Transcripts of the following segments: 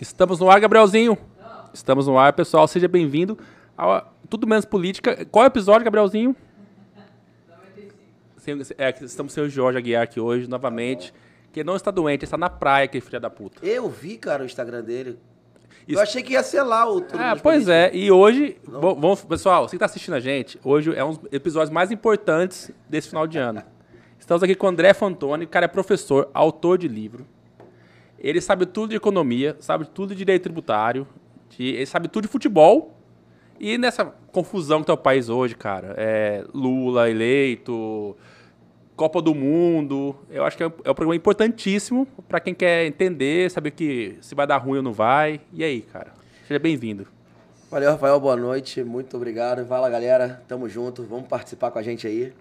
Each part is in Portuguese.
Estamos no ar, Gabrielzinho. Estamos no ar, pessoal. Seja bem-vindo ao Tudo Menos Política. Qual é o episódio, Gabrielzinho? Sem- É, estamos sem o Jorge Aguiar aqui hoje, novamente. Que não está doente, está na praia, aquele filho da puta. Eu vi, cara, o Instagram dele. Isso. Eu achei que ia ser lá o Tudo Menos pois Política. é, e hoje, vamos, pessoal, você que está assistindo a gente, hoje é um dos episódios mais importantes desse final de ano. Estamos aqui com o André Fantoni, o cara é professor, autor de livro. Ele sabe tudo de economia, sabe tudo de direito tributário, de- ele sabe tudo de futebol. E nessa confusão que tá o país hoje, cara, é Lula eleito, Copa do Mundo, eu acho que é um, é um programa importantíssimo para quem quer entender, saber que se vai dar ruim ou não vai. E aí, cara? Seja bem-vindo. Valeu, Rafael, boa noite. Muito obrigado. Fala, galera. Tamo junto. Vamos participar com a gente aí.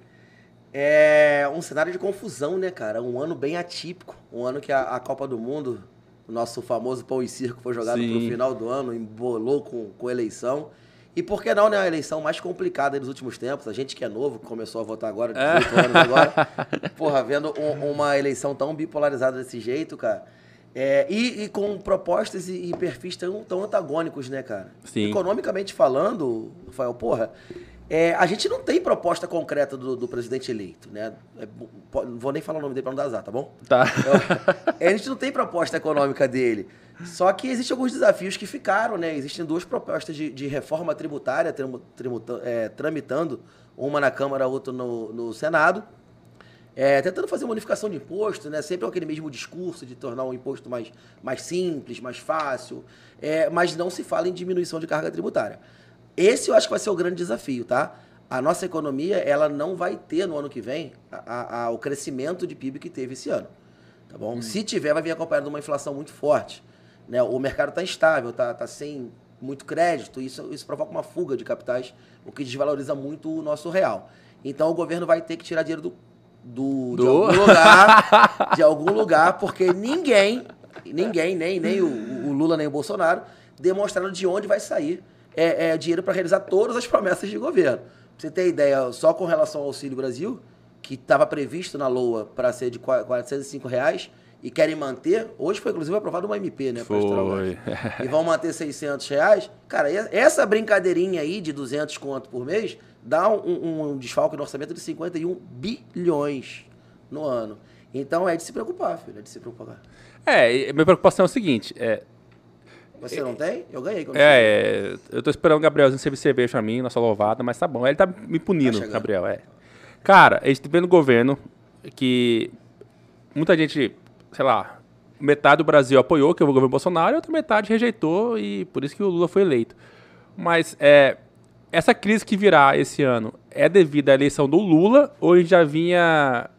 É um cenário de confusão, né, cara? Um ano bem atípico. Um ano que a, a Copa do Mundo, o nosso famoso pão e circo, foi jogado Sim. pro final do ano, embolou com, com eleição. E por que não, né? A eleição mais complicada dos últimos tempos. A gente que é novo, que começou a votar agora, 18 anos agora. Porra, vendo um- uma eleição tão bipolarizada desse jeito, cara. É, e, e com propostas e, e perfis tão, tão antagônicos, né, cara? Sim. Economicamente falando, Rafael, porra, é, a gente não tem proposta concreta do, do presidente eleito, né? É, não vou nem falar o nome dele pra não dar azar, tá bom? Tá. Eu- a gente não tem proposta econômica dele. Só que existem alguns desafios que ficaram, né? Existem duas propostas de, de reforma tributária é, tramitando, uma na Câmara, outra no, no Senado. É, tentando fazer uma unificação de imposto, né? Sempre aquele mesmo discurso de tornar o imposto mais, mais simples, mais fácil, é, mas não se fala em diminuição de carga tributária. Esse eu acho que vai ser o grande desafio, tá? A nossa economia, ela não vai ter no ano que vem a- a- a- o crescimento de PIB que teve esse ano, tá bom? Se tiver, vai vir acompanhado de uma inflação muito forte, né? O mercado está instável, tá, tá sem muito crédito, isso, isso provoca uma fuga de capitais, o que desvaloriza muito o nosso real. Então o governo vai ter que tirar dinheiro do, do, de Do? algum lugar, de algum lugar, porque ninguém, ninguém, nem, nem o, o Lula nem o Bolsonaro, demonstraram de onde vai sair é, é, dinheiro para realizar todas as promessas de governo. Pra você ter ideia, só com relação ao Auxílio Brasil, que estava previsto na LOA para ser de qua- 405 reais, e querem manter, hoje foi inclusive aprovado uma MP, né? Foi. e vão manter 600 reais. Cara, essa brincadeirinha aí de 200 conto por mês dá um, um- um desfalque no orçamento de 51 bilhões no ano. Então é de se preocupar, filho, é de se preocupar. É, minha preocupação é o seguinte: é, Você não tem? Eu ganhei. é, é, eu tô esperando o Gabrielzinho servir cerveja pra mim, nossa louvada, mas tá bom. Ele tá me punindo, Tá. Gabriel, é. Cara, a gente vê no governo que muita gente, sei lá, metade do Brasil apoiou, que é o governo Bolsonaro, e outra metade rejeitou, e por isso que o Lula foi eleito. Mas é, essa crise que virá esse ano é devido à eleição do Lula ou a gente já vinha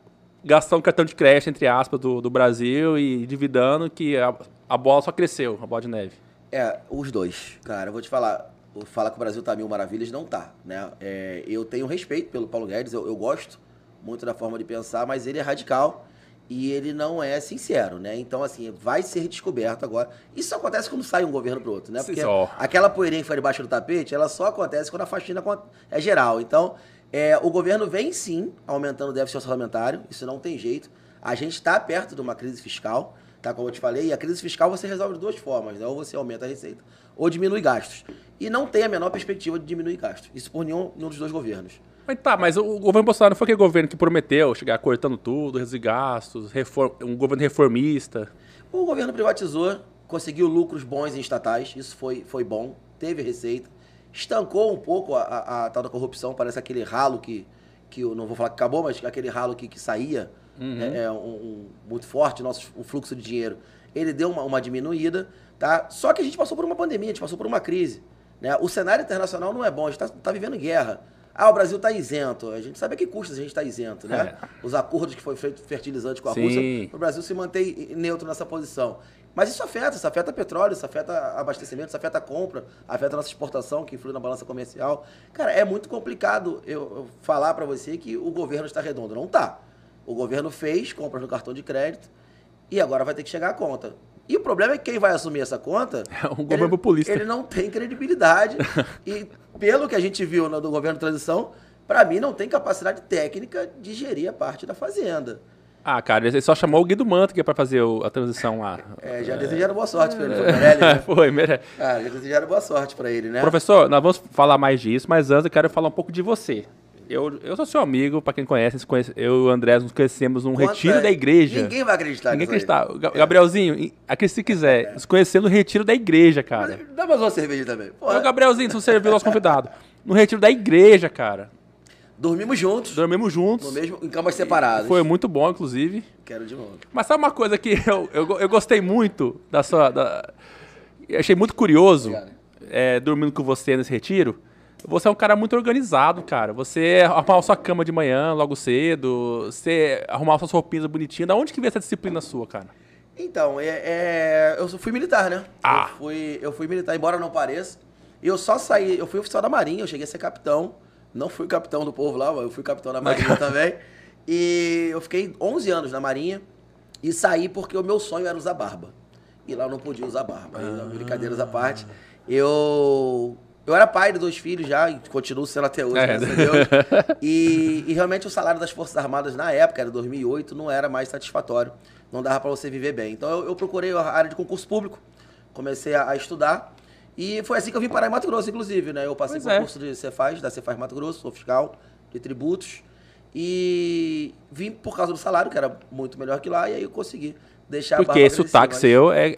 gastando cartão de crédito, entre aspas, do, do Brasil e endividando que a, a bola só cresceu, a bola de neve? É, os dois. Cara, eu vou te falar. Falar que o Brasil tá mil maravilhas não tá, né? É, eu tenho respeito pelo Paulo Guedes, eu, eu gosto muito da forma de pensar, mas ele é radical e ele não é sincero, né? Então, assim, vai ser descoberto agora. Isso só acontece quando sai um governo pro outro, né? Sim, Porque só. aquela poeirinha que foi debaixo do tapete, ela só acontece quando a faxina é geral. Então, é, o governo vem sim aumentando o déficit orçamentário, isso não tem jeito. A gente está perto de uma crise fiscal, tá? Como eu te falei, e a crise fiscal você resolve de duas formas, né? Ou você aumenta a receita, ou diminui gastos. E não tem a menor perspectiva de diminuir gastos. Isso por nenhum, nenhum dos dois governos. Mas tá, mas o governo Bolsonaro foi aquele governo que prometeu chegar cortando tudo, reduzir gastos, reform- um governo reformista. O governo privatizou, conseguiu lucros bons em estatais, isso foi, foi bom, teve receita, estancou um pouco a, a- a tal da corrupção, parece aquele ralo que, que eu não vou falar que acabou, mas aquele ralo que, que saía é, é, um, um- muito forte, nosso, o fluxo de dinheiro, ele deu uma, uma diminuída, tá? Só que a gente passou por uma pandemia, a gente passou por uma crise. Né? O cenário internacional não é bom, a gente está vivendo guerra. Ah, o Brasil está isento. A gente sabe a que custa a gente estar isento, né? É. Os acordos que foi feito fertilizante com a Sim. Rússia, o Brasil se mantém neutro nessa posição. Mas isso afeta, isso afeta petróleo, isso afeta abastecimento, isso afeta a compra, afeta a nossa exportação, que influi na balança comercial. Cara, é muito complicado eu, eu falar para você que o governo está redondo. Não está. O governo fez compras no cartão de crédito e agora vai ter que chegar a conta. E o problema é que quem vai assumir essa conta. É um governo populista. Ele não tem credibilidade. e pelo que a gente viu no, do governo de transição, para mim não tem capacidade técnica de gerir a parte da fazenda. Ah, cara, ele só chamou o Guido Manto pra fazer o- a transição lá. É, já desejaram boa sorte pra ele, foi o Meirelles, né? Foi, mere... Ah, já desejaram boa sorte pra ele, né? Professor, nós vamos falar mais disso, mas antes eu quero falar um pouco de você. Eu, eu sou seu amigo, pra quem conhece, conhece- eu e o André nos conhecemos num Conta- retiro da igreja. Ninguém vai acreditar Ninguém nisso aí. acredita. Ga- Gabrielzinho, aqui se quiser, nos conhecer no retiro da igreja, cara. Dá mais uma cerveja também. Pô, Ô, Gabrielzinho, se você serviu nosso convidado. No retiro da igreja, cara. dormimos juntos, Dormimos juntos. no mesmo, em camas separadas. Foi muito bom, inclusive. Quero de novo. Mas sabe uma coisa que eu, eu, eu gostei muito da sua. Da... Eu achei muito curioso é, dormindo com você nesse retiro. Você é um cara muito organizado, cara. Você arrumar sua cama de manhã, logo cedo, você arrumar suas roupinhas bonitinhas. Da onde que veio essa disciplina sua, cara? Então, é, é, eu fui militar, né? Ah. Eu fui, eu fui militar, embora não pareça. E eu só saí, eu fui oficial da Marinha, eu cheguei a ser capitão. Não fui capitão do povo lá, mas eu fui capitão da Marinha também. E eu fiquei 11 anos na Marinha e saí porque o meu sonho era usar barba. E lá eu não podia usar barba. Aí, brincadeiras à parte. Eu. Eu era pai de dois filhos já, e continuo sendo até hoje, É. graças a Deus. E, e realmente o salário das Forças Armadas na época, era 2008, não era mais satisfatório. Não dava para você viver bem. Então eu, eu procurei a área de concurso público, comecei a, a estudar. E foi assim que eu vim parar em Mato Grosso, inclusive, né? Eu passei Pois é. concurso de Cefaz, da Cefaz Mato Grosso, sou fiscal de tributos. E vim por causa do salário, que era muito melhor que lá, e aí eu consegui deixar a Porque barba esse sotaque seu é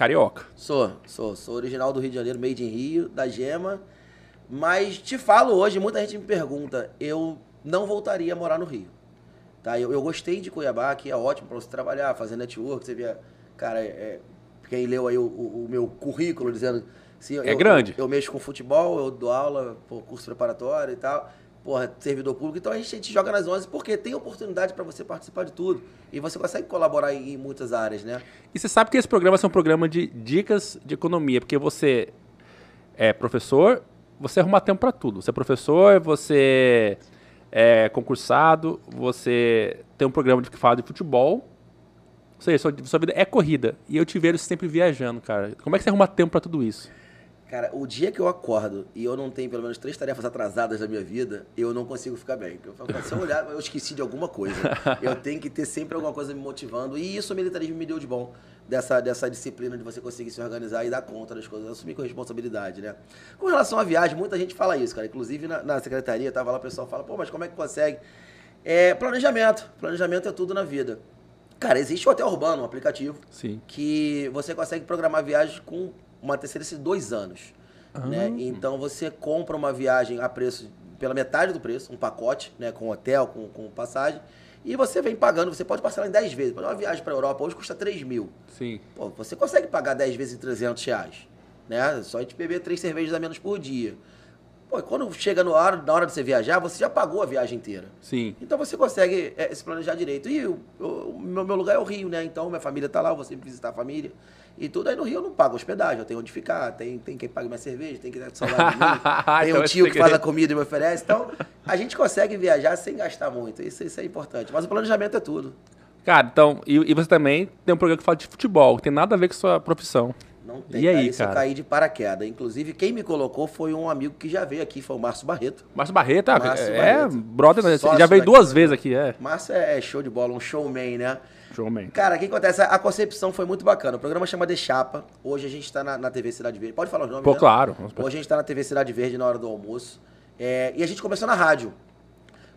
carioca. Sou, sou, sou original do Rio de Janeiro, made in Rio, da Gema. Mas te falo hoje, muita gente me pergunta, eu não voltaria a morar no Rio. Tá? Eu, eu gostei de Cuiabá, que é ótimo para você trabalhar, fazer network, você vê, cara, é, quem leu aí o, o- o meu currículo dizendo... Eu, É eu- grande. Eu, mexo com futebol, eu dou aula, pô, curso preparatório e tal, porra, servidor público. Então a gente, a gente joga nas 11 porque tem oportunidade para você participar de tudo. E você consegue colaborar em, em muitas áreas, né? E você sabe que esse programa ser um programa de dicas de economia, porque você é professor, você arruma tempo para tudo. Você é professor, você é concursado, você tem um programa de que fala de futebol. Ou seja, sua, sua vida é corrida. E eu te vejo sempre viajando, cara. Como é que você arruma tempo para tudo isso? Cara, o dia que eu acordo e eu não tenho pelo menos três tarefas atrasadas na minha vida, eu não consigo ficar bem. Eu falo, se eu olhar, eu esqueci de alguma coisa. Eu tenho que ter sempre alguma coisa me motivando. E isso o militarismo me deu de bom. Dessa, dessa disciplina de você conseguir se organizar e dar conta das coisas, assumir com responsabilidade, né? Com relação à viagem, muita gente fala isso, cara. Inclusive na, na secretaria, tava lá, o pessoal fala, pô, mas como é que consegue? É, planejamento. Planejamento é tudo na vida. Cara, existe o Hotel Urbano, um aplicativo Sim. que você consegue programar viagens com uma antecedência de dois anos. Né? Então você compra uma viagem a preço pela metade do preço, um pacote, né? Com hotel, com, com passagem, e você vem pagando, você pode parcelar em 10 vezes. Uma viagem para a Europa hoje custa 3 mil. Sim. Pô, você consegue pagar 10 vezes em 300 reais. Né? Só a gente beber três cervejas a menos por dia. Pô, quando chega no hora, na hora de você viajar, você já pagou a viagem inteira. Sim. Então você consegue é, se planejar direito. E o, meu, meu lugar é o Rio, né? Então minha família tá lá, eu vou sempre visitar a família. E tudo aí no Rio eu não pago hospedagem, eu tenho onde ficar, tem, tem quem paga minha cerveja, tem quem dá salário de mim, tem Então um tio que faz a comida e me oferece. Então a gente consegue viajar sem gastar muito, isso, isso é importante. Mas o planejamento é tudo. Cara, então, e, e você também tem um programa que fala de futebol, que tem nada a ver com sua profissão. Não tem, E aí, cara, isso eu cara? caí de paraquedas. Inclusive, quem me colocou foi um amigo que já veio aqui, foi o Márcio Barreto. Márcio Barreto, ah, Márcio é, Barreto. brother, né? Sócio já veio duas vezes aqui, é. Márcio é show de bola, um showman, né? Show, man. Cara, o que acontece? A concepção foi muito bacana. O programa chama De Chapa. Hoje a gente tá na, na TV Cidade Verde. Pode falar os nomes? Pô, né? claro. Hoje a gente tá na TV Cidade Verde na hora do almoço. É, e a gente começou na rádio.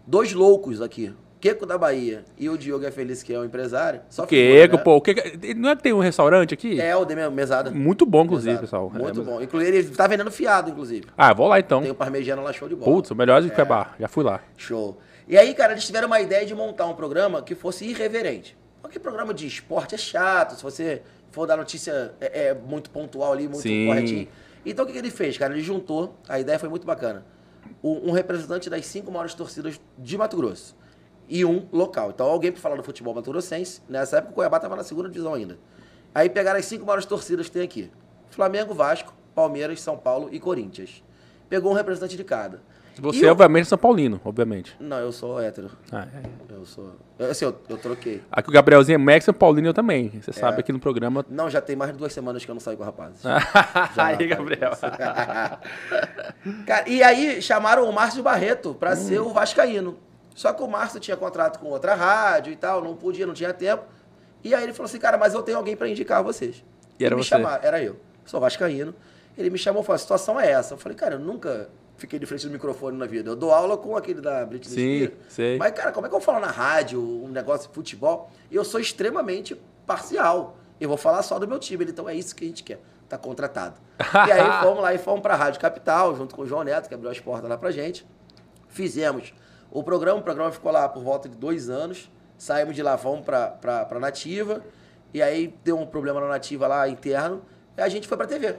Dois loucos aqui. Queco da Bahia e o Diogo é Feliz, que é o empresário. Só Queco, né? pô. o que- não é que tem um restaurante aqui? É, o de mesada. Muito bom, inclusive, Mesada. pessoal. Muito É, bom. Inclusive, ele tá vendendo fiado, inclusive. Ah, vou lá então. Tem o parmegiano lá, show de bola. Putz, o melhor de Cuiabá. Já fui lá. Show. E aí, cara, eles tiveram uma ideia de montar um programa que fosse irreverente. Porque programa de esporte é chato, se você for dar notícia é, é muito pontual ali, muito Sim. corretinho. Então o que, que ele fez, cara? Ele juntou, a ideia foi muito bacana. Um, um representante das cinco maiores torcidas de Mato Grosso. E um local. Então alguém pra falar do futebol mato-grossense. Nessa época o Cuiabá estava na segunda divisão ainda. Aí pegaram as cinco maiores torcidas que tem aqui. Flamengo, Vasco, Palmeiras, São Paulo e Corinthians. Pegou um representante de cada. Você, o- obviamente, é São Paulino, obviamente. Não, eu sou hétero. Ah, é. Eu sou. eu- Assim, eu, eu troquei. Aqui o Gabrielzinho é Max São Paulino eu também. Você É. sabe aqui no programa. Não, já tem mais de duas semanas que eu não saio com aí, rapaz. Gabriel. Cara, e aí chamaram o Márcio Barreto pra ser o Vascaíno. Só que o Márcio tinha contrato com outra rádio e tal, não podia, não tinha tempo. E aí ele falou assim, cara, mas eu tenho alguém para indicar vocês. E era me você? Chamaram, era eu. Sou vascaíno. Ele me chamou e falou, a situação é essa. Eu falei, cara, eu nunca fiquei de frente do microfone na vida. Eu dou aula com aquele da Britney Sim, sei. Mas, cara, como é que eu falo na rádio um negócio de futebol? Eu sou extremamente parcial. Eu vou falar só do meu time. Ele, então é isso que a gente quer. Tá contratado. e aí fomos lá e fomos pra Rádio Capital, junto com o João Neto, que abriu as portas lá pra gente. Fizemos o programa. O programa ficou lá por volta de dois anos. Saímos de lá, fomos pra, pra, pra Nativa. E aí deu um problema na Nativa lá interno. E a gente foi pra TV.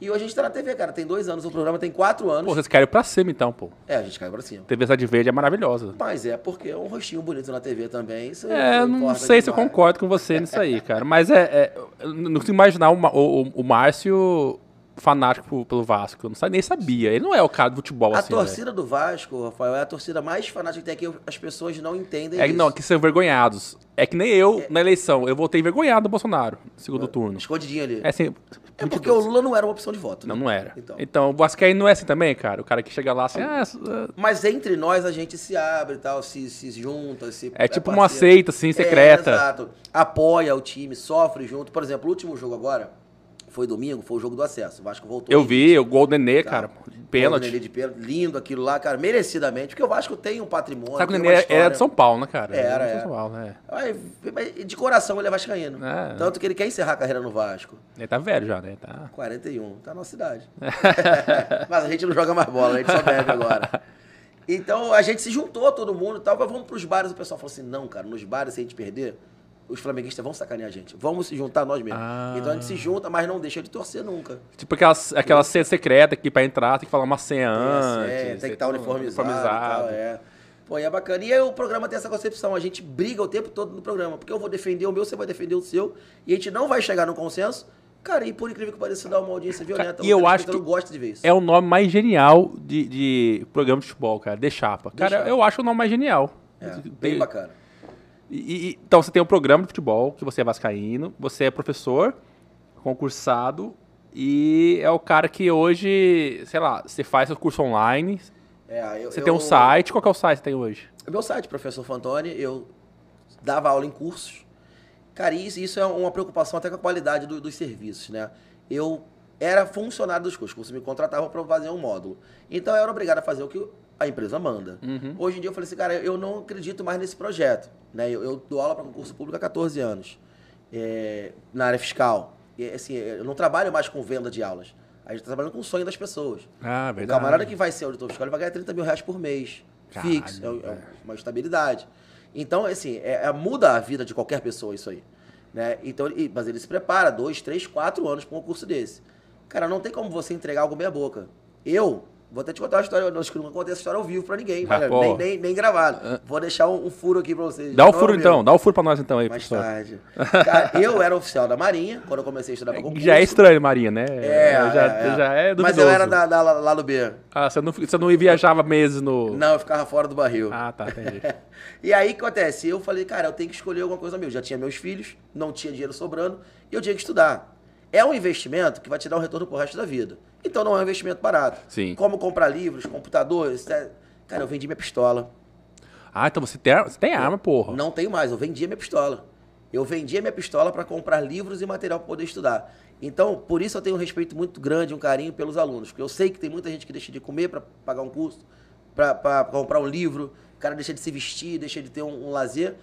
E hoje a gente tá na TV, cara. Tem dois anos. O programa tem quatro anos. Pô, vocês ir pra cima então, pô. É, a gente caiu pra cima. TV Cidade Verde é maravilhosa. Mas é porque é um rostinho bonito na TV também. Isso É, não importa sei se eu concordo com você nisso aí, cara. Mas é. é eu não consigo imaginar o, Ma- o, o- o Márcio fanático pelo Vasco. Eu não nem sabia. Ele não é o cara do futebol A assim. velho. torcida do Vasco, Rafael, é a torcida mais fanática que tem aqui. As pessoas não entendem É, isso. não, que são envergonhados. É que nem eu, na eleição, eu votei envergonhado do Bolsonaro, no segundo turno. Escondidinho ali. É assim. É porque o Lula não era uma opção de voto. Não, né? não era. Então. Então, o Vascaíno não é assim também, cara. O cara que chega lá assim, ah, é- Mas entre nós a gente se abre e tal, se, se junta, se. É tipo uma parceiro. seita, assim, secreta. É, exato. Apoia o time, sofre junto. Por exemplo, o último jogo agora, foi domingo, foi o jogo do acesso. O Vasco voltou. eu vi o gol do Nenê, Tá. cara. Gol do Nenê Pênalti. de pênalti. Lindo aquilo lá, cara. Merecidamente. Porque o Vasco tem um patrimônio. Sabe que o Nenê era história. de São Paulo, né, cara? Era, de era. São Paulo, né? Mas De coração ele é vascaíno. É. Tanto que ele quer encerrar a carreira no Vasco. Ele tá velho já, né? Tá. 41, tá na nossa idade. Mas a gente não joga mais bola, a gente só bebe agora. Então a gente se juntou, todo mundo e tal, mas vamos pros bares. O pessoal falou assim: não, cara, nos bares, se a gente perder, os flamenguistas vão sacanear a gente. Vamos se juntar nós mesmos. Ah. Então a gente se junta, mas não deixa de torcer nunca. Tipo aquela, aquela senha secreta que pra entrar tem que falar uma senha É, antes. tem que estar tudo uniformizado. E tal, é. Pô, e é bacana. E aí o programa tem essa concepção, a gente briga o tempo todo no programa, porque eu vou defender o meu, você vai defender o seu, e a gente não vai chegar num consenso. Cara, e por incrível que pareça, dá uma audiência violenta. e eu acho que gosta de ver isso. É o nome mais genial de, de programa de futebol, cara. De Chapa. Cara, Chapa. eu acho o nome mais genial. É, bem bacana. E- e- então, você tem um programa de futebol, que você é vascaíno, você é professor, concursado, e é o cara que hoje, sei lá, você faz seu curso online, É, eu- você tem um eu- site. Qual que é o site que você tem hoje? É meu site, professor Fantoni, eu dava aula em cursos. Cara, isso, isso é uma preocupação até com a qualidade do- dos serviços, né? Eu era funcionário dos cursos, os cursos me contratavam para fazer um módulo. Então eu era obrigado a fazer o que a empresa manda. Hoje em dia eu falei assim, cara, eu não acredito mais nesse projeto. Né? Eu, eu dou aula para concurso público há 14 anos, é, na área fiscal. E, assim, eu não trabalho mais com venda de aulas. A gente está trabalhando com o sonho das pessoas. Ah, O camarada que vai ser auditor fiscal ele vai ganhar 30 mil reais por mês. Caralho, fixo. É, é uma estabilidade. Então, assim, é, é- muda a vida de qualquer pessoa isso aí. Né? Então, ele- mas ele se prepara dois, três, quatro anos para um curso desse. Cara, não tem como você entregar algo meia boca. Eu, vou até te contar uma história, eu não contei essa história ao vivo pra ninguém, Ah, pô. nem, nem, nem gravado. Vou deixar um, um furo aqui pra vocês. Dá o Não, furo meu. então, dá o furo pra nós então aí, Mais professor. tarde. Cara, eu era oficial da Marinha, quando eu comecei a estudar pra concurso. Já é estranho, Marinha, né? É, já, é, é. já é duvidoso. Mas eu era da, da, lá do B. Ah, você não, você não viajava meses no... Não, eu ficava fora do barril. Ah, tá, entendi. E aí o que acontece? Eu falei, cara, eu tenho que escolher alguma coisa meu. Já tinha meus filhos, não tinha dinheiro sobrando, e eu tinha que estudar. É um investimento que vai te dar um retorno pro resto da vida. Então não é um investimento barato. Sim. Como comprar livros, computadores. Cara, eu vendi minha pistola. Ah, então você tem, você tem arma, porra. Não tenho mais, eu vendia minha pistola. Eu vendia minha pistola para comprar livros e material para poder estudar. Então, por isso eu tenho um respeito muito grande, um carinho pelos alunos. Porque eu sei que tem muita gente que deixa de comer para pagar um curso, para comprar um livro, o cara deixa de se vestir, deixa de ter um, um lazer,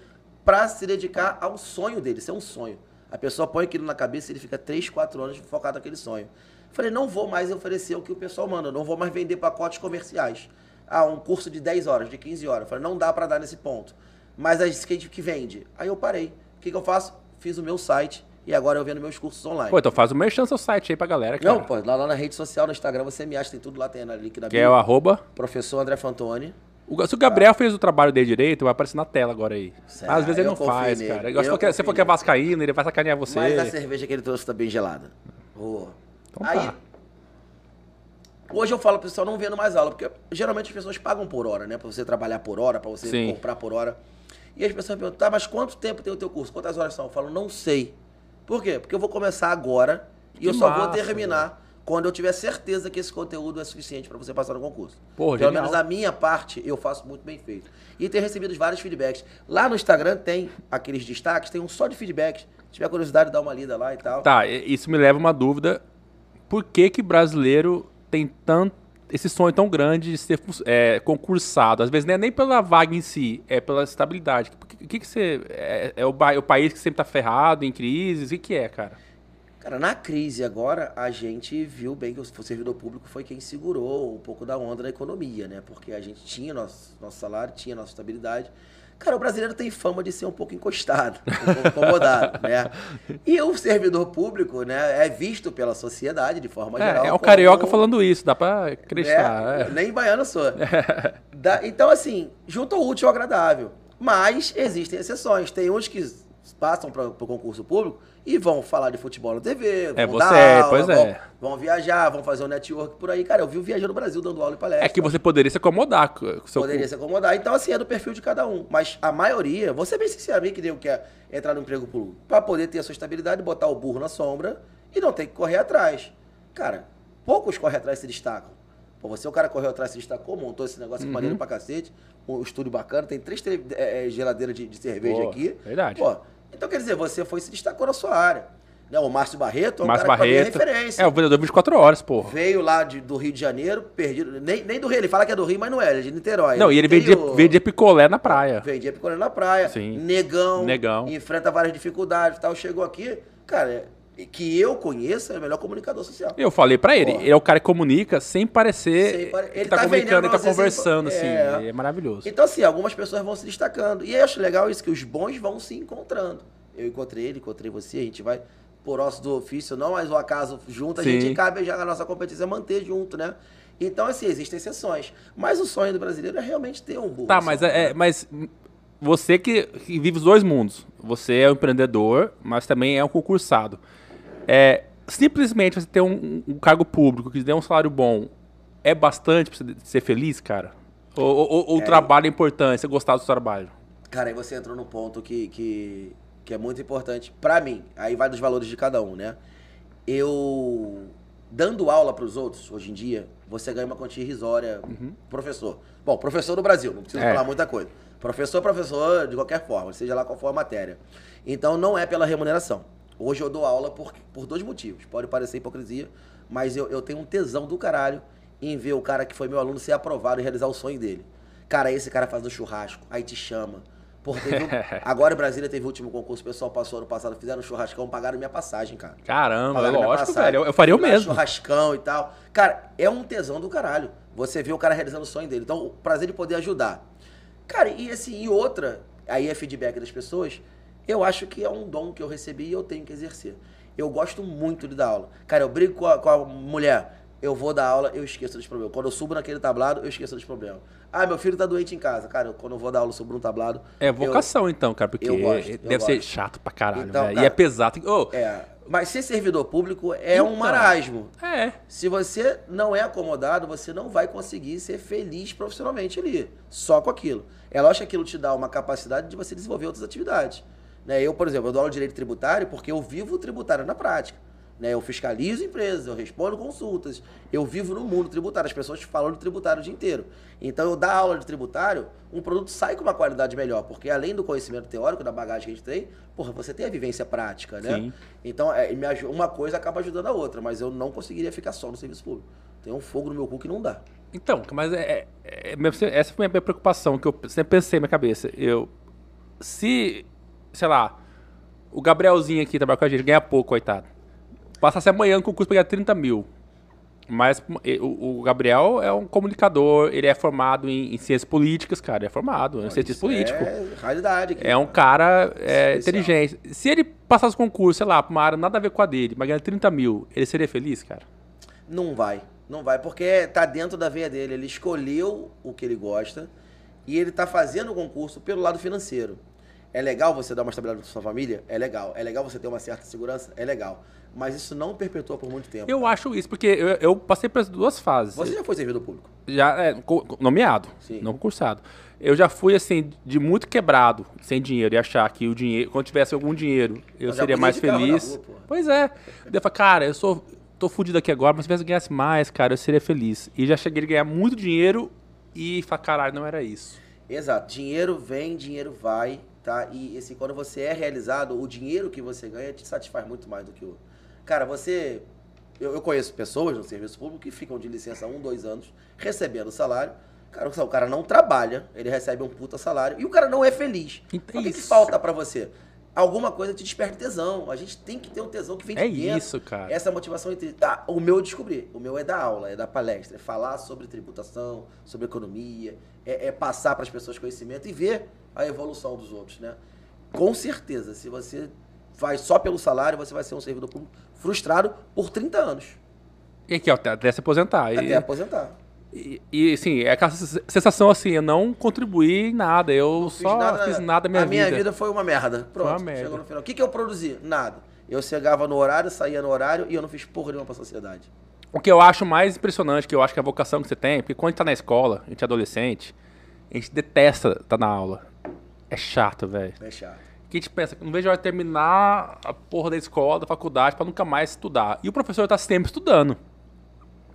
para se dedicar ao sonho dele. Isso é um sonho. A pessoa põe aquilo na cabeça e ele fica 3, 4 anos focado naquele sonho. Falei, não vou mais oferecer o que o pessoal manda, não vou mais vender pacotes comerciais. Ah, um curso de 10 horas, de 15 horas. Falei, não dá para dar nesse ponto. Mas a skate que vende. Aí eu parei. O que, que eu faço? Fiz o meu site e agora eu vendo meus cursos online. Pô, então faz o merchan seu site aí pra galera, cara. não, pô, lá, lá na rede social, no Instagram, você me acha, tem tudo lá, tem na link da Que é o arroba... Professor André Fantoni. O- Se o Gabriel fez o trabalho dele direito, vai aparecer na tela agora aí. Certo, Às vezes ele eu não confio faz, nele, cara. Eu for que- se for que é vascaíno, ele vai sacanear você. Mas a cerveja que ele trouxe tá bem gelada. Boa. Então Aí, tá. hoje eu falo pro pessoal não vendo mais aula, porque geralmente as pessoas pagam por hora, né? Pra você trabalhar por hora, pra você Sim. comprar por hora. E as pessoas perguntam, tá, mas quanto tempo tem o teu curso? Quantas horas são? Eu falo, não sei. Por quê? Porque eu vou começar agora e Que eu só vou terminar quando eu tiver certeza que esse conteúdo é suficiente para você passar no concurso. Porra, Pelo genial. menos a minha parte eu faço muito bem feito. E tenho recebido vários feedbacks. Lá no Instagram tem aqueles destaques, tem um só de feedbacks. Se tiver curiosidade, dá uma lida lá e tal. Tá, isso me leva a uma dúvida. Por que que brasileiro tem tanto esse sonho tão grande de ser é, concursado? Às vezes não é nem pela vaga em si, é pela estabilidade. O que, que, que você... É, é o, ba- o país que sempre tá ferrado, em crises? O que que é, cara? Cara, na crise agora, a gente viu bem que o servidor público foi quem segurou um pouco da onda da economia, né? Porque a gente tinha nosso, nosso salário, tinha nossa estabilidade. Cara, o brasileiro tem fama de ser um pouco encostado, um pouco incomodado, né? E o servidor público, né, é visto pela sociedade, de forma geral. É, é o como- carioca falando isso, dá pra acreditar. é, é. Nem baiano sou. Da- então, assim, junto ao útil ao agradável. Mas existem exceções. Tem uns que passam para o concurso público e vão falar de futebol na TV, vão É, dar você, aula, pois vão, é. vão viajar, vão fazer um network por aí. Cara, eu vi viajando no Brasil dando aula e palestra. É que você poderia se acomodar com o seu Poderia se acomodar. Então, assim, é do perfil de cada um. Mas a maioria, ser bem sincero, que deu quer entrar no emprego público para poder ter a sua estabilidade, botar o burro na sombra e não ter que correr atrás. Cara, poucos correm atrás e se destacam. Pô, você, o cara correu atrás, se destacou, montou esse negócio aqui maneiro pra cacete, um estúdio bacana, tem três é, é, geladeiras de, de cerveja Pô, aqui. verdade. Pô, então, quer dizer, você foi e se destacou na sua área. Né, o Márcio Barreto é um Márcio cara que é Barreto. referência. É, o vendedor 24 horas, porra. Veio lá de- do Rio de Janeiro, perdido. Nem, nem do Rio, ele fala que é do Rio, mas não é, ele é de Niterói. Não, e ele vendia, o- vendia picolé na praia. Vendia picolé na praia. Sim. Negão. Negão. Enfrenta várias dificuldades e tal. Chegou aqui, cara, que eu conheça, é o melhor comunicador social. Eu falei pra ele, Porra. ele é o cara que comunica sem parecer Sem pare- que ele tá, tá comunicando, ele tá conversando, assim. É. É, maravilhoso. Então, assim, algumas pessoas vão se destacando. E eu acho legal isso, que os bons vão se encontrando. Eu encontrei ele, encontrei você, a gente vai por ossos do ofício, não, mas o acaso junto, a Sim. gente cabe já a nossa competência é manter junto, né? Então, assim, existem exceções. Mas o sonho do brasileiro é realmente ter um burro. Tá, na mas, é, né? mas você que, que vive os dois mundos. Você é um empreendedor, mas também é um concursado. É, simplesmente você ter um, um cargo público que dê um salário bom é bastante pra você ser feliz, cara? Ou, ou- ou o trabalho é importante, você gostar do seu trabalho? Cara, aí você entrou num ponto que, que, que é muito importante pra mim. Aí vai dos valores de cada um, né? Eu, dando aula pros outros, hoje em dia, você ganha uma quantia irrisória. Professor. Bom, professor do Brasil, não preciso É. falar muita coisa. Professor, professor, de qualquer forma, seja lá qual for a matéria. Então, não é pela remuneração. Hoje eu dou aula por, por dois motivos. Pode parecer hipocrisia, mas eu, eu tenho um tesão do caralho em ver o cara que foi meu aluno ser aprovado e realizar o sonho dele. Cara, esse cara faz um churrasco, aí te chama. Porra, um- agora em Brasília teve o último concurso, o pessoal passou ano passado, fizeram um churrascão, pagaram minha passagem, cara. Caramba, Pagaram lógico, passagem. velho. Eu, faria o mesmo. Churrascão e tal. Cara, é um tesão do caralho. Você vê o cara realizando o sonho dele. Então, o prazer de poder ajudar. Cara, e assim, e outra, aí é feedback das pessoas, eu acho que é um dom que eu recebi e eu tenho que exercer. Eu gosto muito de dar aula. Cara, eu brigo com a, com a mulher, eu vou dar aula, eu esqueço dos problemas. Quando eu subo naquele tablado, eu esqueço dos problemas. Ah, meu filho tá doente em casa. Cara, eu- quando eu vou dar aula, eu subo num tablado. É eu- vocação, então, cara, porque eu gosto, eu deve ser chato pra caralho, Então, velho. E cara, é pesado. Ô, É, mas ser servidor público é um Então. marasmo. é. Se você não é acomodado, você não vai conseguir ser feliz profissionalmente ali, só com aquilo. É lógico que aquilo te dá uma capacidade de você desenvolver outras atividades. Né? Eu, por exemplo, eu dou aula de direito tributário porque eu vivo o tributário na prática. Né? Eu fiscalizo empresas, eu respondo consultas, eu vivo no mundo tributário, as pessoas falam de tributário o dia inteiro. Então, eu dar aula de tributário, um produto sai com uma qualidade melhor, porque além do conhecimento teórico, da bagagem que a gente tem, porra, você tem a vivência prática, né? Sim. Então, é, uma coisa acaba ajudando a outra, mas eu não conseguiria ficar só no serviço público. Tem um fogo no meu cu que não dá. Então, mas é, é- é- essa foi a minha preocupação, que eu sempre pensei na minha cabeça. Eu, se, sei lá, o Gabrielzinho aqui trabalha com a gente, ganha pouco, coitado. Passasse amanhã no concurso pra ganhar 30 mil. Mas o, o Gabriel é um comunicador, ele é formado em, em ciências políticas, cara, ele é formado, é um cientista político. É realidade. aqui. É um cara é, inteligente. Se ele passasse o concurso, sei lá, pra uma área nada a ver com a dele, mas ganhar 30 mil, ele seria feliz, cara? Não vai. Não vai, porque tá dentro da veia dele. Ele escolheu o que ele gosta e ele tá fazendo o concurso pelo lado financeiro. É legal você dar uma estabilidade pra sua família? É legal. É legal você ter uma certa segurança? É legal. Mas isso não perpetua por muito tempo. Eu acho isso, porque eu, eu passei pelas duas fases. Você já foi servidor público? Já é, nomeado, Sim. não concursado. Eu já fui assim, de muito quebrado, sem dinheiro, e achar que o dinheiro, quando tivesse algum dinheiro, eu já seria mais feliz. rua, pois é. Eu falei, cara, eu sou. tô tô fudido aqui agora, mas se eu ganhasse mais, cara, eu seria feliz. E já cheguei a ganhar muito dinheiro e falar, caralho, não era isso. Exato. Dinheiro vem, dinheiro vai, tá? E assim, quando você é realizado, o dinheiro que você ganha te satisfaz muito mais do que o. Cara, você. Eu, eu conheço pessoas no serviço público que ficam de licença um, dois anos, recebendo salário. Cara, o cara não trabalha, ele recebe um puta salário e o cara não é feliz. Então, o que, que falta pra você? Alguma coisa te desperta tesão. A gente tem que ter um tesão que vem de É dentro. isso, cara. Essa motivação entre. Ah, o meu eu descobri. O meu é da aula, é da palestra. É falar sobre tributação, sobre economia. É, é passar para as pessoas conhecimento e ver a evolução dos outros, né? Com certeza, se você vai só pelo salário, você vai ser um servidor público frustrado por 30 anos. E aqui, ó, até, até se aposentar. E, Até aposentar. E, e, assim, é aquela sensação assim, eu não contribuí em nada, eu Fiz só fiz nada na minha a vida. minha vida foi uma merda. Pronto, uma merda. chegou no final. O que, que eu produzi? Nada. Eu chegava no horário, saía no horário e eu não fiz porra nenhuma pra sociedade. O que eu acho mais impressionante, que eu acho que é a vocação que você tem, porque quando a gente tá na escola, a gente é adolescente, a gente detesta estar na aula. É chato, velho. É chato. Que a gente pensa, não vejo a hora de terminar a porra da escola, da faculdade, pra nunca mais estudar. E o professor tá sempre estudando.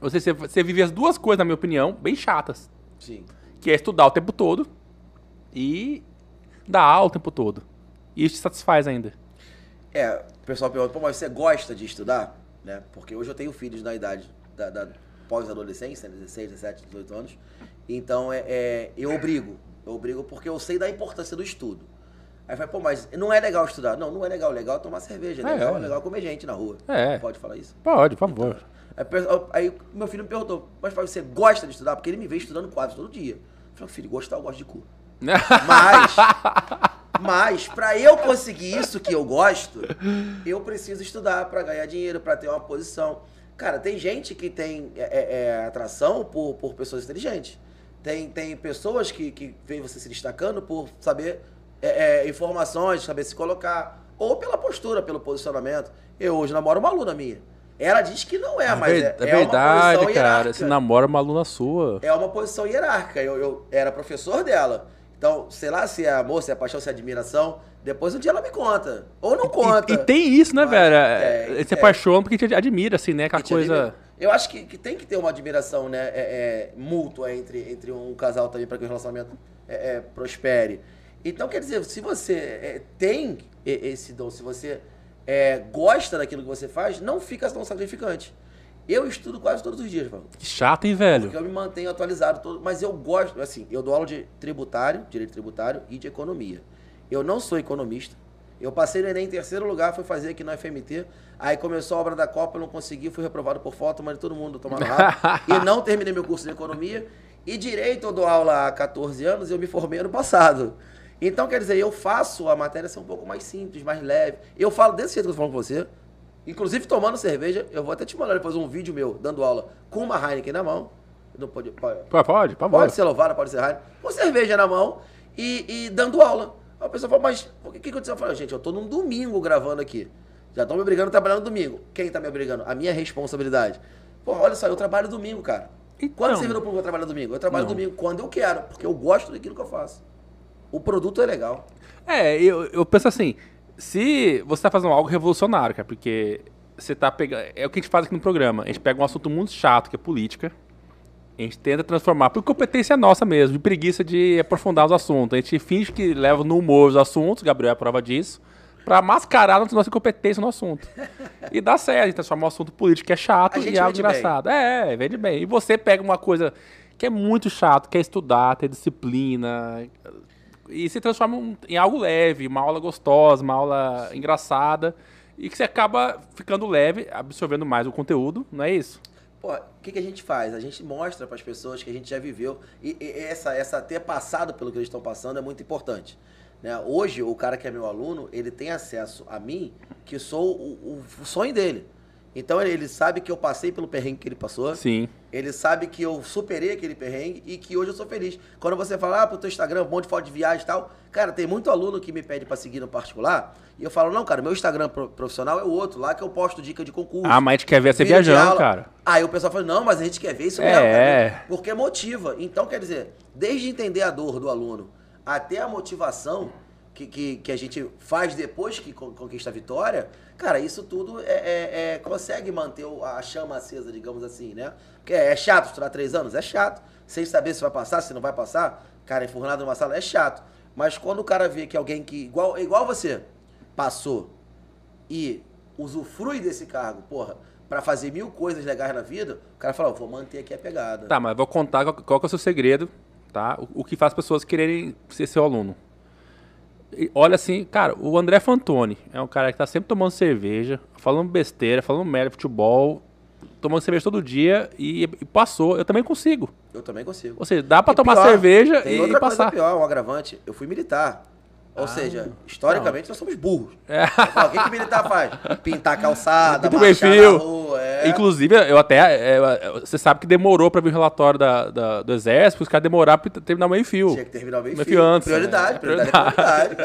Você, você vive as duas coisas, na minha opinião, bem chatas. Sim. Que é estudar o tempo todo e dar aula o tempo todo. E isso te satisfaz ainda. É, o pessoal pergunta, pô, mas você gosta de estudar? Né? Porque hoje eu tenho filhos na idade da, da pós-adolescência, né? 16, 17, 18 anos. Então, é, é, eu obrigo. Eu obrigo porque eu sei da importância do estudo. Aí vai, pô, mas não é legal estudar. Não, não é legal. Legal é tomar cerveja. É, Legal é. é legal comer gente na rua. É. Pode falar isso? Pode, por favor. Aí, meu filho me perguntou, mas pai, você gosta de estudar? Porque ele me vê estudando quase todo dia. Eu falei, filho, gostar eu gosto de cu. Mas, mas para eu conseguir isso que eu gosto, eu preciso estudar para ganhar dinheiro, para ter uma posição. Cara, tem gente que tem é, é, é, atração por, por pessoas inteligentes. Tem, tem pessoas que, que veem você se destacando por saber é, é, informações, saber se colocar. Ou pela postura, pelo posicionamento. Eu hoje namoro uma aluna minha. Ela diz que não é, mas é, é é uma verdade, cara. hierárquica Você namora uma aluna sua. é uma posição hierárquica. Eu, eu era professor dela. Então, sei lá se é amor, se é paixão, se é admiração. Depois um dia ela me conta. Ou não conta. E, e tem isso, né, Mas, velho? é, É, Você é. apaixona porque te admira, assim, né? Aquela coisa. admira. Eu acho que, que tem que ter uma admiração né, é, é, mútua entre, entre um casal também para que o relacionamento é, é, prospere. Então, quer dizer, se você é, tem esse dom, se você é, gosta daquilo que você faz, não fica tão sacrificante. Eu estudo quase todos os dias, mano. Que chato, hein, velho? Porque eu me mantenho atualizado todo, mas eu gosto, assim, eu dou aula de tributário, direito tributário e de economia. Eu não sou economista. Eu passei no Enem em terceiro lugar, fui fazer aqui no FMT. Aí começou a obra da Copa, eu não consegui, fui reprovado por falta, mas todo mundo tomando rabo. e não terminei meu curso de economia. E direito eu dou aula há 14 anos e eu me formei ano passado. Então, quer dizer, eu faço a matéria ser um pouco mais simples, mais leve. Eu falo desse jeito que eu tô falando com você. Inclusive tomando cerveja, eu vou até te mandar depois um vídeo meu dando aula com uma Heineken na mão. Não pode, pode, Pode, favor. pode ser louvada, pode ser Heineken. Com cerveja na mão e, e dando aula. Aí a pessoa fala, mas o que, que aconteceu? Eu falo, gente, eu tô num domingo gravando aqui. Já estão me obrigando a trabalhar no domingo. Quem tá me obrigando? A minha responsabilidade. Pô, olha só, eu trabalho domingo, cara. Então. Quando servidor público eu trabalho domingo? Eu trabalho Não. domingo quando eu quero, porque eu gosto daquilo que eu faço. O produto é legal. É, eu, eu penso assim, se você tá fazendo algo revolucionário, cara, porque você tá pegando. É o que a gente faz aqui no programa. A gente pega um assunto muito chato, que é política. A gente tenta transformar, por competência nossa mesmo, de preguiça de aprofundar os assuntos. A gente finge que leva no humor os assuntos, Gabriel é a prova disso, pra mascarar a nossa incompetência no assunto. E dá certo, a gente transforma o assunto político que é chato em algo vende bem. engraçado. É, vende bem. E você pega uma coisa que é muito chato, que é estudar, ter disciplina, e se transforma em algo leve, uma aula gostosa, uma aula engraçada, e que você acaba ficando leve, absorvendo mais o conteúdo, não é isso? Pô, o que, que a gente faz? A gente mostra para as pessoas que a gente já viveu e, e essa, essa ter passado pelo que eles estão passando é muito importante. Né? Hoje, o cara que é meu aluno, ele tem acesso a mim, que sou o, o sonho dele. Então, ele, sabe que eu passei pelo perrengue que ele passou. Sim. Ele sabe que eu superei aquele perrengue e que hoje eu sou feliz. Quando você fala, ah, pro teu Instagram, um monte de foto de viagem e tal. Cara, tem muito aluno que me pede pra seguir no particular. E eu falo, não, cara, meu Instagram pro- profissional é o outro, lá que eu posto dica de concurso. Ah, mas a gente quer ver você viajando, cara. Aí o pessoal fala, não, mas a gente quer ver isso É. mesmo. cara, Porque motiva. Então, quer dizer, desde entender a dor do aluno até a motivação, que, que, que a gente faz depois que con- conquista a vitória, cara, isso tudo é, é- é- consegue manter a chama acesa, digamos assim, né? Porque é, chato estudar três anos? É chato. Sem saber se vai passar, se não vai passar, cara, enfurnado numa sala, é chato. Mas quando o cara vê que alguém que, igual, igual você, passou e usufrui desse cargo, porra, pra fazer mil coisas legais na vida, o cara fala, ó, vou manter aqui a pegada. Tá, mas vou contar qual, qual é o seu segredo, tá? O, o que faz pessoas quererem ser seu aluno. Olha assim, cara, o André Fantoni é um cara que tá sempre tomando cerveja, falando besteira, falando merda futebol, tomando cerveja todo dia e, e passou. Eu também consigo. Eu também consigo. Ou seja, dá pra E tomar pior, cerveja e, outra passar. coisa pior, um agravante. Eu fui militar. Ou seja, historicamente nós somos burros. Ah, É. O que, que militar faz? Pintar a calçada, Pinta o marchar perfil. na rua. É. Inclusive, eu até. é, é, você sabe que demorou pra vir o relatório da, da- do exército, porque os caras demoraram pra terminar o meio fio. Tinha que terminar o meio Meio fio. fio antes, Prioridade, né? prioridade, é prioridade,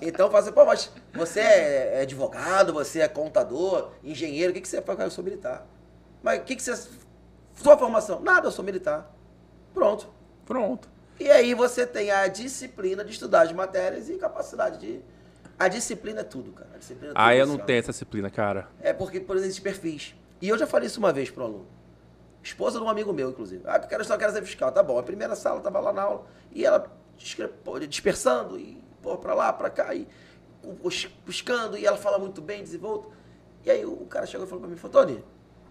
que- Então, fala assim, pô, mas você é advogado, você é contador, engenheiro, o que, que você faz? Cara, Eu sou militar. Mas o que, que você. Sua formação? Nada, eu sou militar. Pronto. Pronto. E aí você tem a disciplina de estudar as matérias e capacidade de. A disciplina é tudo, cara. A disciplina é tudo, Ah, eu não tenho essa disciplina, cara. É porque, por exemplo, existe perfis. E eu já falei isso uma vez pro aluno. Esposa de um amigo meu, inclusive. Ah, eu quero só quero ser fiscal. Tá bom. A primeira sala tava lá na aula. E ela dispersando, e pô, pra lá, pra cá, e bus- buscando, e ela fala muito bem, desenvolto. E aí o cara chegou e falou pra mim, falou, Tony,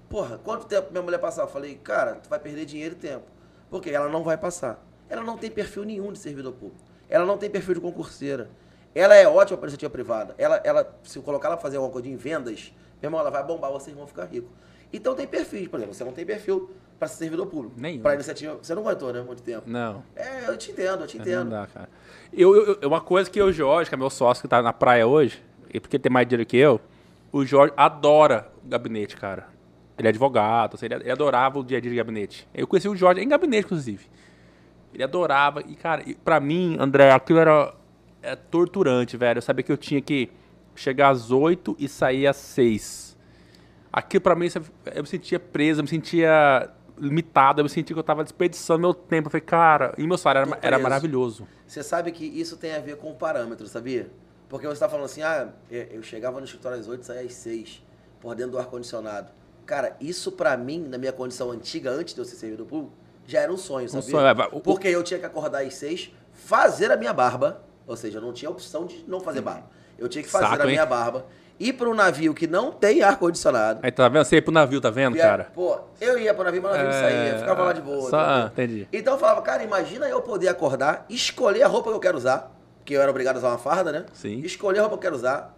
porra, quanto tempo minha mulher passar? Eu falei, cara, tu vai perder dinheiro e tempo. Porque ela não vai passar. Ela não tem perfil nenhum de servidor público. Ela não tem perfil de concurseira. Ela é ótima para iniciativa privada. Ela, ela, se eu colocar ela pra fazer alguma coisa em vendas, meu irmão, ela vai bombar, vocês vão ficar ricos. Então tem perfis, por exemplo, você não tem perfil para ser servidor público. Nenhum. Para iniciativa, você não aguentou, né, muito tempo. Não. É, eu te entendo, eu te Não entendo. dá, cara. Eu, eu- uma coisa que o Jorge, que é meu sócio que tá na praia hoje, e porque ele tem mais dinheiro que eu, o Jorge adora o gabinete, cara. Ele é advogado, ele adorava o dia a dia de gabinete. Eu conheci o Jorge em gabinete, inclusive. Ele adorava. E, cara, e pra mim, André, aquilo era é torturante, velho. Eu sabia que eu tinha que chegar às 8 e sair às 6. Aquilo pra mim, eu me sentia preso, eu me sentia limitado, eu me sentia que eu tava desperdiçando meu tempo. Eu falei, cara, e meu salário era, era maravilhoso. Você sabe que isso tem a ver com parâmetro, sabia? Porque você está falando assim, ah, eu chegava no escritório às 8 e saía às 6, por dentro do ar-condicionado. Cara, isso pra mim, na minha condição antiga, antes de eu ser servidor público, já era um sonho, sabia? sonho, é, Porque eu tinha que acordar às 6, fazer a minha barba, ou seja, eu não tinha opção de não fazer barba. Eu tinha que fazer Saco, a hein? minha barba, ir para um navio que não tem ar-condicionado. Aí tá vendo? Você ia pro navio, tá vendo, é- cara? Pô, eu ia pro navio, mas o navio não saía, ficava lá de boa. Só, ah, entendi. Então eu falava, cara, imagina eu poder acordar, escolher a roupa que eu quero usar, porque eu era obrigado a usar uma farda, né? Sim. Escolher a roupa que eu quero usar,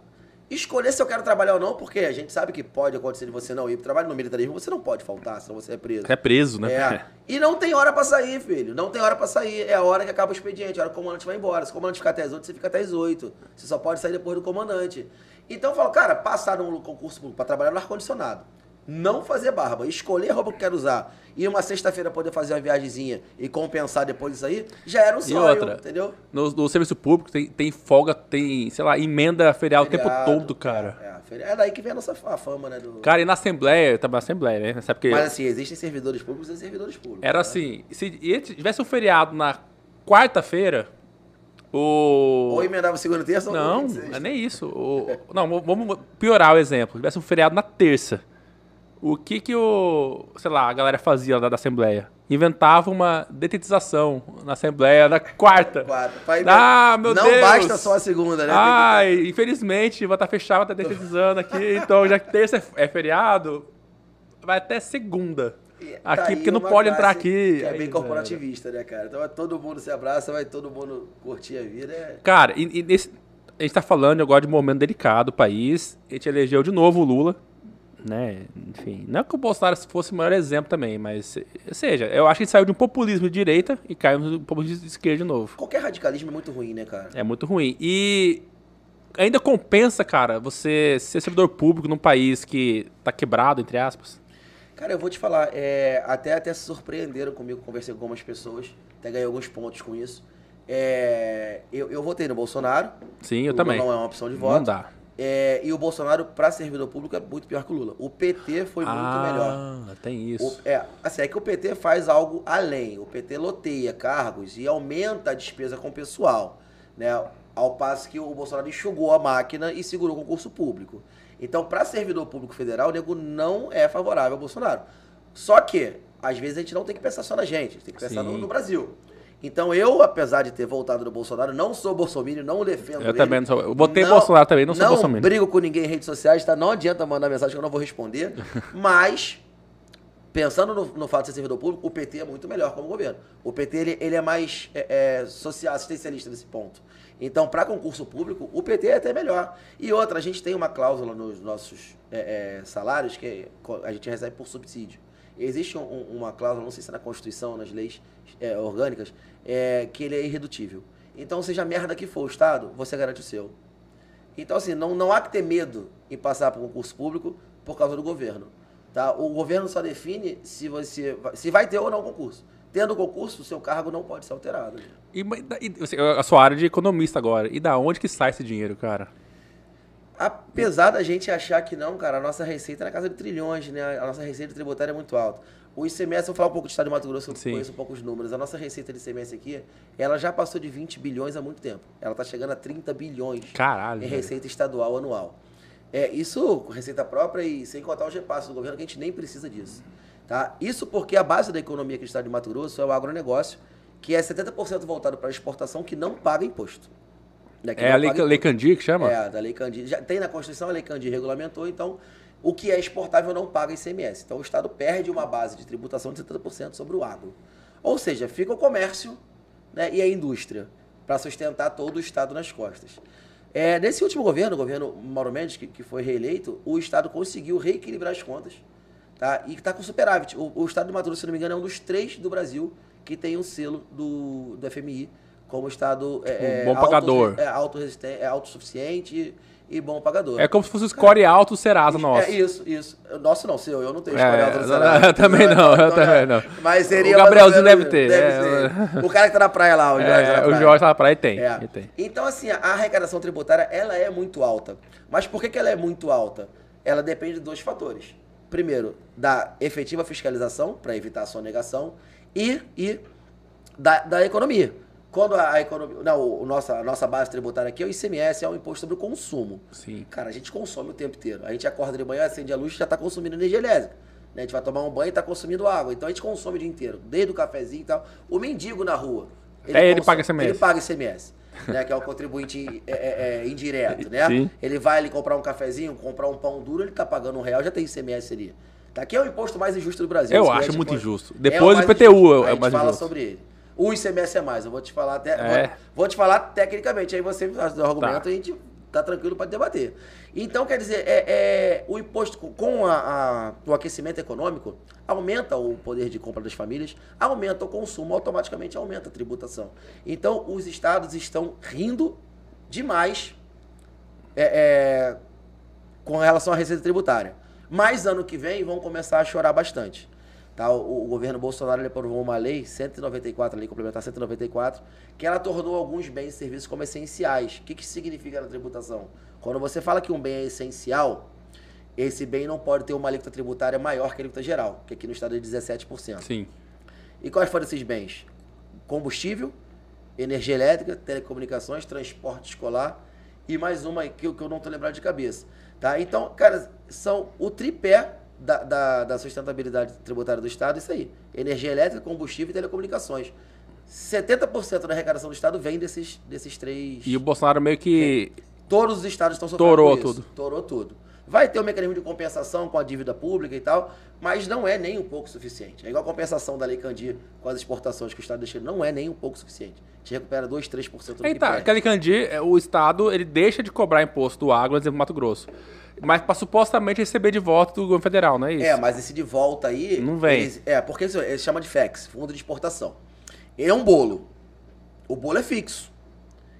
escolher se eu quero trabalhar ou não, porque a gente sabe que pode acontecer de você não ir pro trabalho no militarismo, você não pode faltar, senão você é preso. É preso, né? É. E não tem hora pra sair, filho. Não tem hora pra sair. É a hora que acaba o expediente, é a hora que o comandante vai embora. Se o comandante ficar até as 8, você fica até as 8. Você só pode sair depois do comandante. Então eu falo, cara, passar num concurso público pra trabalhar no ar-condicionado. Não fazer barba, escolher a roupa que eu quero usar e uma sexta-feira poder fazer uma viagemzinha e compensar depois disso aí, já era um E sonho, outra, entendeu? No, no serviço público tem, tem folga, tem, sei lá, emenda feriado o tempo todo, cara. É, é, é daí que vem a nossa a fama, né? Do... Cara, e na Assembleia, eu tava na Assembleia, né? Sabe porque Mas assim, existem servidores públicos e servidores públicos. era né? assim, se e tivesse um feriado na quarta-feira, o... Ou emendava segunda e terça ou Não, e sexta. é nem isso. O- não, vamos piorar o exemplo. Se tivesse um feriado na terça, o que que o, sei lá, a galera fazia lá da Assembleia? Inventava uma detetização na Assembleia na quarta. Quatro. Pra Ah, meu não Deus! basta só a segunda, né? Tem que- Ai, infelizmente, vai estar fechado, vai estar detetizando aqui. Então, já que terça é é feriado, vai até segunda. Tá Aqui, porque não pode entrar aqui. É Aí, bem corporativista, né, cara? Então todo mundo se abraça, vai todo mundo curtir a vida. É... Cara, e, e nesse- a gente tá falando agora de um momento delicado do país. A gente elegeu de novo o Lula, né? Enfim, não que o Bolsonaro fosse o maior exemplo também, mas, seja, eu acho que gente saiu de um populismo de direita e caiu no populismo de esquerda de novo. Qualquer radicalismo é muito ruim, né, cara? É muito ruim. E ainda compensa, cara, você ser servidor público num país que tá quebrado, entre aspas. Cara, eu vou te falar, é, até, até se surpreenderam comigo, conversei com algumas pessoas, até ganhei alguns pontos com isso. É, eu, eu votei no Bolsonaro. Sim, eu também. Não é uma opção de Não voto. dá. É, e o Bolsonaro, pra servidor público, é muito pior que o Lula. O PT foi muito melhor. Ah, tem isso. O- é, assim, é que o PT faz algo além. O PT loteia cargos e aumenta a despesa com o pessoal. Né? Ao passo que o Bolsonaro enxugou a máquina e segurou o concurso público. Então, para servidor público federal, o nego não é favorável ao Bolsonaro. Só que, às vezes, a gente não tem que pensar só na gente, a gente tem que pensar no, no, Brasil. Então, eu, apesar de ter voltado do Bolsonaro, não sou bolsominion, não defendo Eu ele. também não sou. Eu botei não, Bolsonaro também, não sou não bolsominion. Não brigo com ninguém em redes sociais, tá? Não adianta mandar mensagem que eu não vou responder. mas, pensando no, no, fato de ser servidor público, o PT é muito melhor como governo. O PT, ele, ele é mais é, é, social, assistencialista nesse ponto. Então, para concurso público, o PT é até melhor. E outra, a gente tem uma cláusula nos nossos é, é, salários que a gente recebe por subsídio. Existe um, uma cláusula, não sei se é na Constituição, nas leis é, orgânicas, é, que ele é irredutível. Então, seja a merda que for o Estado, você garante o seu. Então, assim, não, não há que ter medo em passar por concurso público por causa do governo. Tá? O governo só define se você se vai ter ou não concurso. Tendo concurso, o seu cargo não pode ser alterado. E, e, a sua área de economista agora, e da onde que sai esse dinheiro, cara? Apesar da gente achar que não, cara, a nossa receita é na casa de trilhões, né? A nossa receita tributária é muito alta. O ICMS, eu vou falar um pouco do estado de Mato Grosso, eu Sim. conheço um pouco os números. A nossa receita de ICMS aqui, ela já passou de 20 bilhões há muito tempo. Ela está chegando a 30 bilhões Caralho, em receita estadual anual. É, isso, receita própria e sem contar o GPAS do governo, que a gente nem precisa disso. Tá? Isso porque a base da economia aqui do estado de Mato Grosso é o agronegócio, que é 70% voltado para a exportação, que não paga imposto. Né? É a lei, lei Candir que chama? É, da Lei Candir. Já tem na Constituição, a Lei Candir regulamentou, então o que é exportável não paga ICMS. Então o Estado perde uma base de tributação de 70% sobre o agro. Ou seja, fica o comércio né, e a indústria para sustentar todo o Estado nas costas. É, nesse último governo, o governo Mauro Mendes, que, que foi reeleito, o Estado conseguiu reequilibrar as contas Tá? E está com superávit. O, o, estado do Mato Grosso, se não me engano, é um dos três do Brasil que tem o um selo do, do FMI como estado é, um bom pagador. É, auto, é autossuficiente e, e bom pagador. É como se fosse o score alto Serasa nosso. É isso, isso. Nosso não, seu. Eu não tenho score é, alto do Serasa. Eu também não, eu também não. Mas seria o Gabrielzinho deve ter. Deve é, o cara que tá na praia lá, o Jorge. É, tá o Jorge tá na praia tem, é. tem. Então, assim, a arrecadação tributária, ela é muito alta. Mas por que, que ela é muito alta? Ela depende de dois fatores primeiro, da efetiva fiscalização, para evitar a sonegação, e, e da, da economia. Quando a, a economia. Não, o, nossa, a nossa base tributária aqui é o ICMS, é o imposto sobre o consumo. Sim. Cara, a gente consome o tempo inteiro. A gente acorda de manhã, acende a luz e já está consumindo energia elétrica. Né? A gente vai tomar um banho e está consumindo água. Então a gente consome o dia inteiro, desde o cafezinho e tal. O mendigo na rua. Ele, é, ele paga ICMS. Ele paga ICMS né, que é o contribuinte é, é, é, indireto, né? Sim. Ele vai ali comprar um cafezinho, comprar um pão duro, ele tá pagando um real, já tem ICMS ali. Tá? Aqui é o imposto mais injusto do Brasil. Eu acho muito injusto. Depois é o, o PTU injusto. é o mais fala injusto. sobre ele. O ICMS é mais, eu vou te falar até. É. Vou, vou, te falar tecnicamente, aí você faz o argumento tá. e a gente tá tranquilo para debater. Então, quer dizer, é, é o imposto com a, a, o aquecimento econômico aumenta o poder de compra das famílias, aumenta o consumo, automaticamente aumenta a tributação. Então, os estados estão rindo demais é, é, com relação à receita tributária. Mas ano que vem vão começar a chorar bastante. Tá? O, o, governo Bolsonaro aprovou uma lei, 194, a lei complementar 194, que ela tornou alguns bens e serviços como essenciais. O que, que significa na tributação? Quando você fala que um bem é essencial, esse bem não pode ter uma alíquota tributária maior que a alíquota geral, que aqui no estado é 17%. Sim. E quais foram esses bens? Combustível, energia elétrica, telecomunicações, transporte escolar e mais uma que, que eu não estou lembrado de cabeça. Tá? Então, cara, são o tripé da, da, da, sustentabilidade tributária do Estado, isso aí. Energia elétrica, combustível e telecomunicações. 70% da arrecadação do Estado vem desses, desses três. E o Bolsonaro meio que. É. Todos os estados estão sofrendo. Torou tudo. Torou tudo. Vai ter um mecanismo de compensação com a dívida pública e tal, mas não é nem um pouco suficiente. É igual a compensação da Lei Candir com as exportações que o Estado deixa, não é nem um pouco suficiente. A gente recupera 2, 3% do Aí tá, aquela Lei Candir, é, o Estado ele deixa de cobrar imposto do agro, por exemplo, Mato Grosso mas para supostamente receber de volta do governo federal, não é isso? É, mas esse de volta aí. Não vem. Eles, é, porque eles, eles chamam de FEX, Fundo de Exportação. Ele é um bolo. O bolo é fixo.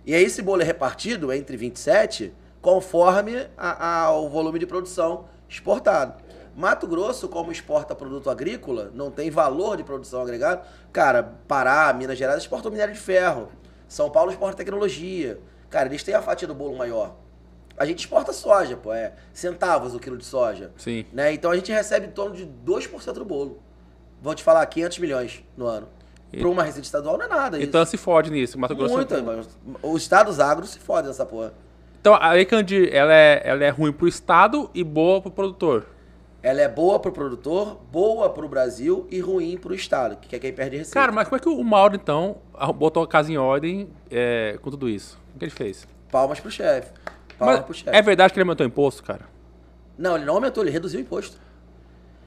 E aí esse bolo é repartido entre 27 conforme a, a, o volume de produção exportado. Mato Grosso, como exporta produto agrícola, não tem valor de produção agregado. Cara, Pará, Minas Gerais exportam minério de ferro. São Paulo exporta tecnologia. Cara, eles têm a fatia do bolo maior. A gente exporta soja, pô, é centavos o quilo de soja. Sim. Né? Então a gente recebe em torno de 2% do bolo. Vou te falar, 500 milhões no ano. Para uma receita estadual não é nada. Isso. Então se fode nisso. Mato Grosso Muito. Os estados agros se fodem nessa porra. Então a Lei Candir, ela é, ela é ruim pro estado e boa pro produtor. Ela é boa pro produtor, boa pro Brasil e ruim pro estado, que é quem perde receita. Cara, mas como é que o Mauro, então, botou a casa em ordem é, com tudo isso? O que ele fez? Palmas pro chefe. Mas é verdade que ele aumentou o imposto, cara? Não, ele não aumentou, ele reduziu o imposto.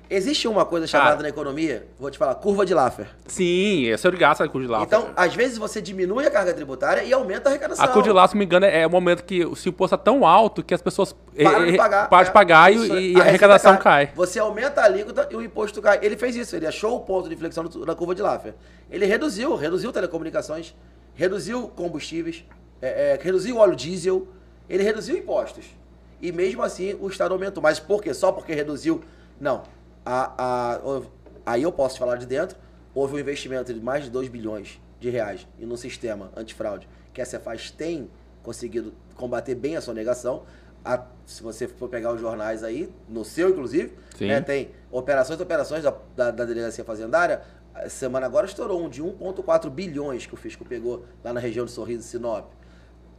Existe uma coisa chamada Cara. na economia, vou te falar, curva de Laffer. Sim, esse é o gasto da curva de laço. Então, às vezes você diminui a carga tributária e aumenta a arrecadação. a curva de laço, se não me engano, é o momento que o se o imposto é tão alto que as pessoas eh, de pagar. param de É, pagar e- isso, e, receita a arrecadação cai. Você aumenta a alíquota e o imposto cai. Ele fez isso, ele achou o ponto de inflexão da curva de Laffer. Ele reduziu, reduziu telecomunicações, reduziu combustíveis, é, é, reduziu óleo diesel, ele reduziu impostos. E mesmo assim o Estado aumentou. Mas por quê? Só porque reduziu? Não. A, a- aí eu posso falar de dentro. Houve um investimento de mais de 2 bilhões de reais e no sistema antifraude que a Cefaz tem conseguido combater bem a sonegação. A- se você for pegar os jornais aí, no seu inclusive, né, tem operações operações da, da, da delegacia fazendária. Semana agora estourou um de 1,4 bilhões que o fisco pegou lá na região de Sorriso e Sinop.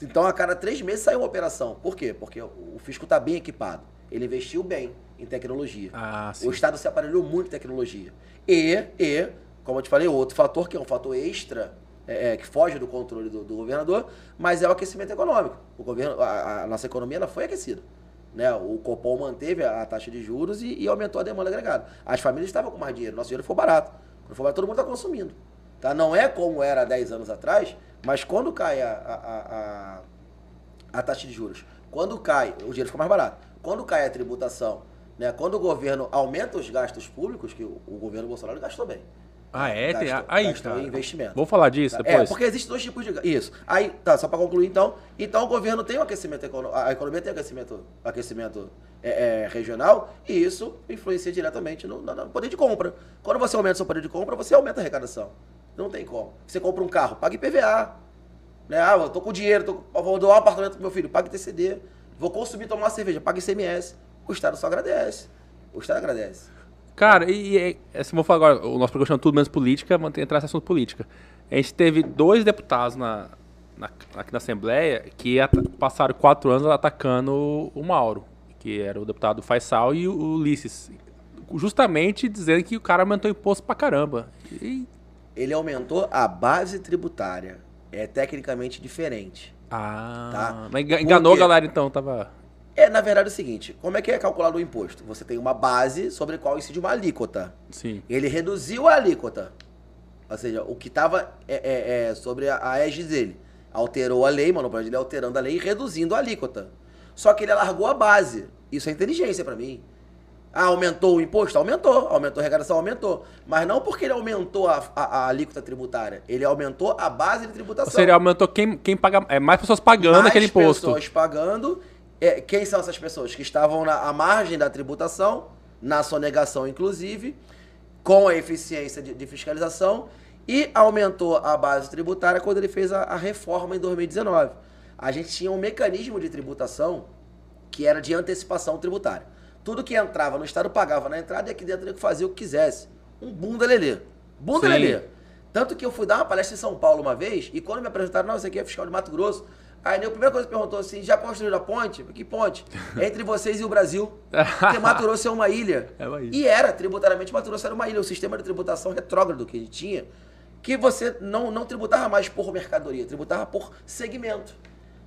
Então, a cada três meses sai uma operação. Por quê? Porque o fisco está bem equipado. Ele investiu bem em tecnologia. Ah. O Estado se aparelhou muito em tecnologia. E, e, como eu te falei, outro fator que é um fator extra, é, é, que foge do controle do, do governador, mas é o aquecimento econômico. O governo, a, a nossa economia ela foi aquecida. Né? O Copom manteve a, a taxa de juros e, e aumentou a demanda agregada. As famílias estavam com mais dinheiro, nosso dinheiro ficou barato. Quando for barato, todo mundo está consumindo. Tá? Não é como era há 10 anos atrás, mas quando cai a, a- a- a taxa de juros, quando cai, o dinheiro fica mais barato. Quando cai a tributação, né? quando o governo aumenta os gastos públicos, que o, o governo Bolsonaro gastou bem. Ah, é? Tem, Gastou- aí, gastou cara. em investimento. Vamos falar disso É, depois? porque existem dois tipos de. Isso. Aí, tá, só para concluir então. Então o governo tem o aquecimento econômico. A economia tem aquecimento, aquecimento é, é, regional e isso influencia diretamente no, no- no poder de compra. Quando você aumenta o seu poder de compra, você aumenta a arrecadação. Não tem como. Você compra um carro, paga IPVA. Né? Ah, eu tô com dinheiro, tô, vou doar um apartamento pro meu filho, paga TCD. Vou consumir, tomar uma cerveja, paga ICMS. O Estado só agradece. O Estado agradece. Cara, e, e é, assim, vou falar agora, o nosso programa chama Tudo Menos Política, mantém entrar esse assunto política. A gente teve dois deputados na, na- aqui na Assembleia que passaram quatro anos atacando o Mauro, que era o deputado Faisal e o Ulisses. Justamente dizendo que o cara aumentou imposto pra caramba. E, Ele aumentou a base tributária. É tecnicamente diferente. ah, Tá. mas enganou a quê? galera então, tava... É, na verdade, é o seguinte: como é que é calculado o imposto? Você tem uma base sobre a qual incide uma alíquota. Sim. Ele reduziu a alíquota. Ou seja, o que estava é, é, é, sobre a, a égide dele. Alterou a lei, mano, ele alterando a lei e reduzindo a alíquota. Só que ele alargou a base. Isso é inteligência pra mim. Ah, aumentou o imposto? Aumentou. Aumentou a arrecadação? Aumentou. Mas não porque ele aumentou a, a, a alíquota tributária. Ele aumentou a base de tributação. Ou seja, ele aumentou quem, quem paga... É, mais pessoas pagando Mais aquele imposto. pessoas pagando. É, quem são essas pessoas? Que estavam na à margem da tributação, na sonegação, inclusive, com a eficiência de, de fiscalização, e aumentou a base tributária quando ele fez a, a reforma em 2019. A gente tinha um mecanismo de tributação que era de antecipação tributária. Tudo que entrava no Estado pagava na entrada e aqui dentro ele fazia o que quisesse. Um bunda lelê. Bunda Sim. lelê. Tanto que eu fui dar uma palestra em São Paulo uma vez, e quando me apresentaram, não, isso aqui é fiscal de Mato Grosso. Aí a primeira coisa que perguntou assim: já construíram a ponte? Que ponte? Entre vocês e o Brasil. Porque Mato Grosso é uma ilha. É uma ilha. E era, tributariamente, Mato Grosso era uma ilha. O sistema de tributação retrógrado que gente tinha, que você não, não tributava mais por mercadoria, tributava por segmento.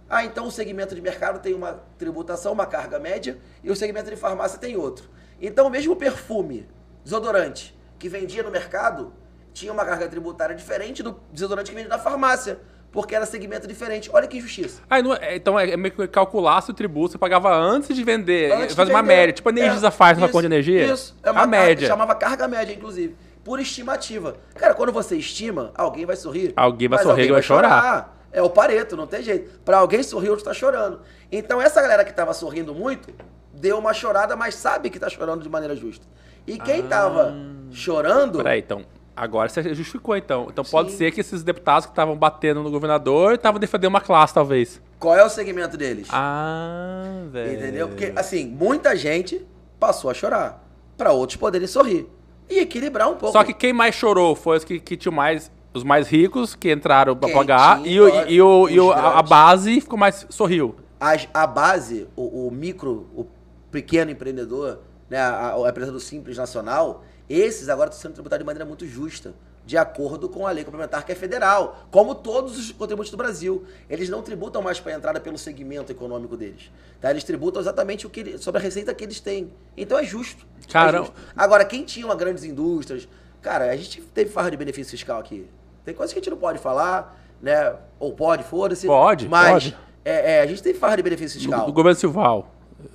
Ah, então o segmento de mercado tem uma tributação, uma carga média, e o segmento de farmácia tem outro. Então, mesmo o perfume, desodorante, que vendia no mercado, tinha uma carga tributária diferente do desodorante que vendia na farmácia, porque era segmento diferente. Olha que injustiça. Ah, não é- então é é meio que calculasse o tributo, você pagava antes de vender, Antes de faz uma vender. média. Tipo a Energisa É, faz na conta de energia. Isso. É uma a média. Chamava carga média, inclusive. Por estimativa. Cara, quando você estima, alguém vai sorrir. Alguém vai sorrir, alguém vai chorar. É o pareto, não tem jeito. Pra alguém sorrir, outro tá chorando. Então, essa galera que tava sorrindo muito, deu uma chorada, mas sabe que tá chorando de maneira justa. E quem Ah. tava chorando... Peraí, então. Agora você justificou, então. Então pode Sim. ser que esses deputados que estavam batendo no governador estavam defendendo uma classe, talvez. Qual é o segmento deles? Ah, velho. Entendeu? Porque, assim, muita gente passou a chorar. Pra outros poderem sorrir. E equilibrar um pouco. Só que quem mais chorou foi os que, que tinham mais. Os mais ricos que entraram pra Quem pagar e, o, e, o, e o- a, a base ficou mais sorriu. As- a base, o, o micro, o pequeno empreendedor, né, a, a empresa do Simples Nacional, esses agora estão sendo tributados de maneira muito justa, de acordo com a lei complementar que é federal, como todos os contribuintes do Brasil. Eles não tributam mais para a entrada pelo segmento econômico deles. Tá? Eles tributam exatamente o que sobre a receita que eles têm. Então é justo. É Caramba. justo. Agora, quem tinha uma grandes indústrias, cara, a gente teve farra de benefício fiscal aqui. Tem coisas que a gente não pode falar, né? Ou pode, foda-se. Pode, mas pode. É, é, a gente tem farra de benefício Do, fiscal. do governo Silval.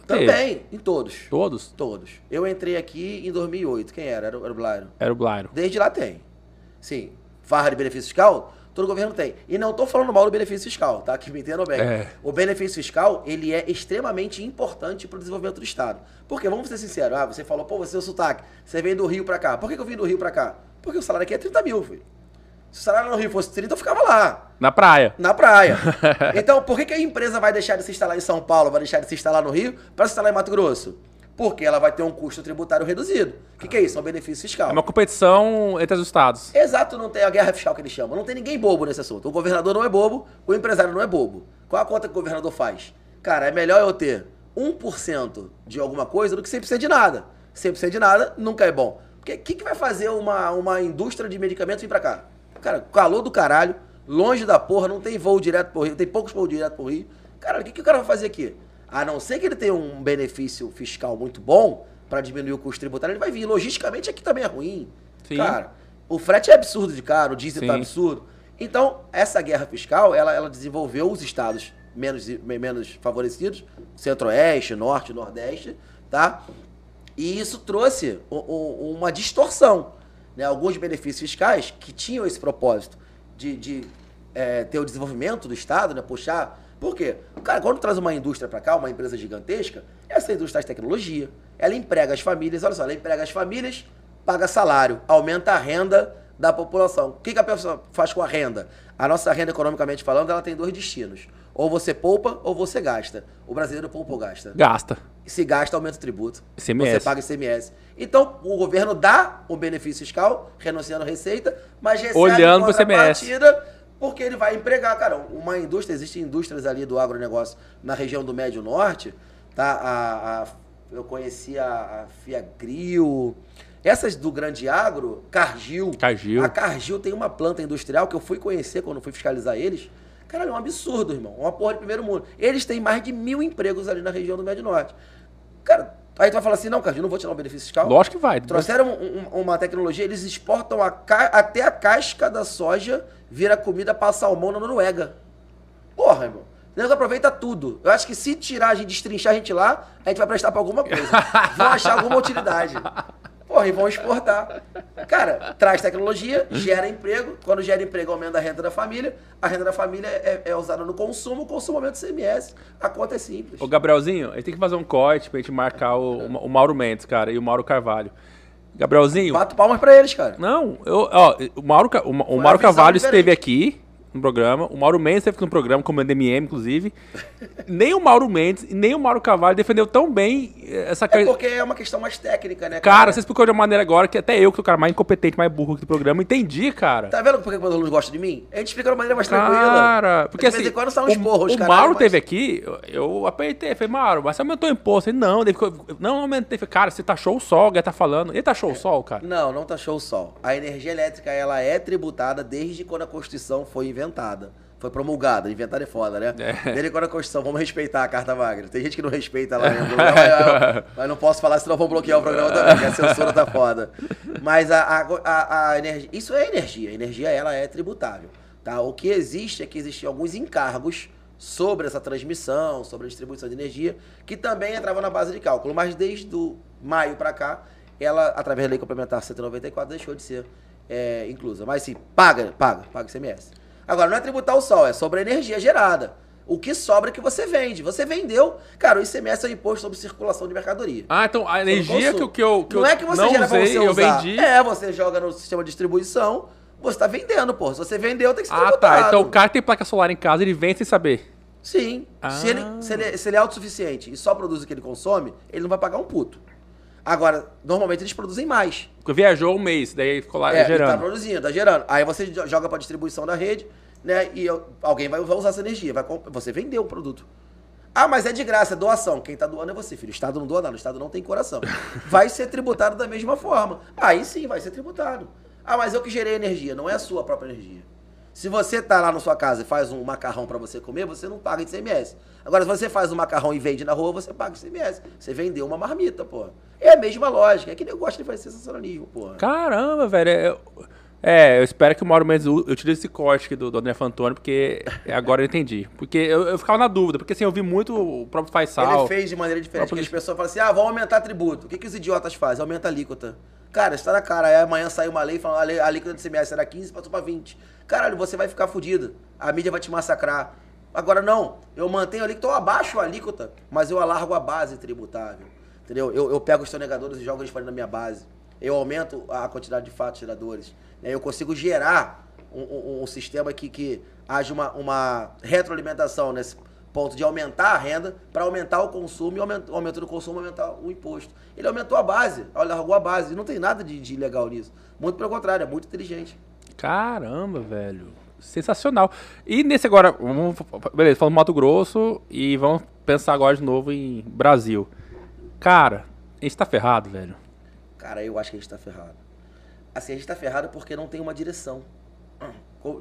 Também, em todos. Todos? Todos. Eu entrei aqui em 2008. Quem era? Era o, era o Blairo. Era o Blairo. Desde lá tem. Sim. Farra de benefício fiscal, todo governo tem. E não tô falando mal do benefício fiscal, tá? Que me entendam bem. É. O benefício fiscal, ele é extremamente importante para o desenvolvimento do Estado. Porque, vamos ser sinceros, ah, você falou, pô, você é o sotaque, você vem do Rio pra cá. Por que, que eu vim do Rio pra cá? Porque o salário aqui é 30 mil, filho. Se o salário no Rio fosse 30, eu ficava lá. Na praia. Na praia. Então, por que, que a empresa vai deixar de se instalar em São Paulo, vai deixar de se instalar no Rio, para se instalar em Mato Grosso? Porque ela vai ter um custo tributário reduzido. O que, que é isso? É um benefício fiscal. É uma competição entre os estados. Exato, não tem a guerra fiscal que eles chamam. Não tem ninguém bobo nesse assunto. O governador não é bobo, o empresário não é bobo. Qual a conta que o governador faz? Cara, é melhor eu ter 1% de alguma coisa do que 100% de nada. 100% de nada nunca é bom. Porque o que, que vai fazer uma, uma indústria de medicamentos vir pra cá? Cara, calor do caralho, longe da porra, não tem voo direto pro Rio, tem poucos voos direto pro Rio. Cara, o que, que o cara vai fazer aqui? A não ser que ele tenha um benefício fiscal muito bom pra diminuir o custo tributário, ele vai vir. Logisticamente aqui também é ruim. Sim. Cara, o frete é absurdo de caro, o diesel tá Sim. absurdo. Então, essa guerra fiscal, ela, ela desenvolveu os estados menos, menos favorecidos, centro-oeste, norte, nordeste, tá? E isso trouxe o- o- uma distorção. Né? Alguns benefícios fiscais que tinham esse propósito de, de, é, ter o desenvolvimento do Estado, né? puxar. Por quê? Cara, quando traz uma indústria para cá, uma empresa gigantesca, essa indústria traz tecnologia, ela emprega as famílias, olha só, ela emprega as famílias, paga salário, aumenta a renda da população. O que, que a pessoa faz com a renda? A nossa renda, economicamente falando, ela tem dois destinos. Ou você poupa ou você gasta. O brasileiro poupa ou gasta? Gasta. se gasta, aumenta o tributo. ICMS. Você paga ICMS. Então, o governo dá o benefício fiscal, renunciando a receita, mas recebe Olhando pro ICMS. contrapartida, porque ele vai empregar. Cara, uma indústria, existem indústrias ali do agronegócio na região do Médio Norte, tá? A, a- eu conheci a, a Fiagril, essas do Grande Agro, Cargill. Cargill. A Cargill tem uma planta industrial que eu fui conhecer quando fui fiscalizar eles. Caralho, é um absurdo, irmão. Uma porra de primeiro mundo. Eles têm mais de mil empregos ali na região do Médio Norte. Cara, aí tu vai falar assim, não, Cargill, não vou dar um benefício fiscal. Lógico que vai. Trouxeram um- um- uma tecnologia, eles exportam a ca- até a casca da soja, vira comida para salmão na Noruega. Porra, irmão. O nego aproveita tudo. Eu acho que se tirar a gente, destrinchar a gente lá, a gente vai prestar pra alguma coisa. Vão achar alguma utilidade. Porra, e vão exportar. Cara, traz tecnologia, gera emprego. Quando gera emprego, aumenta a renda da família. A renda da família é, é usada no consumo, o consumo aumenta o CMS. A conta é simples. Ô, Gabrielzinho, a gente tem que fazer um corte pra gente marcar o, o Mauro Mendes, cara, e o Mauro Carvalho. Gabrielzinho, Bato palmas pra eles, cara. não, eu, ó, o Mauro, o, o Mauro Carvalho diferente. esteve aqui no programa, o Mauro Mendes aqui no programa, como MDM, inclusive. nem o Mauro Mendes e nem o Mauro Carvalho defendeu tão bem essa É porque é uma questão mais técnica, né, Cara, você explicou de uma maneira agora que até eu, que sou o cara mais incompetente, mais burro aqui do programa, entendi, cara. Tá vendo por que os alunos gostam de mim? A gente explica de uma maneira mais tranquila. Cara, porque assim, quando sai um o, esporro, os o caralho, Mauro mas- teve aqui, eu, apertei, falei, Mauro, mas você aumentou o imposto? Ele, não, ele ficou, não, não aumentei. Falei, cara, você taxou o sol, o tá falando. Ele taxou o sol, cara? Não, não taxou o sol. A energia elétrica, ela é tributada desde quando a Constituição foi inventada. Foi promulgada. Inventar é foda, né? É. Desde quando a Constituição. Vamos respeitar a Carta Magna. Tem gente que não respeita lá no programa, mas, mas não posso falar, senão vão bloquear o programa também, que a censura tá foda. Mas a, a, a- a energia... Isso é energia. A energia, ela é tributável. Tá? O que existe é que existem alguns encargos sobre essa transmissão, sobre a distribuição de energia, que também entravam na base de cálculo. Mas desde o maio para cá, ela, através da lei complementar 194, deixou de ser é, inclusa. Mas sim, paga, paga, paga ICMS. Agora, não é tributar o sol, é sobre a energia gerada. O que sobra é que você vende. Você vendeu, cara, o ICMS é o imposto sobre circulação de mercadoria. Ah, então a energia que, que eu, que não eu é que você gera pra usei, você eu usar. vendi. É, você joga no sistema de distribuição, você tá vendendo, pô. Se você vendeu, tem que ser Ah, tributado. tá. Então o cara tem placa solar em casa, ele vende sem saber. Sim. Se, ele, Ah. se, ele, se ele é autossuficiente e só produz o que ele consome, ele não vai pagar um puto. Agora, normalmente eles produzem mais. Porque viajou um mês, daí ficou lá É, e gerando. tá produzindo, tá gerando. Aí você jo- joga pra distribuição da rede, né? E eu- alguém vai usar essa energia. Vai, você vendeu o produto. Ah, mas é de graça, é doação. Quem tá doando é você, filho. O Estado não doa nada, o Estado não tem coração. Vai ser tributado da mesma forma. Aí sim, vai ser tributado. Ah, mas eu que gerei energia, não é a sua própria energia. Se você tá lá na sua casa e faz um macarrão pra você comer, você não paga ICMS. Agora, se você faz um macarrão e vende na rua, você paga ICMS. Você vendeu uma marmita, pô. É a mesma lógica. É que nem eu gosto de fazer sensacionalismo, pô. Caramba, velho. É, é, eu espero que o Mauro Mendes utilize esse corte aqui do, do André Fantoni, porque agora eu entendi. Porque eu, eu ficava na dúvida, porque assim, eu vi muito o próprio Faisal. Ele fez de maneira diferente. Próprio Que as pessoas falam assim: ah, vamos aumentar tributo. O que, que os idiotas fazem? Aumenta a alíquota. Cara, está na cara. Aí amanhã sai uma lei falando a, alíquota do CMS era 15, passou para 20. Caralho, você vai ficar fudido. A mídia vai te massacrar. Agora não, eu mantenho a alíquota, eu abaixo a alíquota, mas eu alargo a base tributável. Entendeu? Eu, eu pego os sonegadores e jogo eles para na minha base. Eu aumento a quantidade de fatos geradores. né? Eu consigo gerar um, um- um sistema que, que haja uma, uma retroalimentação nesse ponto de aumentar a renda para aumentar o consumo e aumenta, aumentando o consumo aumentar o imposto. Ele aumentou a base, largou a base. Não tem nada de, de ilegal nisso. Muito pelo contrário, é muito inteligente. Caramba, velho. Sensacional. E nesse agora, vamos, beleza, falando Mato Grosso e vamos pensar agora de novo em Brasil. Cara, a gente tá ferrado, velho. Cara, eu acho que a gente tá ferrado. Assim, a gente tá ferrado porque não tem uma direção.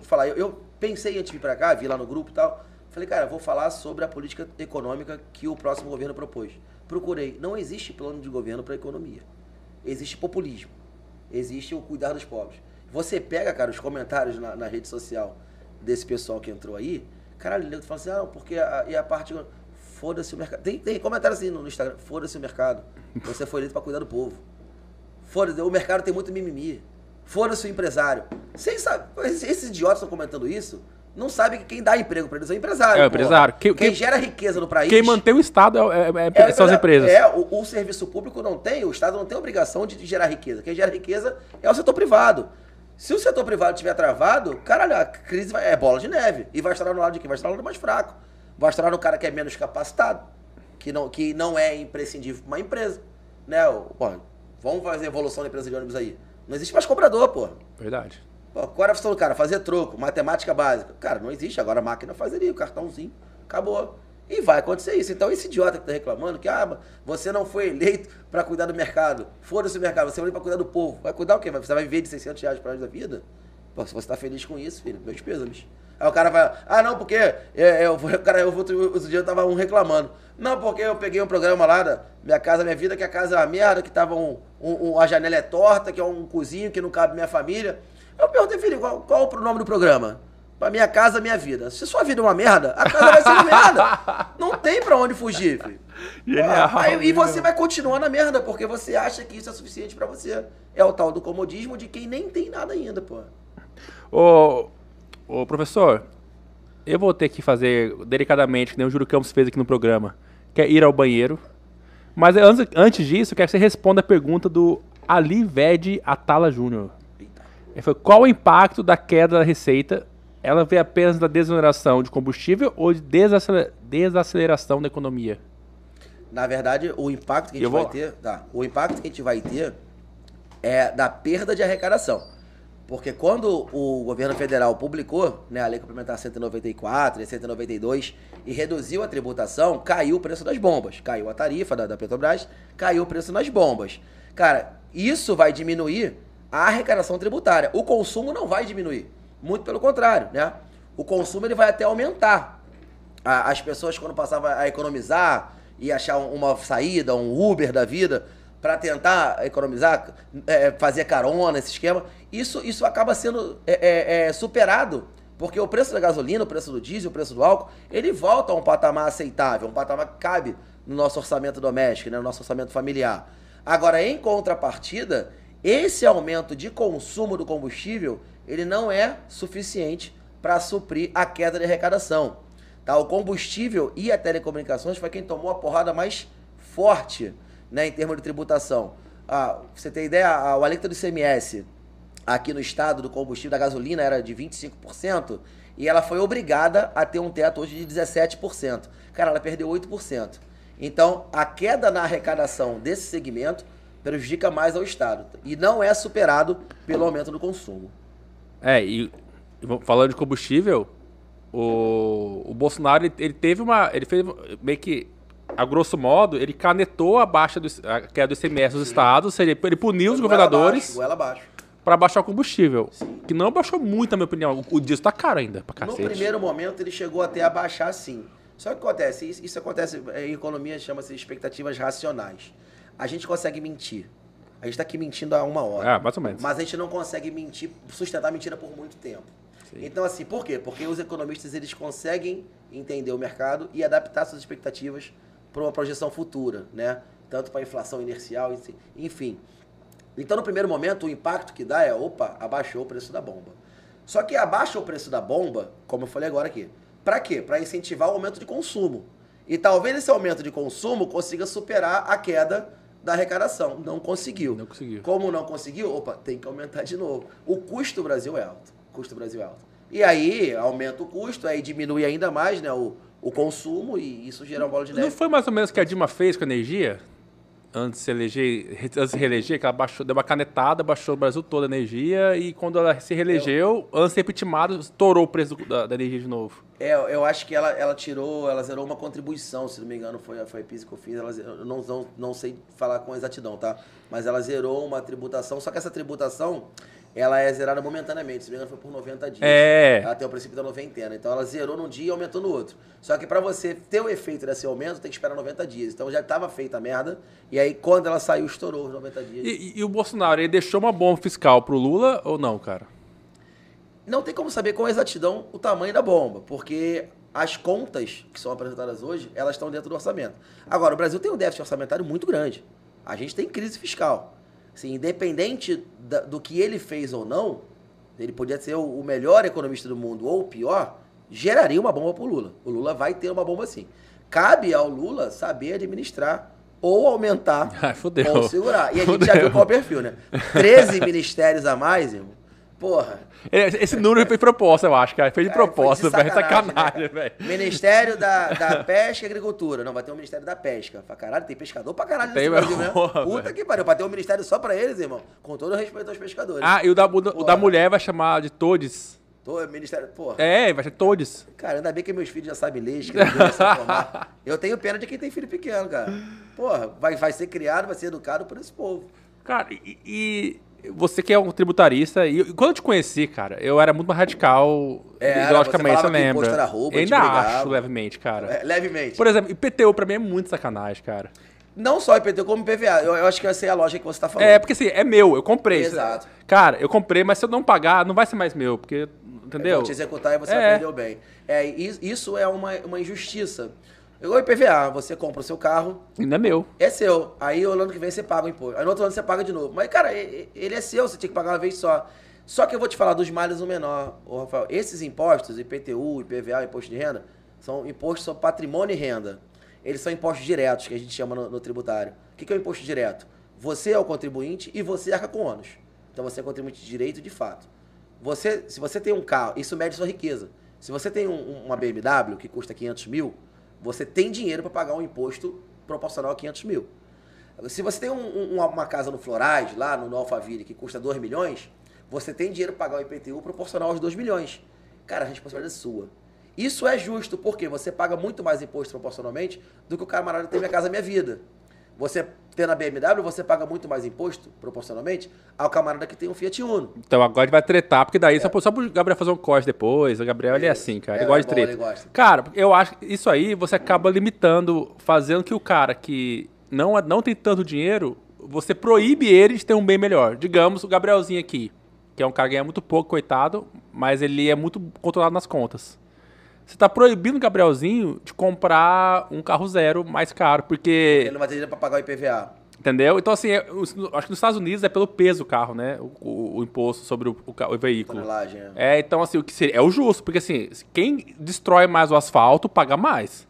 Falar, eu, eu pensei antes de vir pra cá, vi lá no grupo e tal. Falei, cara, vou falar sobre a política econômica que o próximo governo propôs. Procurei. Não existe plano de governo para economia. Existe populismo. Existe o cuidar dos pobres. Você pega, cara, os comentários na, na rede social desse pessoal que entrou aí, caralho, ele fala assim, ah, porque a, e a parte. Foda-se o mercado. Tem, tem comentário assim no, no Instagram, foda-se o mercado. Você foi eleito para cuidar do povo. Foda-se, o mercado tem muito mimimi. Foda-se o empresário. Esses, idiotas estão comentando isso, não sabem que quem dá emprego para eles é o empresário. É o empresário. Quem, Quem- quem- gera riqueza no país. Quem mantém o Estado é, é- é- é são as empresas. É, o, o serviço público não tem, o Estado não tem obrigação de, de gerar riqueza. Quem gera riqueza é o setor privado. Se o setor privado estiver travado, caralho, a crise vai- é bola de neve. E vai estourar no lado de quem? Vai estourar no mais fraco. Vai estourar no cara que é menos capacitado, que não, que não é imprescindível para uma empresa. Né? Pô, vamos fazer evolução da empresa de ônibus aí. Não existe mais cobrador, pô. Verdade. Pô, qual era a função do cara? Fazer troco, matemática básica. Cara, não existe. Agora a máquina faz ali, o cartãozinho, acabou. E vai acontecer isso. Então, esse idiota que tá reclamando que, ah, você não foi eleito para cuidar do mercado. Foda-se o mercado, você foi eleito para cuidar do povo. Vai cuidar o quê? Você vai viver de 600 reais para da vida? Pô, se você tá feliz com isso, filho, meus pêsames. Aí o cara vai, ah, não, porque é, é, eu, cara, eu, outro, dia tava um reclamando. Não, porque eu peguei um programa lá da Minha Casa Minha Vida, que a casa é uma merda, que tava um, um- um- a janela é torta, que é um cozinho que não cabe minha família. Eu perguntei, filho, qual, qual o nome do programa? Pra Minha Casa Minha Vida. Se sua vida é uma merda, a casa vai ser uma merda. Não tem pra onde fugir, filho. Genial, Ah, aí- e você vai continuar na merda, porque você acha que isso é suficiente pra você. É o tal do comodismo de quem nem tem nada ainda, pô. Ô, ô, professor, eu vou ter que fazer delicadamente, que nem o Júlio Campos fez aqui no programa, que é ir ao banheiro. Mas antes, antes disso, eu quero que você responda a pergunta do Ali Ved Atala Júnior. Ele foi, qual o impacto da queda da receita? Ela veio apenas da desoneração de combustível ou de desacelera- desaceleração da economia? Na verdade, o impacto que a gente vai lá. ter. Tá, o impacto que a gente vai ter é da perda de arrecadação. Porque quando o governo federal publicou né, a Lei Complementar 194 e 192 e reduziu a tributação, caiu o preço das bombas. Caiu a tarifa da, da Petrobras, caiu o preço nas bombas. Cara, isso vai diminuir a arrecadação tributária. O consumo não vai diminuir. Muito pelo contrário, né? O consumo ele vai até aumentar as pessoas quando passavam a economizar e achar um- uma saída, um Uber da vida, para tentar economizar, é, fazer carona, esse esquema, isso, isso acaba sendo é, é, é, superado. Porque o preço da gasolina, o preço do diesel, o preço do álcool, ele volta a um patamar aceitável, um patamar que cabe no nosso orçamento doméstico, né, no nosso orçamento familiar. Agora, em contrapartida, esse aumento de consumo do combustível, ele não é suficiente para suprir a queda de arrecadação. Tá? O combustível e a telecomunicações foi quem tomou a porrada mais forte né, em termos de tributação. Ah, você tem ideia, o alíquota do ICMS aqui no estado do combustível da gasolina era de 25% e ela foi obrigada a ter um teto hoje de 17%. Cara, ela perdeu 8%. Então, a queda na arrecadação desse segmento prejudica mais ao Estado. E não é superado pelo aumento do consumo. É, e falando de combustível, o, o Bolsonaro ele, ele teve uma. Ele fez meio que. A grosso modo, ele canetou a baixa do, a queda do ICMS dos estados, seja, ele puniu os governadores para baixar o combustível. Sim. Que não baixou muito, na minha opinião. O, o diesel tá caro ainda, pra cacete. No primeiro momento, ele chegou até a baixar sim. Só que acontece, isso, isso acontece em economia, chama-se expectativas racionais. A gente consegue mentir. A gente está aqui mentindo há uma hora. É, mais ou menos. Mas a gente não consegue mentir, sustentar a mentira por muito tempo. Sim. Então, assim, por quê? Porque os economistas eles conseguem entender o mercado e adaptar suas expectativas para uma projeção futura, né? Tanto para a inflação inercial, enfim. Então, no primeiro momento, o impacto que dá é, opa, abaixou o preço da bomba. Só que abaixa o preço da bomba, como eu falei agora aqui, para quê? Para incentivar o aumento de consumo. E talvez esse aumento de consumo consiga superar a queda da arrecadação. Não conseguiu. Não conseguiu. Como não conseguiu, opa, tem que aumentar de novo. O custo do Brasil é alto. O custo do Brasil é alto. E aí aumenta o custo, aí diminui ainda mais né, o, o consumo e isso gera uma bola de neve. Não foi mais ou menos o que a Dilma fez com a energia? Antes de se eleger, antes de reeleger, que ela baixou, deu uma canetada, baixou o Brasil toda a energia e quando ela se reelegeu, eu, antes de ser impeachment, estourou o preço da, da, energia de novo. É, eu acho que ela, ela tirou, ela zerou uma contribuição, se não me engano, foi, foi a PIS que eu fiz, ela, eu não, não, não sei falar com exatidão, tá? Mas ela zerou uma tributação, só que essa tributação, ela é zerada momentaneamente. Se não me engano, foi por 90 dias. É. Tem o princípio da noventena. Então ela zerou num dia e aumentou no outro. Só que para você ter o efeito desse aumento, tem que esperar 90 dias. Então já estava feita a merda. E aí, quando ela saiu, estourou os 90 dias. E, e o Bolsonaro, ele deixou uma bomba fiscal pro Lula ou não, cara? Não tem como saber com exatidão o tamanho da bomba, porque as contas que são apresentadas hoje, elas estão dentro do orçamento. Agora, o Brasil tem um déficit orçamentário muito grande. A gente tem crise fiscal. Assim, independente da, do que ele fez ou não, ele podia ser o, o melhor economista do mundo ou o pior, geraria uma bomba para o Lula. O Lula vai ter uma bomba assim. Cabe ao Lula saber administrar ou aumentar Ai, ou segurar. E a gente já viu qual é o perfil, né? 13 ministérios a mais, irmão. Porra. Esse número foi proposta, eu acho, cara. Foi de proposta, velho. É sacanagem, né, velho. Ministério da, da Pesca e Agricultura. Não, vai ter um Ministério da Pesca. Pra caralho, tem pescador pra caralho tem, Brasil, né? Puta véio. que pariu. Pra ter um ministério só pra eles, irmão. Com todo o respeito aos pescadores. Ah, e o da, o, o da mulher vai chamar de Todes. Tô, ministério, porra. É, vai ser todos. Cara, ainda bem que meus filhos já sabem ler, escrever, Eu tenho pena de quem tem filho pequeno, cara. Porra, vai, vai ser criado, vai ser educado por esse povo. Cara, e, e você que é um tributarista, e quando eu te conheci, cara, eu era muito mais radical é, ideologicamente, você, você lembra? Roubo, eu ainda acho levemente, cara. É, levemente. Por exemplo, IPTU pra mim é muito sacanagem, cara. Não só IPTU, como PVA. Eu, eu acho que essa é a lógica que você tá falando. É, porque assim, é meu, eu comprei. Exato. Cara, eu comprei, mas se eu não pagar, não vai ser mais meu, porque. Entendeu? Eu vou te executar e você é. aprendeu bem. É, isso é uma, uma injustiça. Igual IPVA, você compra o seu carro. Ainda é meu. É seu. Aí o ano que vem você paga o imposto. Aí no outro ano você paga de novo. Mas, cara, ele é seu, você tinha que pagar uma vez só. Só que eu vou te falar dos males o menor, ô Rafael. Esses impostos, IPTU, IPVA, imposto de renda, são impostos sobre patrimônio e renda. Eles são impostos diretos, que a gente chama no, no tributário. O que, que é o imposto direto? Você é o contribuinte e você arca com ônus. Então você é contribuinte de direito de fato. Você, se você tem um carro, isso mede sua riqueza. Se você tem um, uma BMW que custa 500 mil, você tem dinheiro para pagar um imposto proporcional a 500 mil. Se você tem um, um, uma casa no Florais, lá no, Alphaville, que custa 2 milhões, você tem dinheiro para pagar o IPTU proporcional aos 2 milhões. Cara, a responsabilidade é sua. Isso é justo, porque você paga muito mais imposto proporcionalmente do que o camarada tem Minha Casa Minha Vida. Você tendo a BMW, você paga muito mais imposto, proporcionalmente, ao camarada que tem um Fiat Uno. Então agora a gente vai tretar, porque daí é. só, só pro Gabriel fazer um corte depois. O Gabriel, ele é assim, cara. Ele é, gosta de treta. Cara, eu acho que isso aí você acaba limitando, fazendo que o cara que não, não tem tanto dinheiro, você proíbe ele de ter um bem melhor. Digamos, o Gabrielzinho aqui, que é um cara que ganha muito pouco, coitado, mas ele é muito controlado nas contas. Você tá proibindo o Gabrielzinho de comprar um carro zero mais caro, porque. Ele não vai ter dinheiro pra pagar o IPVA. Entendeu? Então, assim, é, acho que nos Estados Unidos é pelo peso do carro, né? O, o, o imposto sobre o, o, veículo. É. é, então, assim, o que seria, é o justo, porque assim, quem destrói mais o asfalto paga mais.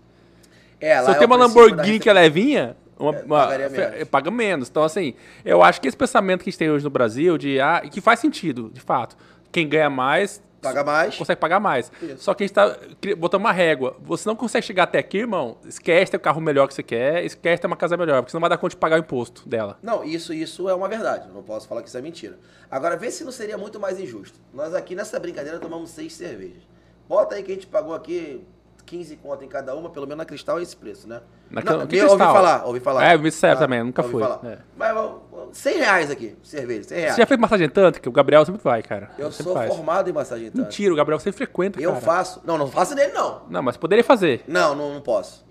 É, Se eu é tenho uma Lamborghini que é levinha, uma, é, uma, menos. paga menos. Então, assim, eu acho que esse pensamento que a gente tem hoje no Brasil, de ah, que faz sentido, de fato. Quem ganha mais Paga mais. consegue pagar mais. Isso. Só que a gente tá botando uma régua. Você não consegue chegar até aqui, irmão, esquece ter o carro melhor que você quer, esquece ter uma casa melhor, porque você não vai dar conta de pagar o imposto dela. Não, isso, isso é uma verdade. Não posso falar que isso é mentira. Agora, vê se não seria muito mais injusto. Nós aqui nessa brincadeira tomamos seis cervejas. Bota aí que a gente pagou aqui 15 conto em cada uma, pelo menos na Cristal é esse preço, né? Naquela- não, que eu ouvi falar, ouvi falar. É, me serve também, nunca fui. É. Mas ó, ó, 100 reais aqui, cerveja, 100 reais. Você já fez massagem tântrica? O Gabriel sempre vai, cara. Eu sou faz. formado em massagem tântrica. Mentira, o Gabriel sempre frequenta, Eu cara. faço. Não, não faço nele, não. Não, mas poderia fazer. Não, não, não posso.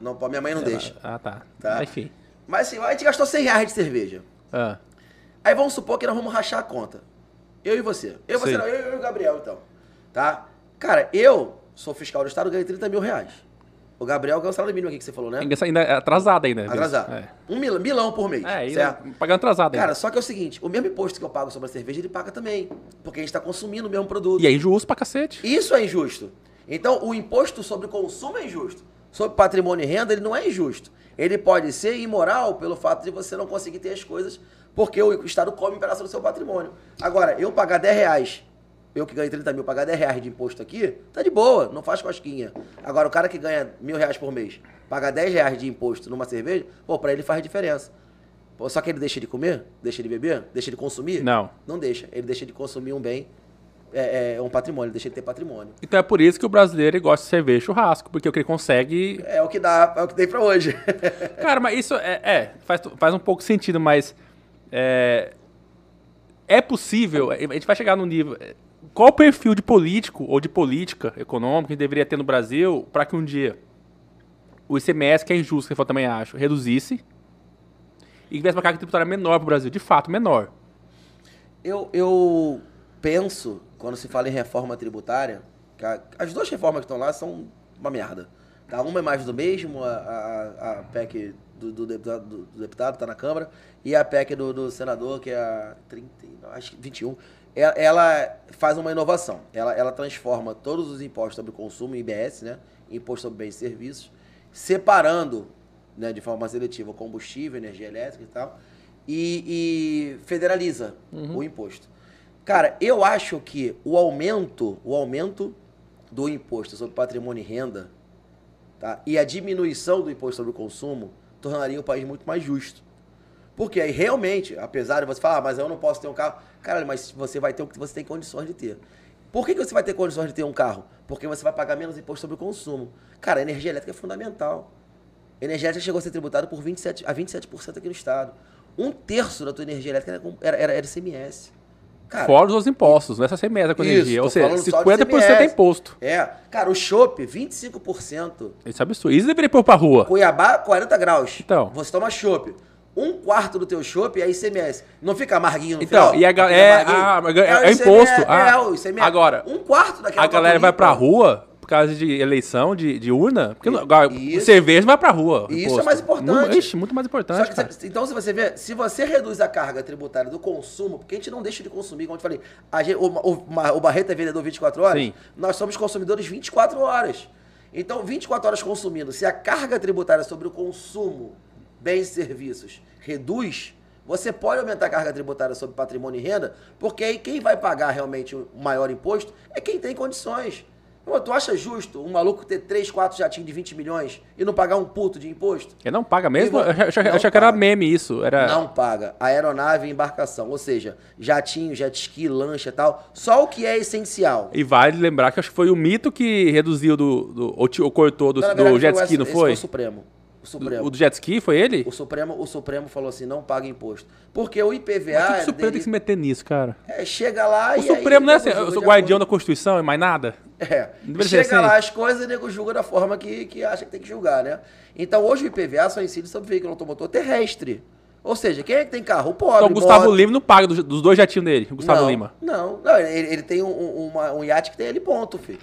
Não, minha mãe não deixa. Ah, tá. Tá. Enfim. Mas assim, a gente gastou 100 reais de cerveja. Ah. Aí vamos supor que nós vamos rachar a conta. Eu e você. Eu e você não, eu e o Gabriel, então. Tá? Cara, eu sou fiscal do Estado, ganhei 30 mil reais. O Gabriel ganhou o salário mínimo aqui que você falou, né? Ainda- Ainda é atrasado ainda. viu? Atrasado. É, Um mil, milão por mês. é certo? pagando atrasado ainda. Cara, só que é o seguinte, o mesmo imposto que eu pago sobre a cerveja, ele paga também. Porque a gente tá consumindo o mesmo produto. E é injusto pra cacete. Isso é injusto. Então, o imposto sobre consumo é injusto. Sobre patrimônio e renda, ele não é injusto. Ele pode ser imoral pelo fato de você não conseguir ter as coisas porque o Estado come um pedaço do seu patrimônio. Agora, eu pagar 10 reais, eu que ganho 30 mil, pagar 10 reais de imposto aqui, tá de boa, não faz cosquinha. Agora, o cara que ganha mil reais por mês, pagar 10 reais de imposto numa cerveja, pô, pra ele faz diferença. Pô, só que ele deixa de comer? Deixa de beber? Deixa de consumir? Não. Não deixa. Ele deixa de consumir um bem, é, é um patrimônio, ele deixa de ter patrimônio. Então é por isso que o brasileiro gosta de cerveja churrasco, porque o que ele consegue. É o que dá, é o que tem pra hoje. Cara, mas isso é, é, faz, faz um pouco sentido, mas é, é possível, a gente vai chegar no nível. Qual o perfil de político ou de política econômica que deveria ter no Brasil para que um dia o ICMS, que é injusto, que eu também acho, reduzisse e tivesse uma carga tributária menor para o Brasil, de fato, menor. eu, eu penso, quando se fala em reforma tributária, que a- as duas reformas que estão lá são uma merda. Tá? Uma é mais do mesmo, a, a, a PEC do, do deputado, do, do deputado tá na Câmara, e a PEC do, do senador, que é a 30, não, acho que 21. Ela, faz uma inovação. Ela, ela transforma todos os impostos sobre o consumo, IBS, né? Imposto sobre bens e serviços, separando né, de forma seletiva combustível, energia elétrica e tal, e, e federaliza o imposto. Cara, eu acho que o aumento, o aumento do imposto sobre patrimônio e renda, tá? E a diminuição do imposto sobre o consumo tornaria o país muito mais justo. Porque aí realmente, apesar de você falar, ah, mas eu não posso ter um carro. Caralho, mas você vai ter o que você tem condições de ter. Por que, que você vai ter condições de ter um carro? Porque você vai pagar menos imposto sobre o consumo. Cara, a energia elétrica é fundamental. A energia elétrica chegou a ser tributada por 27, a 27% aqui no estado. Um terço da tua energia elétrica era, era, era. Cara, Fora os impostos, não é só CMS com Isso, energia. Ou seja, falando só de 50% é imposto. É. Cara, o chopp, 25%. Isso é absurdo. Isso deveria pôr pra rua. Cuiabá, 40 graus. Então. Você toma chopp. Um quarto do teu chopp é ICMS. Não fica amarguinho no Então, final? e Fica é, é- é imposto. Ah, é, o ICMS. agora, Um quarto daquela A galera vai pra rua por causa de eleição, de, de urna. Porque Isso. cerveja vai pra rua. Isso imposto. é mais importante. Ixi, muito mais importante. você- então, se você vê, se você reduz a carga tributária do consumo, porque a gente não deixa de consumir, como eu te falei, a gente- o, o, o Barreto é vendedor 24 horas, Sim. nós somos consumidores 24 horas. Então, 24 horas consumindo, se a carga tributária sobre o consumo, bens e serviços, reduz, você pode aumentar a carga tributária sobre patrimônio e renda, porque aí quem vai pagar realmente o maior imposto é quem tem condições. Pô, tu acha justo um maluco ter 3, 4 jatinhos de 20 milhões e não pagar um puto de imposto? Ele não paga mesmo? Eu achei, não que era meme isso. Era... Não paga. Aeronave e embarcação. Ou seja, jatinho, jet ski, lancha e tal. Só o que é essencial. E vale lembrar que acho que foi o mito que reduziu do. do ou, ou cortou do, Na do jet foi ski, não esse foi? o Supremo. O Supremo. O do jet ski foi ele? O Supremo, o Supremo falou assim, não paga imposto. Porque o IPVA... Mas que que o é Supremo tem dele- que se meter nisso, cara? é, chega lá O e Supremo aí, não é assim, eu sou guardião da Constituição e mais nada. É. Chega assim. lá as coisas e o nego julga da forma que, que acha que tem que julgar, né? Então hoje o IPVA só incide sobre veículo automotor terrestre. Ou seja, quem é que tem carro? O pobre. Então o Gustavo. Lima não paga dos, dos dois jetinhos dele, o Gustavo não, Lima. Não, não ele, ele tem um, um, uma- um iate que tem ele ponto, filho.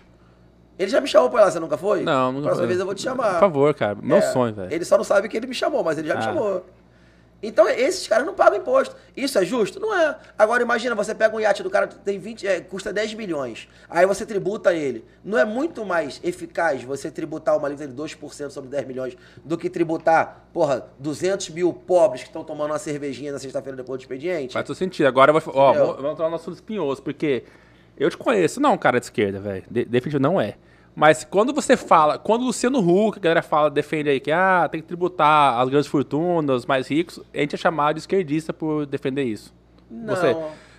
Ele já me chamou pra lá, você nunca foi? Não, nunca Próxima foi. vez eu vou te chamar. Por favor, cara. Meu É, sonho, velho. Ele só não sabe que ele me chamou, mas ele já me Ah. chamou. Então, esses caras não pagam imposto. Isso é justo? Não é. Agora, imagina, você pega um iate do cara que tem 20, é, custa 10 milhões. Aí você tributa ele. Não é muito mais eficaz você tributar uma alíquota de 2% sobre 10 milhões do que tributar, porra, 200 mil pobres que estão tomando uma cervejinha na sexta-feira depois do expediente? Faz todo sentido. Agora eu vou. Ó, vamos entrar no assunto espinhoso, porque Eu te conheço, não, cara de esquerda, velho. De, definitivamente não é. Mas quando você fala, quando o Luciano Huck, a galera fala, defende aí que ah, tem que tributar as grandes fortunas, os mais ricos, a gente é chamado de esquerdista por defender isso. Não. Você,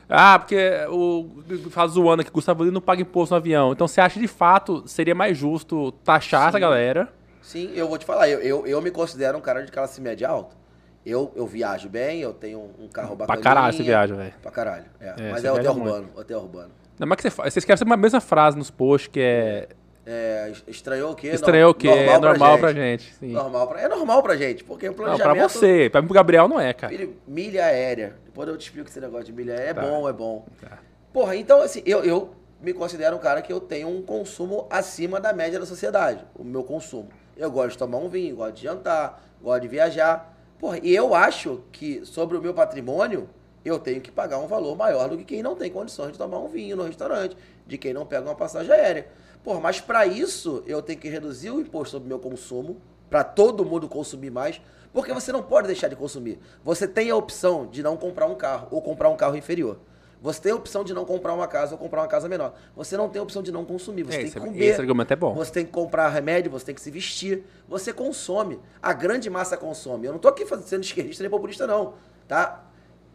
ah, porque o faz zoando que Gustavo Lima não paga imposto no avião. Então você acha de fato seria mais justo taxar essa galera? Sim, eu vou te falar, eu, eu, eu me considero um cara de classe média alta. Eu, eu viajo bem, eu tenho um carro bacana. Pra caralho você viaja, velho. Pra caralho, é. É, Mas é hotel urbano, hotel urbano. Não, mas que você, você escreve sempre a mesma frase nos posts que é. É, estranhou o quê? Estranhou o quê? É normal pra gente. gente. Sim. Normal pra, é normal pra gente, porque o Não, planejamento... pra você. Pra mim, pro Gabriel, não é, cara. Milha, milha aérea. Depois eu te explico esse negócio de milha aérea. É Tá. bom, é bom. Tá. Porra, então assim, eu, eu me considero um cara que eu tenho um consumo acima da média da sociedade. O meu consumo. Eu gosto de tomar um vinho, gosto de jantar, gosto de viajar. Porra, e eu acho que sobre o meu patrimônio, eu tenho que pagar um valor maior do que quem não tem condições de tomar um vinho no restaurante, de quem não pega uma passagem aérea. Porra, mas para isso eu tenho que reduzir o imposto sobre o meu consumo, para todo mundo consumir mais, porque você não pode deixar de consumir. Você tem a opção de não comprar um carro ou comprar um carro inferior. Você tem a opção de não comprar uma casa ou comprar uma casa menor. Você não tem a opção de não consumir. Você É, tem que comer. esse argumento é bom. Você tem que comprar remédio, você tem que se vestir. Você consome. A grande massa consome. Eu não tô aqui fazendo, sendo esquerdista nem populista, não. Tá?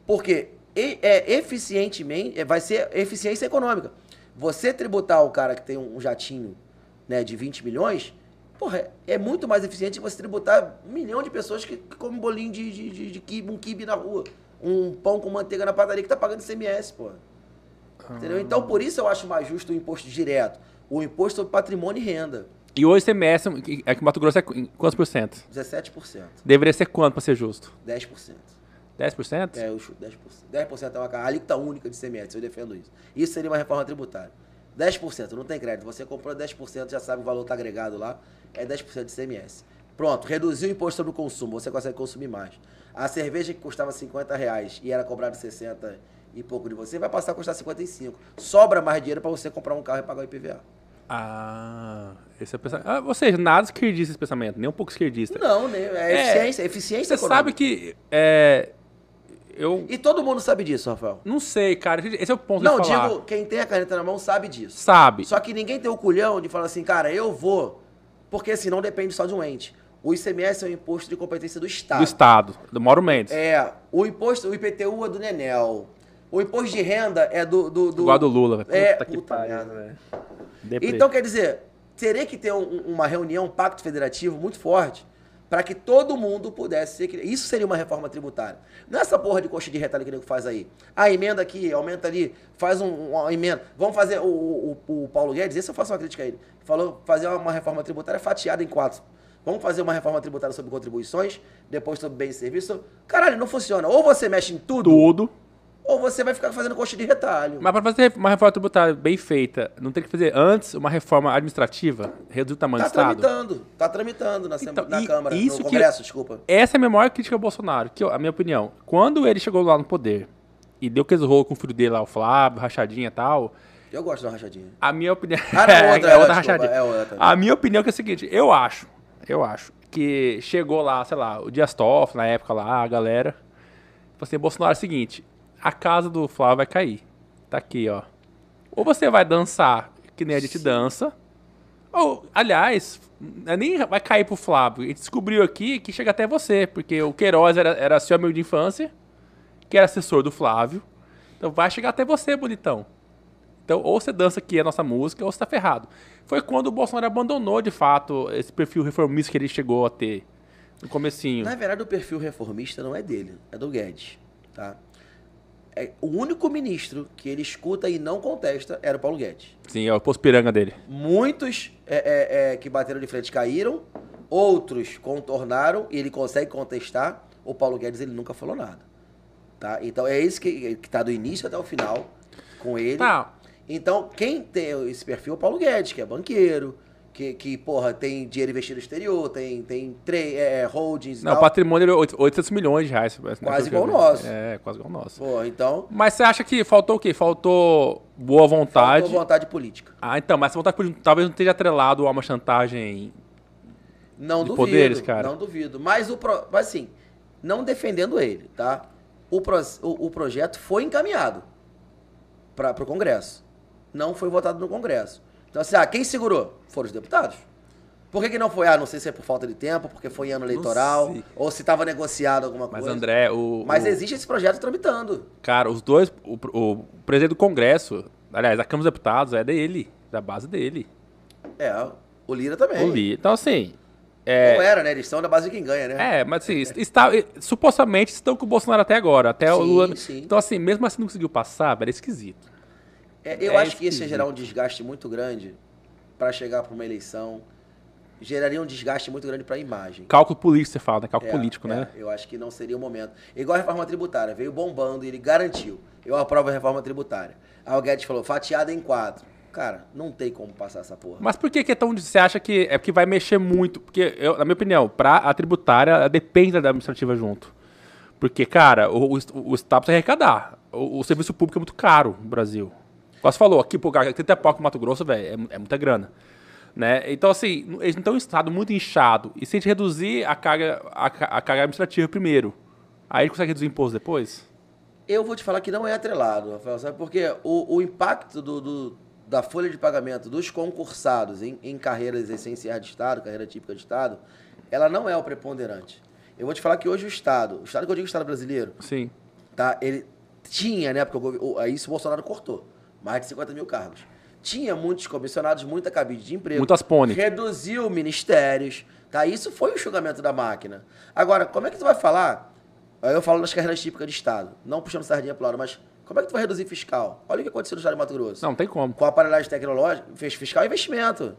Porque é, eficientemente, é, vai ser eficiência econômica. Você tributar o cara que tem um jatinho né, de 20 milhões, porra, é- muito mais eficiente você tributar um milhão de pessoas que, que comem bolinho de, de, de, de quibe, um quibe na rua. Um pão com manteiga na padaria que tá pagando ICMS, porra. Entendeu? Então, por isso eu acho mais justo o imposto direto. O imposto sobre patrimônio e renda. E o ICMS, que- aqui em Mato Grosso, é qu- quantos por cento? 17%. Deveria ser quanto pra ser justo? 10%. 10%? É, eu chuto 10%. 10% é uma alíquota única de ICMS, eu defendo isso. Isso seria uma reforma tributária. 10%, não tem crédito. Você comprou 10%, já sabe o valor está agregado lá, é 10% de ICMS. Pronto, reduziu o imposto sobre o consumo, você consegue consumir mais. A cerveja que custava 50 reais e era cobrada 60 e pouco de você, vai passar a custar 55. Sobra mais dinheiro para você comprar um carro e pagar o IPVA. Ah, esse é o pensamento. Ah, ou seja, nada esquerdista esse pensamento, nem um pouco esquerdista. Não, né? É É, eficiência, eficiência Você econômica. sabe que. É, eu E todo mundo sabe disso, Rafael. não sei, cara. Esse é o ponto Não, de falar. digo, quem tem a caneta na mão sabe disso. Sabe. Só que ninguém tem o culhão de falar assim, cara, eu vou. Porque assim, não depende só de um ente. O ICMS é um imposto de competência do Estado. Do Estado, do Mauro Mendes. É, o imposto, o IPTU é do Nenel. O imposto de renda é do. do, do Igual do Lula, velho. É, Puta que puta merda, velho. Então, quer dizer, teria que ter um- uma reunião, um pacto federativo muito forte para que todo mundo pudesse ser. Isso seria uma reforma tributária. Não é porra de coxa de retalho que o nego faz aí. A emenda aqui, aumenta ali, faz um- uma emenda. Vamos fazer. O, o- o Paulo Guedes, esse eu faço uma crítica a ele. Falou fazer uma reforma tributária fatiada em quatro. Vamos fazer uma reforma tributária sobre contribuições, depois sobre bens e serviços. Caralho, não funciona. Ou você mexe em tudo, Tudo. Ou você vai ficar fazendo coxa de retalho. Mas para fazer uma reforma tributária bem feita, não tem que fazer antes uma reforma administrativa? Reduzir o tamanho Tá do Estado? tramitando. Tá tramitando na, Então, na Câmara, isso no que- Congresso, desculpa. Essa é a minha maior crítica ao Bolsonaro, que a minha opinião. Quando ele chegou lá no poder e deu aqueles rolos com o filho dele lá, o Flávio, rachadinha e tal, Eu gosto da rachadinha. a minha opinião... Ah, não, outra, é, é outra outra, rachadinha. desculpa, é outra. A minha opinião é, que é o seguinte, eu acho, eu acho, que chegou lá, sei lá, o Dias Toffoli, na época lá, a galera, falou assim, Bolsonaro, é o seguinte, a casa do Flávio vai cair. Tá aqui, ó. Ou você vai dançar, que nem a gente dança, ou, aliás, é nem vai cair pro Flávio. Gente descobriu aqui que chega até você, porque o Queiroz era, era seu amigo de infância, que era assessor do Flávio. Então vai chegar até você, bonitão. Então, ou você dança aqui a nossa música, ou você tá ferrado. Foi quando o Bolsonaro abandonou, de fato, esse perfil reformista que ele chegou a ter no comecinho. Na verdade, o perfil reformista não é dele, é do Guedes. Tá? É, o único ministro que ele escuta e não contesta era o Paulo Guedes. Sim, é o posto piranga dele. Muitos é, é, é, que bateram de frente caíram, outros contornaram e ele consegue contestar. O Paulo Guedes ele nunca falou nada. Tá? Então é esse que, que tá do início até o final com ele. Tá. Então, quem tem esse perfil é o Paulo Guedes, que é banqueiro, que, que porra, tem dinheiro investido no exterior, tem, tem tre- é, holdings e Não, o patrimônio é 800 milhões de reais. né, Quase igual o nosso. É, quase igual o nosso. Porra, então, Mas você acha que faltou o quê? Faltou boa vontade. faltou vontade política. Ah, então, mas essa vontade política talvez não esteja atrelado a uma chantagem. Não De duvido, poderes, cara. não duvido. Mas, o pro, mas assim, não defendendo ele, tá? O, pro- o, o projeto foi encaminhado para o Congresso. não foi votado no Congresso. Então, assim, ah, quem segurou? Foram os deputados. Por que, que não foi? Ah, não sei se é por falta de tempo, porque foi em ano eleitoral, ou se estava negociado alguma Mas, coisa. André, o. Mas o- existe esse projeto tramitando. Cara, os dois. O, o presidente do Congresso, aliás, a Câmara dos Deputados é dele, da base dele. É, o Lira também. O Li. Então, assim. É, Não era, né? Eles estão da base de quem ganha, né? É, mas assim, está, supostamente estão com o Bolsonaro até agora, até o Sim, Lula. sim. Então, assim, mesmo assim não conseguiu passar, velho, é esquisito. É, eu É acho que isso ia gerar um desgaste muito grande para chegar para uma eleição. Geraria um desgaste muito grande para a imagem. Cálculo político, você fala, né? Cálculo É, político, né? é, eu acho que não seria o momento. Igual a reforma tributária, veio bombando e ele garantiu. Eu aprovo a reforma tributária. Aí o Guedes falou, fatiada em quatro. Cara, não tem como passar essa porra. Mas por que, que é tão. Você acha que é porque vai mexer muito? Porque, eu, na minha opinião, pra a tributária, ela depende da administrativa junto. Porque, cara, o, o, o Estado precisa arrecadar. O, o serviço público é muito caro no Brasil. Você falou, aqui, pô, cara, 30 pau no Mato Grosso, velho, é, é muita grana. Né? Então, assim, eles não estão em estado muito inchado. E se a gente reduzir a carga, a, a carga administrativa primeiro, aí a gente consegue reduzir o imposto depois? Eu vou te falar que não é atrelado, Rafael, sabe? Porque o, o impacto do, do- da folha de pagamento dos concursados em, em carreiras essenciais de Estado, carreira típica de Estado, ela não é o preponderante. Eu vou te falar que hoje o Estado, o Estado que eu digo o Estado brasileiro, Sim. tá? Ele tinha, né? Porque o- aí isso o Bolsonaro cortou. Mais de 50 mil cargos. Tinha muitos comissionados, muita cabide de emprego. Muitas pônei. Reduziu ministérios. Tá? Isso foi o enxugamento da máquina. Agora, como é que tu vai falar? Eu falo nas carreiras típicas de Estado. Não puxando sardinha pro lado, mas como é que tu vai reduzir fiscal? Olha o que aconteceu no Estado de Mato Grosso. Não, tem como. Com a aparelhagem tecnológica, fez fiscal e investimento.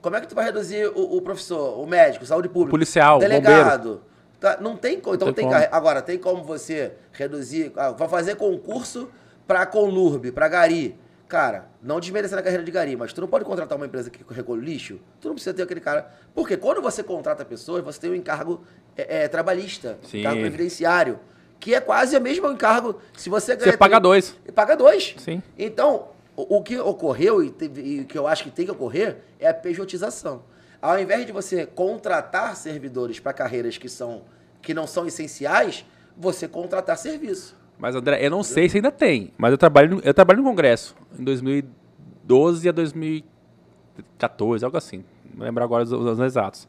Como é que tu vai reduzir o, o professor, o médico, saúde pública? Policial, delegado? Tá, não tem como. Então Tem Agora, tem como você reduzir. ah, vai fazer concurso pra Conlurb, pra Gari. Cara, não desmerecendo a carreira de Gari, mas tu não pode contratar uma empresa que recolhe lixo. Tu não precisa ter aquele cara. Porque quando você contrata pessoas, você tem um encargo é, é, trabalhista, Sim. encargo previdenciário, que é quase o mesmo encargo. Se você ganha. Você paga dois. E paga dois. Sim. Então, o, o que ocorreu e, teve- e o que eu acho que tem que ocorrer é a pejotização. Ao invés de você contratar servidores para carreiras que, são, que não são essenciais, você contratar serviço. Mas, André, eu não sei se ainda tem, mas eu trabalho no, eu trabalho no Congresso, em 2012 a 2014, algo assim. Não lembro agora os, os anos exatos.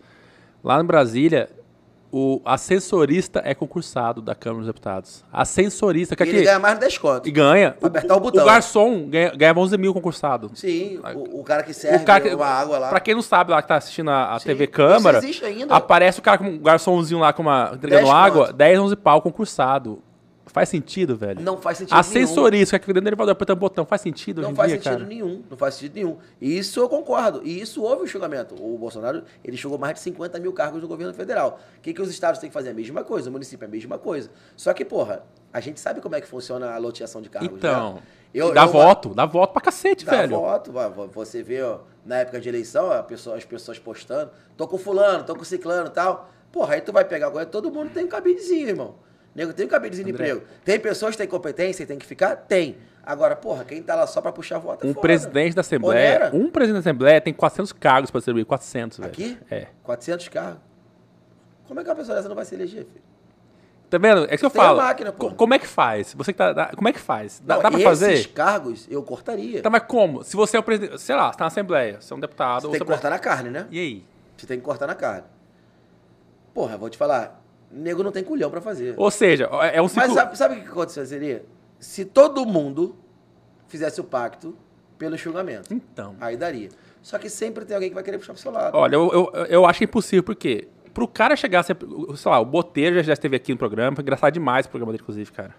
Lá em Brasília, o ascensorista é concursado da Câmara dos Deputados. Ascensorista, que E aqui... ele ganha mais de 10 contos. E ganha. Pra apertar o botão. O garçom ganha, ganhava 11 mil concursado. Sim, o, o cara que serve O cara que, uma água lá. Pra quem não sabe lá que tá assistindo a, a Sim, TV Câmara, existe ainda. aparece o cara com um garçomzinho lá com uma, entregando 10 água, conto. 10, 11 pau concursado. Faz sentido, velho? Não faz sentido nenhum. Ascensorista, que fica dentro do elevador o botão, faz sentido Não faz dia, sentido cara? nenhum. Não faz sentido nenhum. E isso eu concordo. E isso houve o julgamento. O Bolsonaro, ele chegou mais de 50 mil cargos no governo federal. O que, que os estados têm que fazer? A mesma coisa. O município é a mesma coisa. Só que, porra, a gente sabe como é que funciona a loteação de cargos. Então, né? Eu- dá eu- voto, dá voto pra cacete, Dá velho. voto, vai, vai- você vê, ó, na época de eleição, a pessoa- as pessoas postando, tô com fulano, tô com ciclano e tal. Porra, aí tu vai pegar agora, todo mundo tem um cabidezinho, irmão. Nego tem um cabidezinho de emprego. Tem pessoas que têm competência e tem que ficar? Tem. Agora, porra, quem tá lá só pra puxar voto é Um foda. presidente da Assembleia, um presidente da Assembleia tem 400 cargos pra distribuir, 400, velho. Aqui? É. 400 carros. Como é que uma pessoa dessa não vai se eleger, filho? Tá vendo? É que eu Tem a falo. máquina, pô. Co- Como é que faz? Você que tá, dá- como é que faz? Dá, Não, dá pra esses fazer? cargos eu cortaria. Tá, mas como? Se você é o presidente, sei lá, você tá na Assembleia, você é um deputado, Você ou tem que cortar na carne, né? E aí? Você tem que cortar na carne. Porra, eu vou te falar. Nego não tem culhão pra fazer. Ou seja, é um ciclo... Mas sabe, sabe o que aconteceria? Se todo mundo fizesse o pacto pelo enxugamento. Então. Aí daria. Só que sempre tem alguém que vai querer puxar pro seu lado. Olha, eu, eu, eu acho impossível, porque pro cara chegar a ser, sei lá, o Boteiro já, esteve aqui no programa, foi engraçado demais o programa dele, inclusive, cara.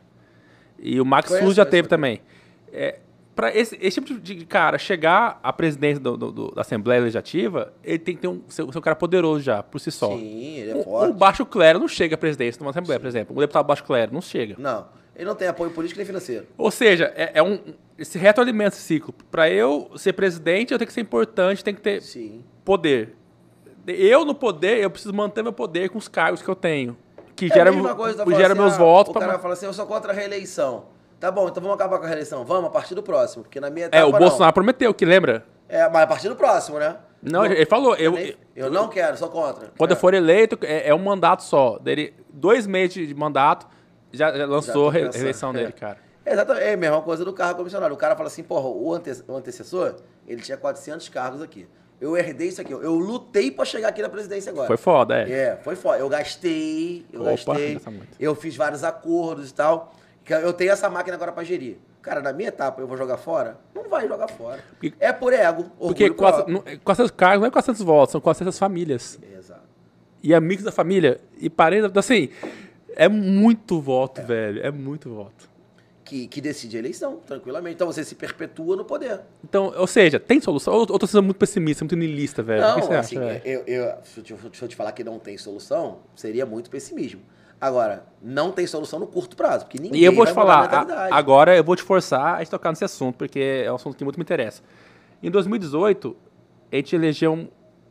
E o Max Conheço, já teve também. também. É, pra esse, esse tipo de cara chegar à presidência do- do- do- da Assembleia Legislativa, ele tem que ter um, ser um cara poderoso já, por si só. Sim, ele é Um- forte. Um baixo clero não chega à presidência de uma Assembleia, por exemplo. Um deputado baixo clero não chega. Não, ele não tem apoio político nem financeiro. Ou seja, é, é um. Esse retroalimenta esse ciclo. Pra eu ser presidente, eu tenho que ser importante, tenho que ter Sim. poder. Eu no poder, eu preciso manter meu poder com os cargos que eu tenho. Que É gera, gera falando meus assim, ah, votos. O pra- cara fala assim, eu sou contra a reeleição. Tá bom, então vamos acabar com a reeleição. Vamos, a partir do próximo. Porque na minha etapa É, o não. Bolsonaro prometeu, que lembra? É, mas a partir do próximo, né? Não, ele falou, eu, nem- eu não quero, sou contra. quando é. eu for eleito, é, é um mandato só. Dele, dois meses de mandato, já, já lançou a reeleição É. dele, cara. Exatamente, é a mesma coisa do carro comissionário. O cara fala assim, porra, o, ante o antecessor, ele tinha 400 cargos aqui. Eu herdei isso aqui. Eu lutei pra chegar aqui na presidência agora. Foi foda, é. É, foi foda. Eu gastei, eu Opa, gastei. Eu fiz vários acordos e tal. Que Eu tenho essa máquina agora pra gerir. Cara, na minha etapa eu vou jogar fora? Não vai jogar fora. Porque- é por ego. Porque orgulho 400, próprio. não- 400 cargos não é 400 votos, são 400 famílias. Exato. E amigos da família. E parentes, assim, é muito voto, velho. É muito voto. Que, que decide a eleição, tranquilamente. Então você se perpetua no poder. Então, ou seja, tem solução? Ou eu tô sendo muito pessimista, muito niilista, velho? o que Não, você assim, acha, eu, eu, se eu te falar que não tem solução, seria muito pessimismo. Agora, não tem solução no curto prazo, porque ninguém E eu vou te falar, a- agora eu vou te forçar a tocar nesse assunto, porque é um assunto que muito me interessa. Em 2018, a gente elegeu um-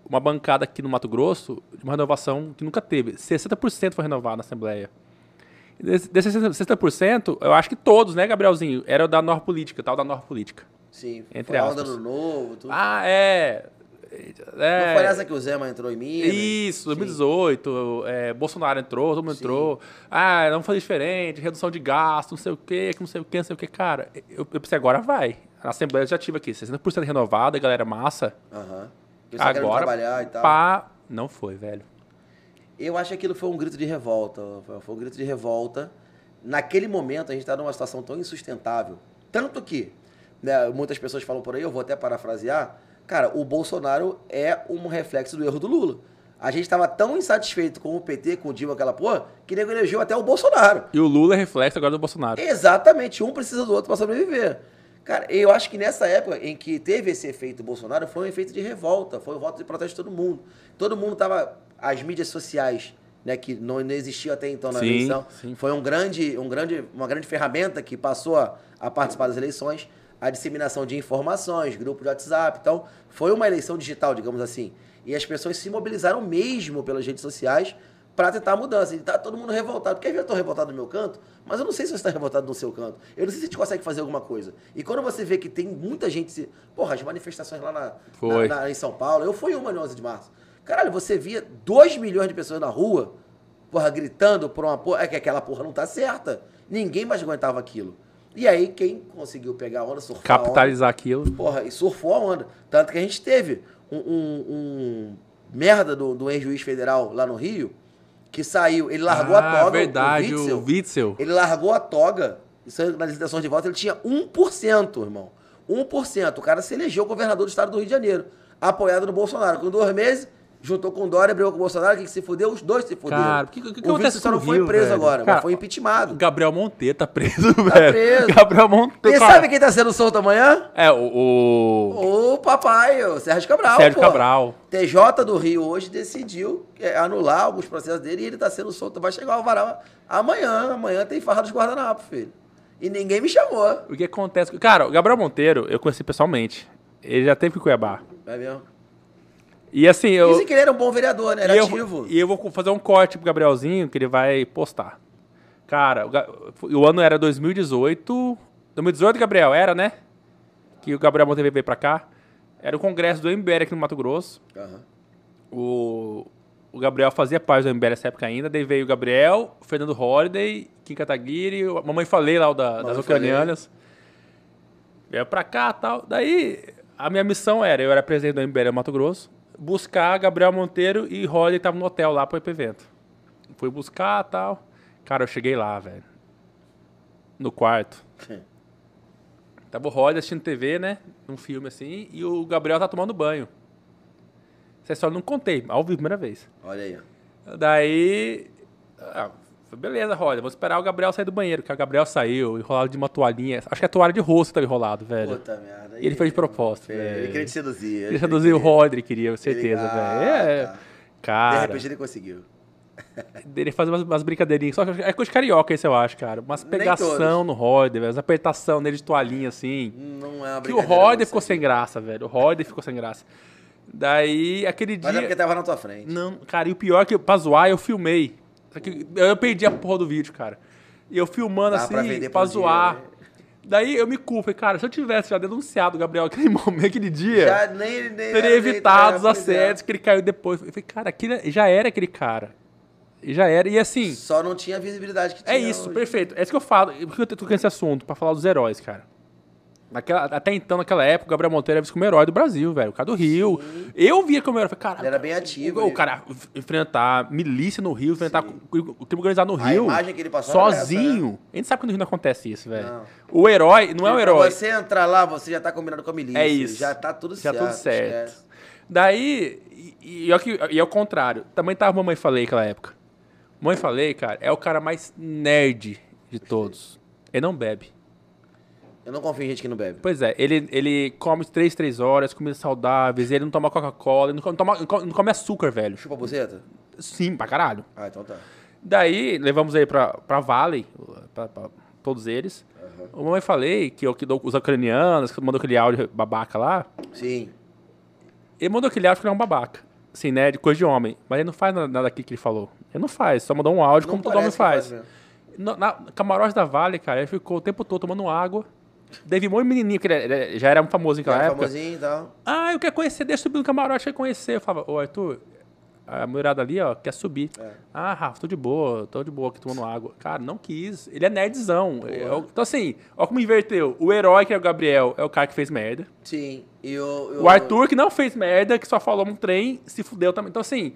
uma bancada aqui no Mato Grosso de uma renovação que nunca teve. 60% foi renovado na Assembleia. Desse- Desses 60%, eu acho que todos, né, Gabrielzinho, eram da Nova Política, tal da Nova Política. Sim, entre foi aspas. do novo, tudo. Ah, é. É Não foi essa que o Zema entrou em Minas? Isso, Sim. 2018, é, Bolsonaro entrou, todo mundo Sim. entrou. Ah, vamos fazer diferente, redução de gasto, não sei o quê, que não sei o quê, não sei o quê. Cara, eu, eu pensei, agora vai. A Assembleia já tive aqui, 60% renovada, galera massa. Aham. Pessoal querendo Agora, trabalhar e tal. pá, não foi, velho. Eu acho que aquilo foi um grito de revolta. Foi um grito de revolta. Naquele momento, a gente está numa situação tão insustentável. Tanto que, né, muitas pessoas falam por aí, eu vou até parafrasear. Cara, o Bolsonaro é um reflexo do erro do Lula. A gente estava tão insatisfeito com o PT, com o Dilma, aquela porra, que nego elegeu até o Bolsonaro. E o Lula é reflexo agora do Bolsonaro. Exatamente, um precisa do outro para sobreviver. Cara, eu acho que nessa época em que teve esse efeito Bolsonaro, foi um efeito de revolta, foi um voto de protesto de todo mundo. Todo mundo tava. As mídias sociais, né, que não, não existiam até então na Sim, eleição, sim. foi um grande, um grande, uma grande ferramenta que passou a, a participar das eleições, a disseminação de informações, grupo de WhatsApp. Então, foi uma eleição digital, digamos assim. E as pessoas se mobilizaram mesmo pelas redes sociais para tentar a mudança. E tá todo mundo revoltado. Porque eu estou revoltado no meu canto, mas eu não sei se você está revoltado no seu canto. Eu não sei se a gente consegue fazer alguma coisa. E quando você vê que tem muita gente se. Porra, as manifestações lá na, na- na- em São Paulo, eu fui uma no 11 de março. Caralho, você via 2 milhões de pessoas na rua, porra, gritando por uma porra. É que aquela porra não tá certa. Ninguém mais aguentava aquilo. E aí, quem conseguiu pegar a onda, surfar a onda, Capitalizar aquilo. Porra, e surfou a onda. Tanto que a gente teve um, um- um merda do, do ex-juiz federal lá no Rio, que saiu, ele largou a Ah, toga. verdade, o o Witzel, Witzel. ele largou a toga, isso aí, nas licitações de voto, ele tinha 1%, irmão. 1%. O cara se elegeu governador do estado do Rio de Janeiro, apoiado no Bolsonaro. Com dois meses, juntou com o Dória, brigou com o Bolsonaro, o que, se fudeu? Os dois se fuderam. Cara, o que- que- o que o acontece só não foi Rio, preso velho? agora, Cara, mas foi impeachmentado. Gabriel Monteiro tá preso, velho. preso. Gabriel Monteiro. E cara. sabe quem tá sendo solto amanhã? É, o. o O papai, o Sérgio Cabral. Sérgio pô. Cabral. TJ do Rio hoje decidiu é, anular alguns processos dele e ele tá sendo solto. Vai chegar o varal amanhã. Amanhã tem farra dos guardanapos, filho. E ninguém me chamou. O que acontece? Cara, o Gabriel Monteiro, eu conheci pessoalmente. Ele já teve que Cuiabá. Vai mesmo? E assim, eu. Dizem que ele era um bom vereador, né? Era e, eu ativo. e eu vou fazer um corte pro Gabrielzinho que ele vai postar. Cara, o, o ano era 2018. 2018, Gabriel, era, né? Que o Gabriel Monteiro veio pra cá. Era o congresso do MBL aqui no Mato Grosso. Aham. O, o Gabriel fazia parte do MBL nessa época ainda. Daí veio o Gabriel, o Fernando Holliday, Kim Kataguiri, a Mamãe Falei lá, o da, das ucranianas. Veio pra cá e tal. Daí, a minha missão era, eu era presidente do MBL no Mato Grosso, buscar Gabriel Monteiro e Holliday tava no hotel lá para o evento. Fui buscar e tal. Cara, eu cheguei lá, velho. No quarto. Tava o Holliday assistindo TV, né? Um filme assim. E o Gabriel tá tomando banho. Essa história eu não contei, ao vivo, primeira vez. Olha aí. ó. Daí. ah, beleza, Holliday, vou esperar o Gabriel sair do banheiro, que o Gabriel saiu, enrolado de uma toalhinha. Acho que é toalha de rosto que tava enrolado, velho. Puta merda. E ele fez de propósito, Ele velho. queria te seduzir. Ele reduziu o Rodri, queria, certeza, Ele- Ah, velho. É, tá. De cara. repente ele conseguiu. Ele faz umas, umas brincadeirinhas. Só que é coisa de carioca esse, eu acho, cara. Umas pegação no Rodri, velho. Umas apertação nele de toalhinha, assim. Não é uma Que o brincadeira, Rodri não, ficou isso sem graça, velho. O Rodri ficou sem graça. Daí, aquele Mas é porque dia... tava na tua frente. Não, cara, e o pior é que pra zoar, eu filmei. Só que eu perdi a porra do vídeo, cara. E eu filmando pra assim, pra por zoar. dia, né? Daí eu me culpo, falei, cara, se eu tivesse já denunciado o Gabriel aquele momento, aquele dia, Já nem, nem teria evitado os é. assédios que ele caiu depois. Eu falei, cara, aquele já era aquele cara. E já era. E assim. Só não tinha a visibilidade que tinha. É isso, hoje. perfeito. É isso que eu falo. Por que eu tô com esse assunto? Pra falar dos heróis, cara. Naquela, até então, naquela época, o Gabriel Monteiro era visto como herói do Brasil, velho. O cara do Rio. Eu via como herói. Falei, Cara, Ele era bem ativo, O, cara enfrentar milícia no Rio, enfrentar o o crime organizado no A Rio. imagem que ele passou era essa, Sozinho. A gente sabe que no Rio não acontece isso, velho. O herói não é um herói. você entrar lá, você já tá combinado com a milícia. É isso. Já tá tudo Já certo. tudo certo. esquece. Daí, e, e, é e é o contrário. Também tava Mamãe Falei naquela época. Mamãe Falei, cara, é o cara mais nerd de todos. Ele não bebe. Eu não confio em gente que não bebe. Pois é, ele, ele come 3, 3 horas, comidas saudáveis, ele não toma Coca-Cola, ele não come, não come- não come açúcar, velho. Chupa a buceta? Sim, pra caralho. Ah, então tá. Daí, levamos aí pra, pra Valley, pra, pra todos eles. O Mamãe Falei, que o que dou os ucranianos, que mandou aquele áudio babaca lá, Sim. ele mandou aquele áudio porque ele é um babaca. Assim, né, de coisa de homem. Mas ele não faz nada, aqui que ele falou. Ele não faz, só mandou um áudio Não como todo homem que faz. mesmo. No, na camarote da Vale, cara, ele ficou o tempo todo tomando água. David Moore, menininho, que ele, ele já era famoso naquela Era época. famosinho e tal. Ah, eu quero conhecer, deixa eu subir no camarote, quer conhecer. Eu falava, ô Arthur, a mulherada ali, ó, quer subir. É. Ah, Rafa, tô de boa, tô de boa aqui tomando água. Cara, não quis. Ele é nerdzão. É o- então, assim, ó como inverteu. O herói, que é o Gabriel, é o cara que fez merda. Sim. E o, O Arthur, que não fez merda, que só falou um trem, se fudeu também. Então, assim,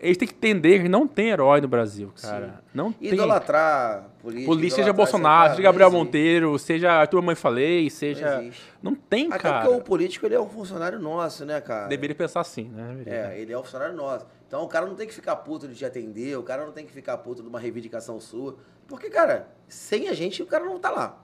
eles têm que entender que não tem herói no Brasil, cara. Não tem. Idolatrar político. Polícia, seja Bolsonaro, seja Gabriel não existe. Monteiro, seja Arthur Mãe Falei, seja. Não. Não tem, Até cara. porque o político ele é um funcionário nosso, né, cara? Deveria pensar assim, né? Deveria. É, ele é um funcionário nosso. Então o cara não tem que ficar puto de te atender, o cara não tem que ficar puto de uma reivindicação sua. Porque, cara, sem a gente o cara não tá lá.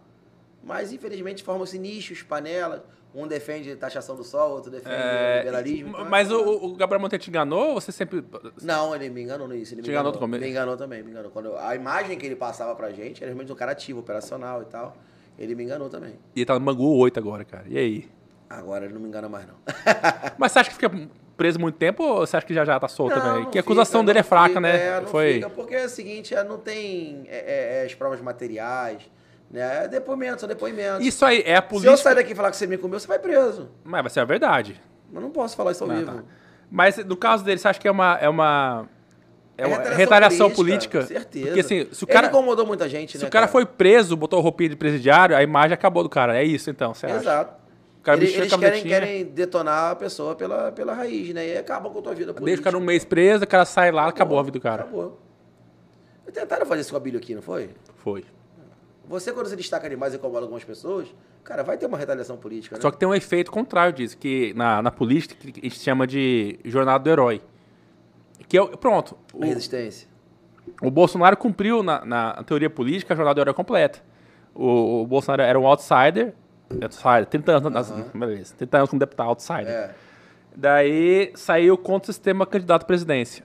Mas, infelizmente, formam-se nichos, panelas. Um defende taxação do sol, outro defende É, liberalismo. então é mas o, o Gabriel Monteiro te enganou ou você sempre. Não, ele me enganou nisso. Ele me Te enganou enganou, também? me enganou também, me enganou. Quando eu- a imagem que ele passava pra gente era realmente um cara ativo, operacional e tal. Ele me enganou também. E ele tá no Bangu 8 agora, cara. E aí? Agora ele não me engana mais, não. Mas você acha que fica preso muito tempo ou você acha que já já tá solto Não, também? não Que a acusação fica, dele é fraca, fica, né? É, não Foi. fica, porque é o seguinte, é, não tem é, é, as provas materiais, né? É depoimento, são depoimentos. Isso aí é a Se eu polícia. sair daqui e falar que você me comeu, você vai preso. Mas vai ser a verdade. Mas não posso falar isso ao Ah, vivo. tá. Mas no caso dele, você acha que é uma. É uma. É uma retaliação retaliação política? Certeza. Porque assim, se o Ele cara. incomodou muita gente, Se né? o cara foi preso, botou roupinha de presidiário, a imagem acabou do cara. É isso então, você acha? Exato. O cara Eles, eles querem, querem detonar a pessoa pela, pela raiz, né? E acabam com a tua vida política. Deixa o cara um mês preso, o cara sai lá, acabou a vida do cara. Acabou. Tentaram fazer isso com a Bíblia aqui, não foi? Foi. Você, quando se destaca demais e incomoda algumas pessoas, cara, vai ter uma retaliação política, né? Só que tem um efeito contrário disso, que na, na política a gente chama de jornada do herói. Que é, o- pronto, A resistência. o, o Bolsonaro cumpriu na, na teoria política a jornada do herói completa. O, o Bolsonaro era um outsider, outsider 30 anos, nas- beleza, 30 anos como deputado outsider. É. Daí saiu contra o sistema candidato à presidência.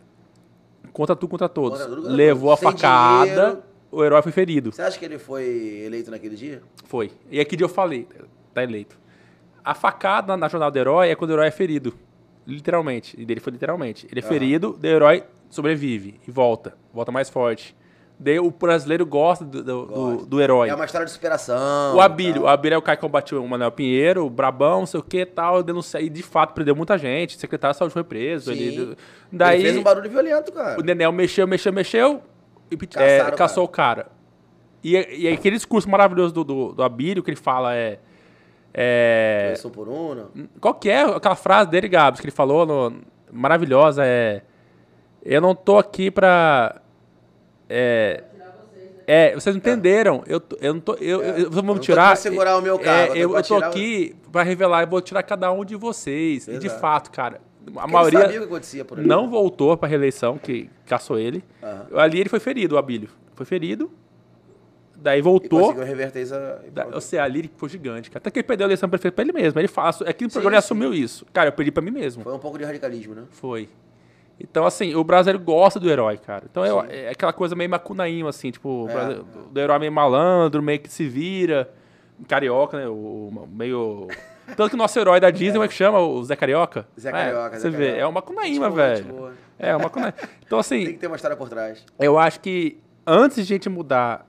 Contra tudo, contra todos. Contra tudo, contra Levou a. Sem facada, dinheiro. O herói foi ferido. Você acha que ele foi eleito naquele dia? Foi. E aquele dia eu falei, tá eleito. A facada na jornada do herói é quando o herói é ferido. Literalmente. E dele foi literalmente. Ele é ferido, daí o herói sobrevive e volta. Volta mais forte. Daí o brasileiro gosta do, do, do- do herói. É uma história de superação. O Abílio. O. Abílio é o cara que combatiu o Manuel Pinheiro, o Brabão, não sei o que e tal. Denuncia, e de fato prendeu muita gente. O secretário de saúde foi preso. Sim. Ele, daí Ele fez um barulho violento, cara. o Nenel mexeu, mexeu, mexeu é, o caçou o cara. E, e aquele discurso maravilhoso do, do, do Abílio que ele fala é. é por um, não? qual que é aquela frase dele, Gabs, que ele falou no- maravilhosa? É. Eu não tô aqui pra. É. É, vocês entenderam. Eu, tô- eu não tô. Eu, eu, eu- É. tô tirar. aqui pra segurar o meu cargo, eu É, tô eu, eu tô tirar o- aqui pra revelar, eu vou tirar cada um de vocês. E de Exato. fato, cara, a Porque maioria Ele sabia o que acontecia por ali. não voltou pra reeleição, que caçou ele. Aham. Ali ele foi ferido, o Abílio. Foi ferido. Daí E voltou. conseguiu reverter essa... Da, ou seja, ali ele foi gigante, cara. Até que ele perdeu a eleição prefeita pra ele mesmo. Ele fala, aqui no programa ele sim. assumiu isso. Cara, eu perdi pra mim mesmo. Foi um pouco de radicalismo, né? Foi. Então, assim, o brasileiro gosta do herói, cara. Então eu- é aquela coisa meio macunaíma, assim, tipo, o É. do herói meio malandro, meio que se vira. Carioca, né? O, o meio. Tanto que o nosso herói da Disney, como é que chama? O Zé Carioca? Zé É, Carioca, Você Zé vê, Carioca. é uma boa, velho. É, uma macunaíma. Então, assim, Tem que ter uma história por trás. eu acho que antes de a gente mudar,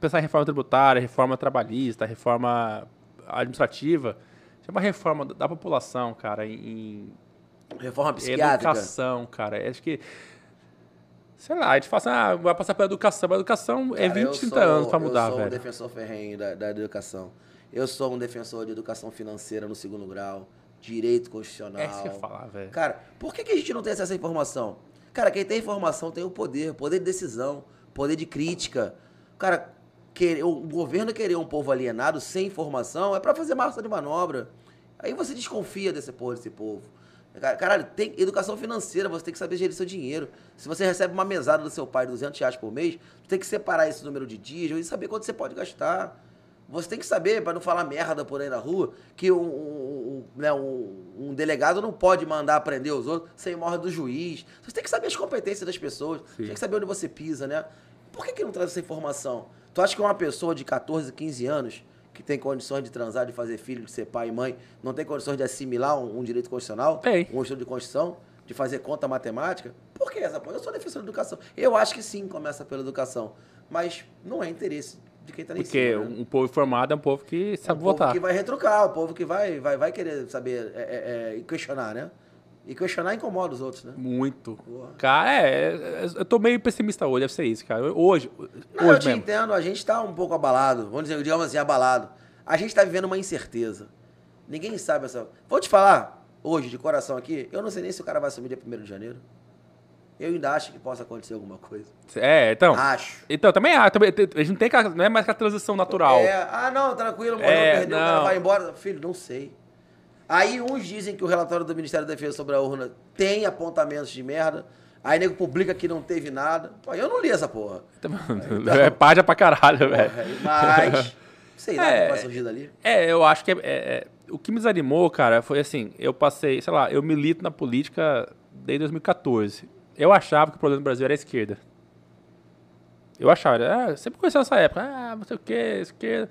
pensar em reforma tributária, reforma trabalhista, reforma administrativa, é uma reforma da população, cara, em, Reforma psiquiátrica. educação, cara. Acho que Sei lá, a gente fala assim, ah, vai passar pela educação. A educação é Cara, 20, eu 30 sou- anos pra mudar, Eu sou um velho. defensor ferrenho da, da educação. Eu sou um defensor de educação financeira no segundo grau, direito constitucional. É isso que eu ia falar, velho. Cara, por que, que a gente não tem acesso à informação? Cara, quem tem informação tem o poder, poder de decisão, poder de crítica. Cara, querer, o governo querer um povo alienado sem informação é pra fazer massa de manobra. Aí você desconfia desse povo, desse povo. Cara- Caralho, tem educação financeira, você tem que saber gerir seu dinheiro. Se você recebe uma mesada do seu pai de 200 reais por mês, você tem que separar esse número de dias e saber quanto você pode gastar. Você tem que saber, para não falar merda por aí na rua, que um, um- um, né, um- delegado não pode mandar prender os outros sem morre do juiz. Você tem que saber as competências das pessoas, Sim. tem que saber onde você pisa, né? Por que, que não traz essa informação? Tu acha que uma pessoa de 14, 15 anos, que tem condições de transar, de fazer filho, de ser pai e mãe, não tem condições de assimilar um, um direito constitucional? Tem. Um estudo de Constituição? De fazer conta matemática? Por que essa porra? Eu sou defensor da educação. Eu acho que sim, começa pela educação. Mas não é interesse de quem tá em Porque cima. né? um povo informado é um povo que É sabe o povo votar. que vai retrucar, o povo que vai, vai, vai querer saber é, é, é, questionar, né? E questionar incomoda os outros, né? Muito. Cara, é, é, eu tô meio pessimista hoje, deve ser isso, cara. Hoje, Não, eu hoje te mesmo. entendo, a gente tá um pouco abalado, vamos dizer, digamos assim, abalado. A gente tá vivendo uma incerteza. Ninguém sabe essa. Vou te falar, hoje, de coração aqui, eu não sei nem se o cara vai assumir dia 1 de janeiro. Eu ainda acho que possa acontecer alguma coisa. É, então. Acho. Então, também há. Também, a gente não tem não é mais aquela transição natural. É, ah, não, tranquilo, morreu, É, perdeu, o cara não. vai embora. Filho, não sei. Aí uns dizem que o relatório do Ministério da Defesa sobre a urna tem apontamentos de merda. Aí nego publica que não teve nada. Pô, eu não li essa porra. É página pra caralho, velho. Mas, sei lá o É. que vai surgir dali. É, eu acho que é, é- é- o que me desanimou, cara, foi assim, eu passei, sei lá, eu milito na política desde 2014. Eu achava que o problema do Brasil era a esquerda. Eu achava, ah, sempre conheci essa época, ah, não sei o que, esquerda.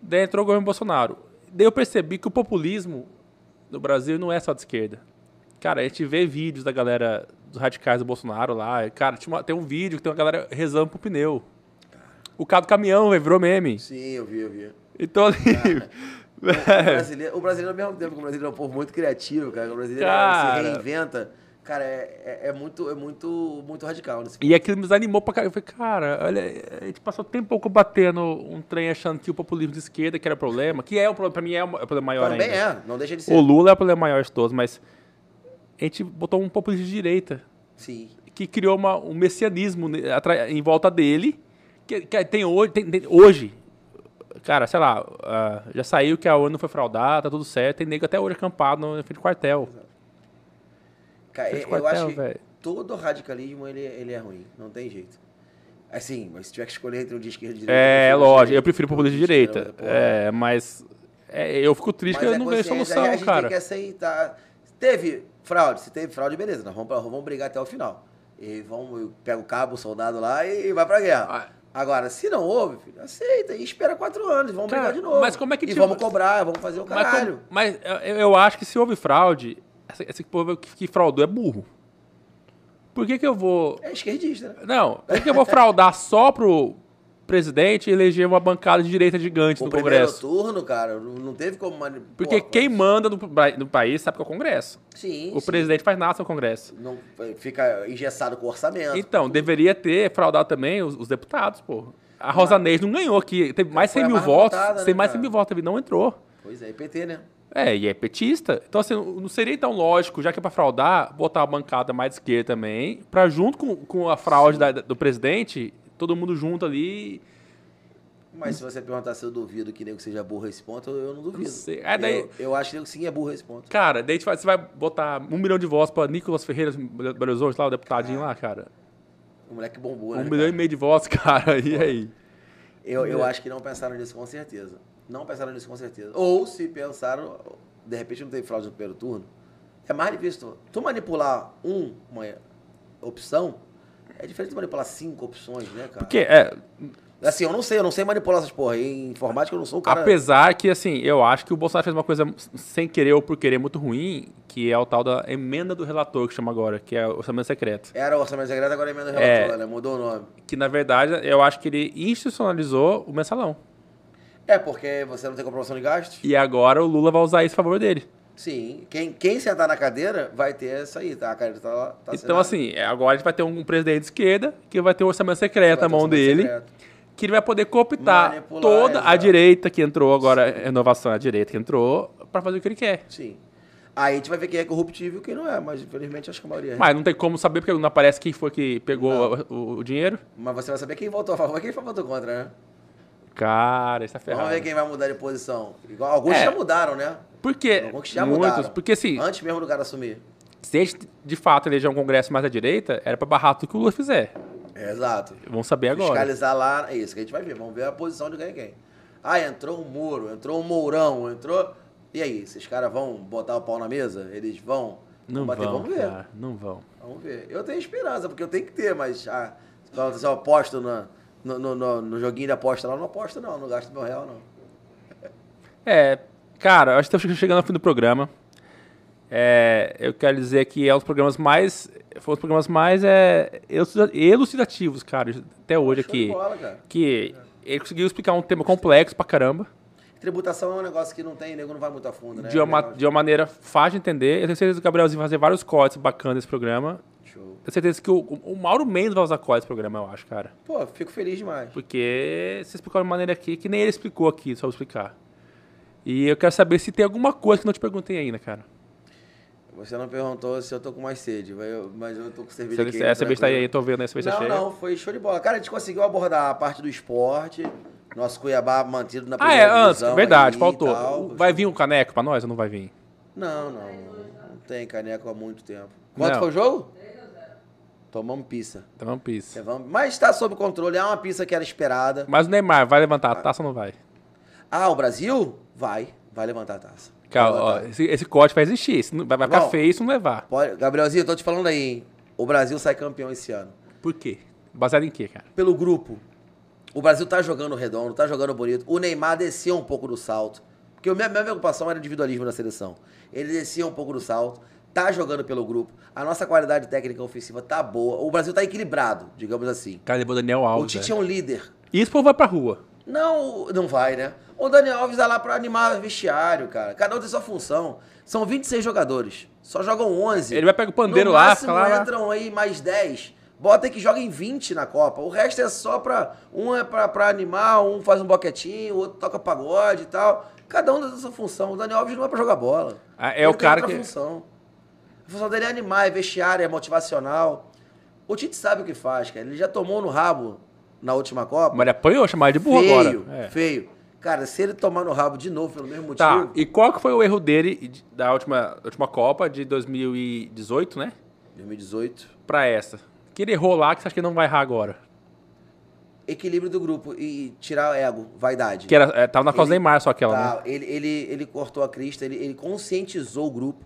Daí entrou o governo Bolsonaro. Daí eu percebi que o populismo no Brasil não é só de esquerda. Cara, a gente vê vídeos da galera, dos radicais do Bolsonaro lá. Cara, tem um vídeo que tem uma galera rezando pro pneu. O carro do caminhão, velho, virou meme. Sim, eu vi, eu vi. Então, ali. O brasileiro, o brasileiro, ao mesmo tempo que o brasileiro é um povo muito criativo, cara. O brasileiro Cara. se reinventa. Cara, é, é, é muito, é muito, muito radical nesse E aquilo me desanimou pra caralho. Eu falei, cara, olha, a gente passou tempo pouco batendo um trem achando que o populismo de esquerda que era o problema, que é o problema, pra mim é o é problema maior Também ainda. é, não deixa de ser. O Lula é o problema maior de todos, mas a gente botou um populismo de direita Sim. que criou uma, um messianismo em volta dele, que, que tem, hoje, tem, tem- hoje, cara, sei lá, ah, já saiu que a ONU foi fraudada, tá tudo certo, tem nego até hoje acampado no frente do quartel. Cara, Eu, quartel, acho que velho. todo radicalismo ele, ele é ruim, não tem jeito. Assim, mas se tiver que escolher entre um de esquerda e de direita. É, lógico, eu prefiro o populismo de direita. É, mas é, eu fico triste Mas que é eu não vejo consciência, solução, a gente cara. tem que aceitar. Teve fraude, se teve fraude, beleza, nós vamos, vamos brigar até o final. E vamos, pega o cabo, o soldado lá e vai pra guerra. Ah. Agora, se não houve, filho, aceita e espera quatro anos, vamos Cara, brigar de novo. mas como é que E te- vamos cobrar, vamos fazer o Mas, caralho. como- mas eu, eu acho que se houve fraude, esse, esse povo que, que fraudou é burro. Por que, que eu vou. É esquerdista, né? Não, por que, que eu vou fraudar só pro presidente e eleger uma bancada de direita gigante O no primeiro Congresso? turno, cara, não teve como mani- Porque Pô, quem manda no, no país sabe que é o Congresso. Sim, O sim. presidente faz nada no Congresso. Não fica engessado com o orçamento. Então, deveria ter fraudado também os, os deputados, pô. A Rosa Neves não ganhou aqui. Teve mais Foi 100 a mil votos. votada, né, tem mais 100 cara? mil votos, ele não entrou. Pois é, PT, né? É, e é petista. Então, assim, não seria tão lógico, já que é pra fraudar, botar a bancada mais de esquerda também, pra junto com, com a fraude da- do presidente, todo mundo junto ali. Mas se você perguntar se eu duvido que nego seja burro esse ponto, eu não duvido. sei. É, daí- eu, eu acho que nego sim é burro esse ponto. Cara, daí você vai botar um milhão de votos pra Nicolas Ferreira Belo Horizonte, lá, o deputadinho lá, cara. O moleque bombou, Um né? milhão cara? e meio de votos, cara. E aí? Eu, eu É. acho que não pensaram nisso com certeza. Não pensaram nisso com certeza. Ou se pensaram, de repente não teve fraude no primeiro turno. É mais difícil. Tu, manipular um, uma opção é diferente de manipular cinco opções, né, cara? Porque, é, Assim, eu não sei, eu não sei manipular essas porra. Em informática eu não sou o cara. Apesar que, assim, eu acho que o Bolsonaro fez uma coisa sem querer ou por querer muito ruim, que é o tal da emenda do relator, que chama agora, que é o orçamento secreto. Era o orçamento secreto, agora é emenda É. relatora, né? Mudou o nome. Que, na verdade, eu acho que ele institucionalizou o mensalão. É, porque você não tem comprovação de gastos. E agora o Lula vai usar isso a favor dele. Sim. Quem, quem sentar na cadeira vai ter essa aí, tá? A cadeira tá. Tá Então, assim, é, agora a gente vai ter um presidente de esquerda que vai ter um orçamento secreto Vai na mão dele, secreto. que ele vai poder cooptar Manipular, toda a direita que entrou agora, a renovação, a direita que entrou, pra fazer o que ele quer. Sim. Aí a gente vai ver quem é corruptível e quem não é, mas infelizmente acho que a maioria é. Mas não tem como saber, porque não aparece quem foi que pegou o, o dinheiro. Mas você vai saber quem votou a favor e quem votou contra, né? Cara, é ferrado. Vamos ver quem vai mudar de posição. Igual, alguns É. já mudaram, né? Por quê? Alguns já Muitos. mudaram. Porque assim, Antes mesmo do cara assumir. se de fato eleger um congresso mais à direita, era pra barrar tudo que o Lula fizer. É, exato. Vamos saber agora. Fiscalizar lá, é isso que a gente vai ver. Vamos ver a posição de quem é quem. Ah, entrou um Moro, entrou um Mourão, entrou. E aí, esses caras vão botar o pau na mesa? Eles vão? Não bater? vão, Vamos ver. cara, não vão. Vamos ver. Eu tenho esperança, porque eu tenho que ter, mas ah, se eu aposto na- no, no, no- no joguinho de aposta lá, não aposto não, não gasto meu real não. É, cara, acho que estamos chegando ao fim do programa. É, eu quero dizer que é um dos programas mais. Foi um dos programas mais é, elucida- elucidativos, cara, até hoje Show aqui. bola, cara. Que ele conseguiu explicar um tema complexo pra caramba, Tributação é um negócio que não tem, nego não vai muito a fundo, né? de, uma, de uma maneira fácil de entender. Eu tenho certeza que o Gabrielzinho vai fazer vários cortes bacanas nesse programa. Show. Tenho certeza que o, o Mauro Mendes vai usar cortes nesse programa, eu acho, cara. Pô, fico feliz demais. Porque você explicou de uma maneira aqui que nem ele explicou aqui, só vou explicar. E eu quero saber se tem alguma coisa que não te perguntei ainda, cara. Você não perguntou se eu tô com mais sede, mas eu, mas eu tô com cerveja quente, essa cerveja tá aí, tô vendo aí, cerveja Não, cheia. não, foi show de bola. Cara, a gente conseguiu abordar a parte do esporte, nosso Cuiabá mantido na Ah, primeira é, antes, verdade, faltou. tal. Vai vir um caneco pra nós ou não vai vir? Não, não, não tem caneco há muito tempo. Quanto Não. foi o jogo? Tomamos pizza. Vamos pizza. Levamos- Mas está sob controle, é uma pizza que era esperada. Mas o Neymar vai levantar a taça ou não vai? Ah, o Brasil? Vai, vai levantar a taça. Vai ó, esse, esse corte vai existir. esse não- vai vai ficar Bom. feio se não levar. Pode- Gabrielzinho, eu tô te falando aí, hein? O Brasil sai campeão esse ano. Por quê? Baseado em quê, cara? Pelo grupo. O Brasil tá jogando redondo, tá jogando bonito. O Neymar desceu um pouco do salto. Porque a minha, minha preocupação era individualismo na seleção. Ele descia um pouco do salto, tá jogando pelo grupo. A nossa qualidade técnica ofensiva tá boa. O Brasil tá equilibrado, digamos assim. O cara levou o Daniel O Alves. Tite velho. é um líder. E esse povo vai pra rua. Não, não vai, né? O Daniel Alves é lá pra animar vestiário, cara. Cada um tem sua função. São 26 jogadores. Só jogam 11. Ele vai pegar o pandeiro no lá, máximo lá, entram aí mais 10. Bota aí que joguem 20 na Copa. O resto é só pra... Um é pra, pra animar, um faz um boquetinho, o outro toca pagode e tal. Cada um tem sua função. O Daniel Alves não é pra jogar bola. Ah, é Ele o cara que- função. A função dele é animar, é vestiário, é motivacional. O Tite sabe o que faz, cara. Ele já tomou no rabo na última Copa. Mas ele apanhou, chamar de burro feio, agora. É. feio. Cara, se ele tomar no rabo de novo pelo mesmo motivo, Tá, e qual que foi o erro dele de- da última, última Copa de 2018, né? 2018, Pra essa. Que ele errou lá, que você acha que não vai errar agora? equilíbrio do grupo e tirar ego, vaidade. Que era, é, tava na causa Ele- Neymar só aquela, Tá, né? ele, ele, ele cortou a crista, ele, ele conscientizou o grupo,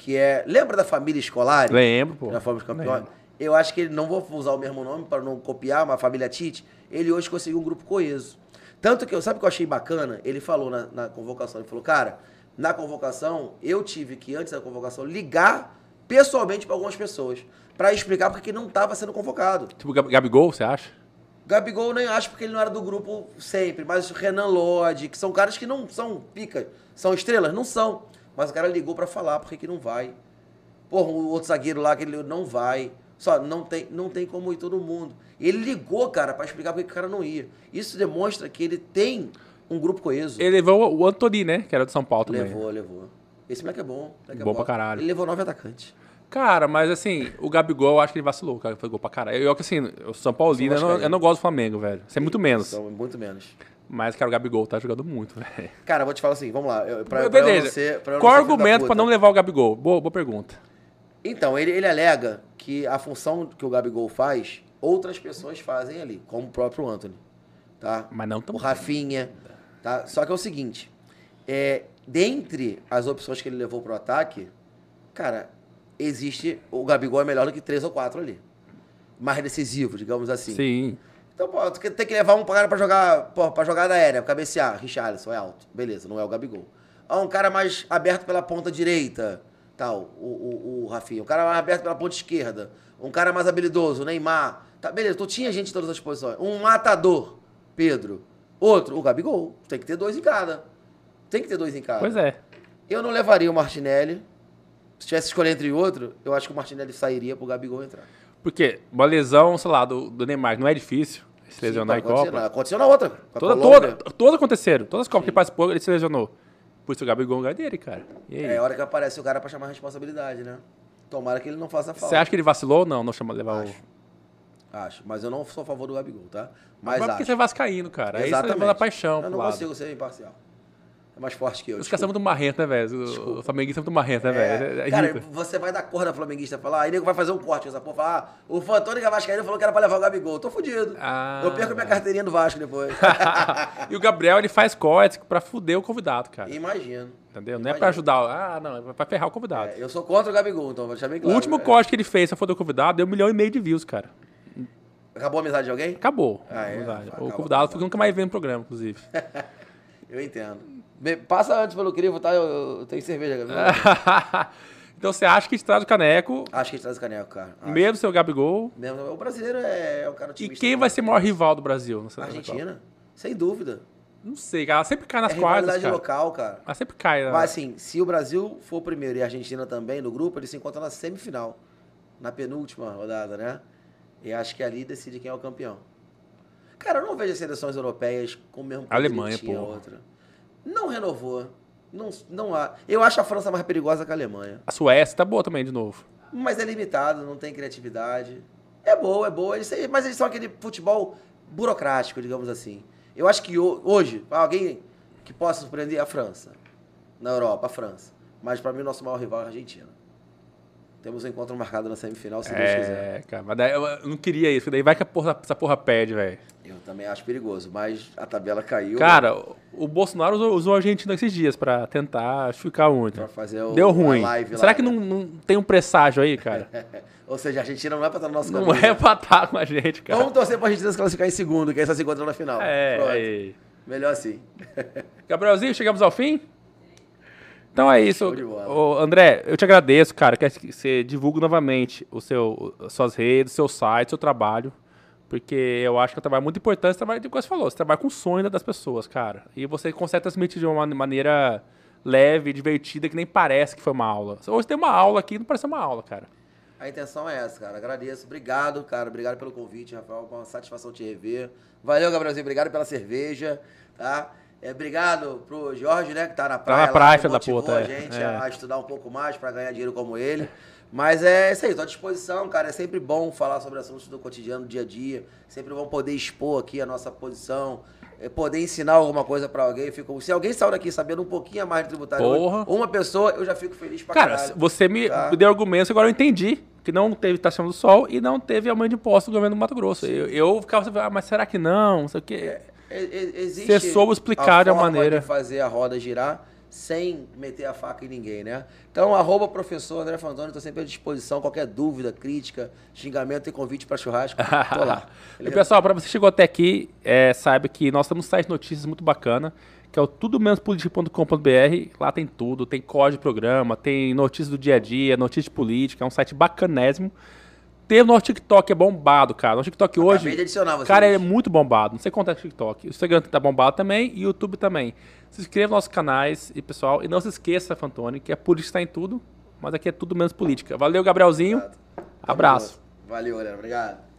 que é... Lembra da família escolar? Lembro, pô. Na Fomos Campeões? Eu acho que ele, não vou usar o mesmo nome para não copiar, mas a família Tite, ele hoje conseguiu um grupo coeso. Tanto que eu, sabe o que eu achei bacana? Ele falou na, na convocação, ele falou, cara, na convocação, eu tive que, antes da convocação, ligar pessoalmente para algumas pessoas, para explicar porque não estava sendo convocado. Tipo, Gab- Gabigol, você acha? Gabigol nem acho porque ele não era do grupo sempre, mas o Renan Lodge, que são caras que não são pica, são estrelas, não são. Mas o cara ligou pra falar porque que não vai. Porra, o outro zagueiro lá que ele não vai. Só não tem, não tem como ir todo mundo. Ele ligou, cara, pra explicar porque que o cara não ia. Isso demonstra que ele tem um grupo coeso. Ele levou o Antoni, né? Que era do São Paulo também. levou, levou. Esse moleque é bom. moleque é Bom pra caralho. Ele levou nove atacantes. Cara, mas assim, o Gabigol, eu acho que ele vacilou, cara. Foi gol pra caralho. Eu, que assim, o São Paulino, eu não, eu não gosto do Flamengo, velho. Isso é muito menos. São muito menos. Mas, cara, o Gabigol tá jogando muito, velho. Cara, eu vou te falar assim, vamos lá. Eu, pra, pra Beleza. não ser- pra Qual argumento pra não levar o Gabigol? Boa, boa pergunta. Então, ele, ele alega que a função que o Gabigol faz, outras pessoas fazem ali, como o próprio Anthony. Tá? Mas não tão O Rafinha. Tá? Só que é o seguinte: é, dentre as opções que ele levou pro ataque, cara, existe. O Gabigol é melhor do que três ou quatro ali. Mais decisivo, digamos assim. Sim. Então, pô, tu tem que levar um cara pra jogar, pô, pra jogada aérea, pra cabecear. Richarlison é alto. Beleza, não é o Gabigol. Ah, um cara mais aberto pela ponta direita, tal, o, o, o Rafinha. Um cara mais aberto pela ponta esquerda. Um cara mais habilidoso, o Neymar. Tá, beleza, tu tinha gente em todas as posições. Um matador, Pedro. Outro, o Gabigol. Tem que ter dois em cada. Tem que ter dois em cada. Pois é. Eu não levaria o Martinelli. Se tivesse escolher entre outro, eu acho que o Martinelli sairia pro Gabigol entrar. Porque uma lesão, sei lá, do, do Neymar não é difícil se lesionar Sim, em pode acontecer, Copa. não. Aconteceu na outra. Toda, toda, todas aconteceram. Todas as Copas que ele participou, ele se lesionou. Por isso o Gabigol é lugar dele, cara. Aí? É a hora que aparece o cara pra chamar a responsabilidade, né? Tomara que ele não faça falta. Você acha que ele vacilou ou não? Não chama levar Acho. o. Acho. Mas eu não sou a favor do Gabigol, tá? Mas, Mas, porque acho. você é vascaíno, cara. Aí você Exatamente. levando a paixão Eu não lado. consigo ser imparcial. É mais forte que eu. Os caras são muito marrentos, né, velho? O- O flamenguista é muito marrento, né, É, velho? É cara, ridículo. você vai dar cor na flamenguista falar, aí nego vai fazer um corte, essa porra, falar, ah, o Fantônio Vascaíno falou que era pra levar o Gabigol. Tô fudido. Ah, eu perco minha carteirinha do Vasco depois. e o Gabriel, ele faz cortes pra fuder o convidado, cara. Imagino. Entendeu? Não é pra ajudar. Ah, não. É pra ferrar o convidado. É, eu sou contra o Gabigol, então vou deixar bem o claro. último né? corte que ele fez pra foder o convidado deu um milhão e meio de views, cara. Acabou a amizade de alguém? Acabou. Ah, é? O convidado fica nunca mais vendo o programa, inclusive. Eu entendo. Be- Passa antes pelo crivo, tá? Eu, eu tenho cerveja, então você acha que te traz o caneco, Acho que ele traz o caneco, cara. Acho. medo do seu Gabigol. Mesmo. O brasileiro é, é um cara E otimista. quem vai ser o maior rival do Brasil? Não sei Argentina. Sem dúvida. Não sei, cara. Ela sempre cai nas é quartas, rivalidade cara. local, cara. Ela sempre cai. né? Mas assim, se o Brasil for o primeiro e a Argentina também no grupo, eles se encontram na semifinal. Na penúltima rodada, né? E acho que ali decide quem é o campeão. Cara, eu não vejo as seleções europeias com o mesmo poder Alemanha, que tinha outra. Não renovou. Não, não há. Eu acho a França mais perigosa que a Alemanha. A Suécia tá boa também, de novo. Mas é limitado, não tem criatividade. É boa, é boa. Eles, mas eles são aquele futebol burocrático, digamos assim. Eu acho que ho- hoje, alguém que possa surpreender é a França. Na Europa, a França. Mas pra mim, o nosso maior rival é a Argentina. Temos um encontro marcado na semifinal, se Deus quiser. É, cara. Mas daí eu não queria isso, porque daí vai que a porra- essa porra perde, velho. Eu também acho perigoso, mas a tabela caiu. Cara, o- o Bolsonaro usou, usou a Argentina esses dias pra tentar justificar muito. Pra fazer o, Deu ruim. Será lá, que né? não, não tem um presságio aí, cara? Ou seja, a Argentina não é pra estar no nosso não caminho. é pra estar com a gente, cara. Vamos torcer pra Argentina se classificar em segundo, que aí só se encontra na final. É, aí. Melhor assim. Gabrielzinho, chegamos ao fim? Então é isso. Ô, André, eu te agradeço, cara. Quero que você divulgue novamente o seu, as suas redes, seu site, seu trabalho. Porque eu acho que é um trabalho muito importante. Esse trabalho, como você falou, você trabalha com o sonho das pessoas, cara. E você consegue transmitir de uma maneira leve, divertida, que nem parece que foi uma aula. Hoje tem uma aula aqui, não parece uma aula, cara. A intenção é essa, cara. Agradeço. Obrigado, cara. Obrigado pelo convite, Rafael. Uma satisfação te rever. Valeu, Gabrielzinho. Obrigado pela cerveja, tá? É, obrigado pro Jorge, né, que tá na praia. lá, praia, que filho da puta, a é. gente É. a estudar um pouco mais pra ganhar dinheiro como ele. Mas é isso aí, tô à disposição, cara. É sempre bom falar sobre assuntos do cotidiano, do dia a dia. Sempre bom poder expor aqui a nossa posição, é, poder ensinar alguma coisa pra alguém. Fico, se alguém saiu daqui sabendo um pouquinho a mais de tributário, Porra. uma pessoa, eu já fico feliz pra Cara, caralho. você me, Tá. deu argumentos, agora eu entendi que não teve taxação do sol e não teve aumento de imposto do governo do Mato Grosso. Eu, eu ficava assim, ah, mas será que não? Não sei o quê. E- Existe Você soube explicar a forma maneira- de fazer a roda girar sem meter a faca em ninguém, né? Então, arroba professor André Fantoni, estou sempre à disposição. Qualquer dúvida, crítica, xingamento e convite para churrasco, tô lá. E pessoal, para você que chegou até aqui, é, saiba que nós temos um site de notícias muito bacana, que é o tudomenospolitica.com.br. Lá tem tudo, tem código de programa, tem notícias do dia a dia, notícias de política, é um site bacanésimo. O nosso TikTok, é bombado, cara. O TikTok hoje. Acabei de adicionar vocês. Cara, é muito bombado. Não sei quanto é o TikTok. O Instagram tá bombado também e o YouTube também. Se inscreva nos nossos canais e, pessoal, e não se esqueça, Fantoni, que a política está em tudo, mas aqui é tudo menos política. Valeu, Gabrielzinho. Obrigado. Abraço. Valeu, galera. Obrigado.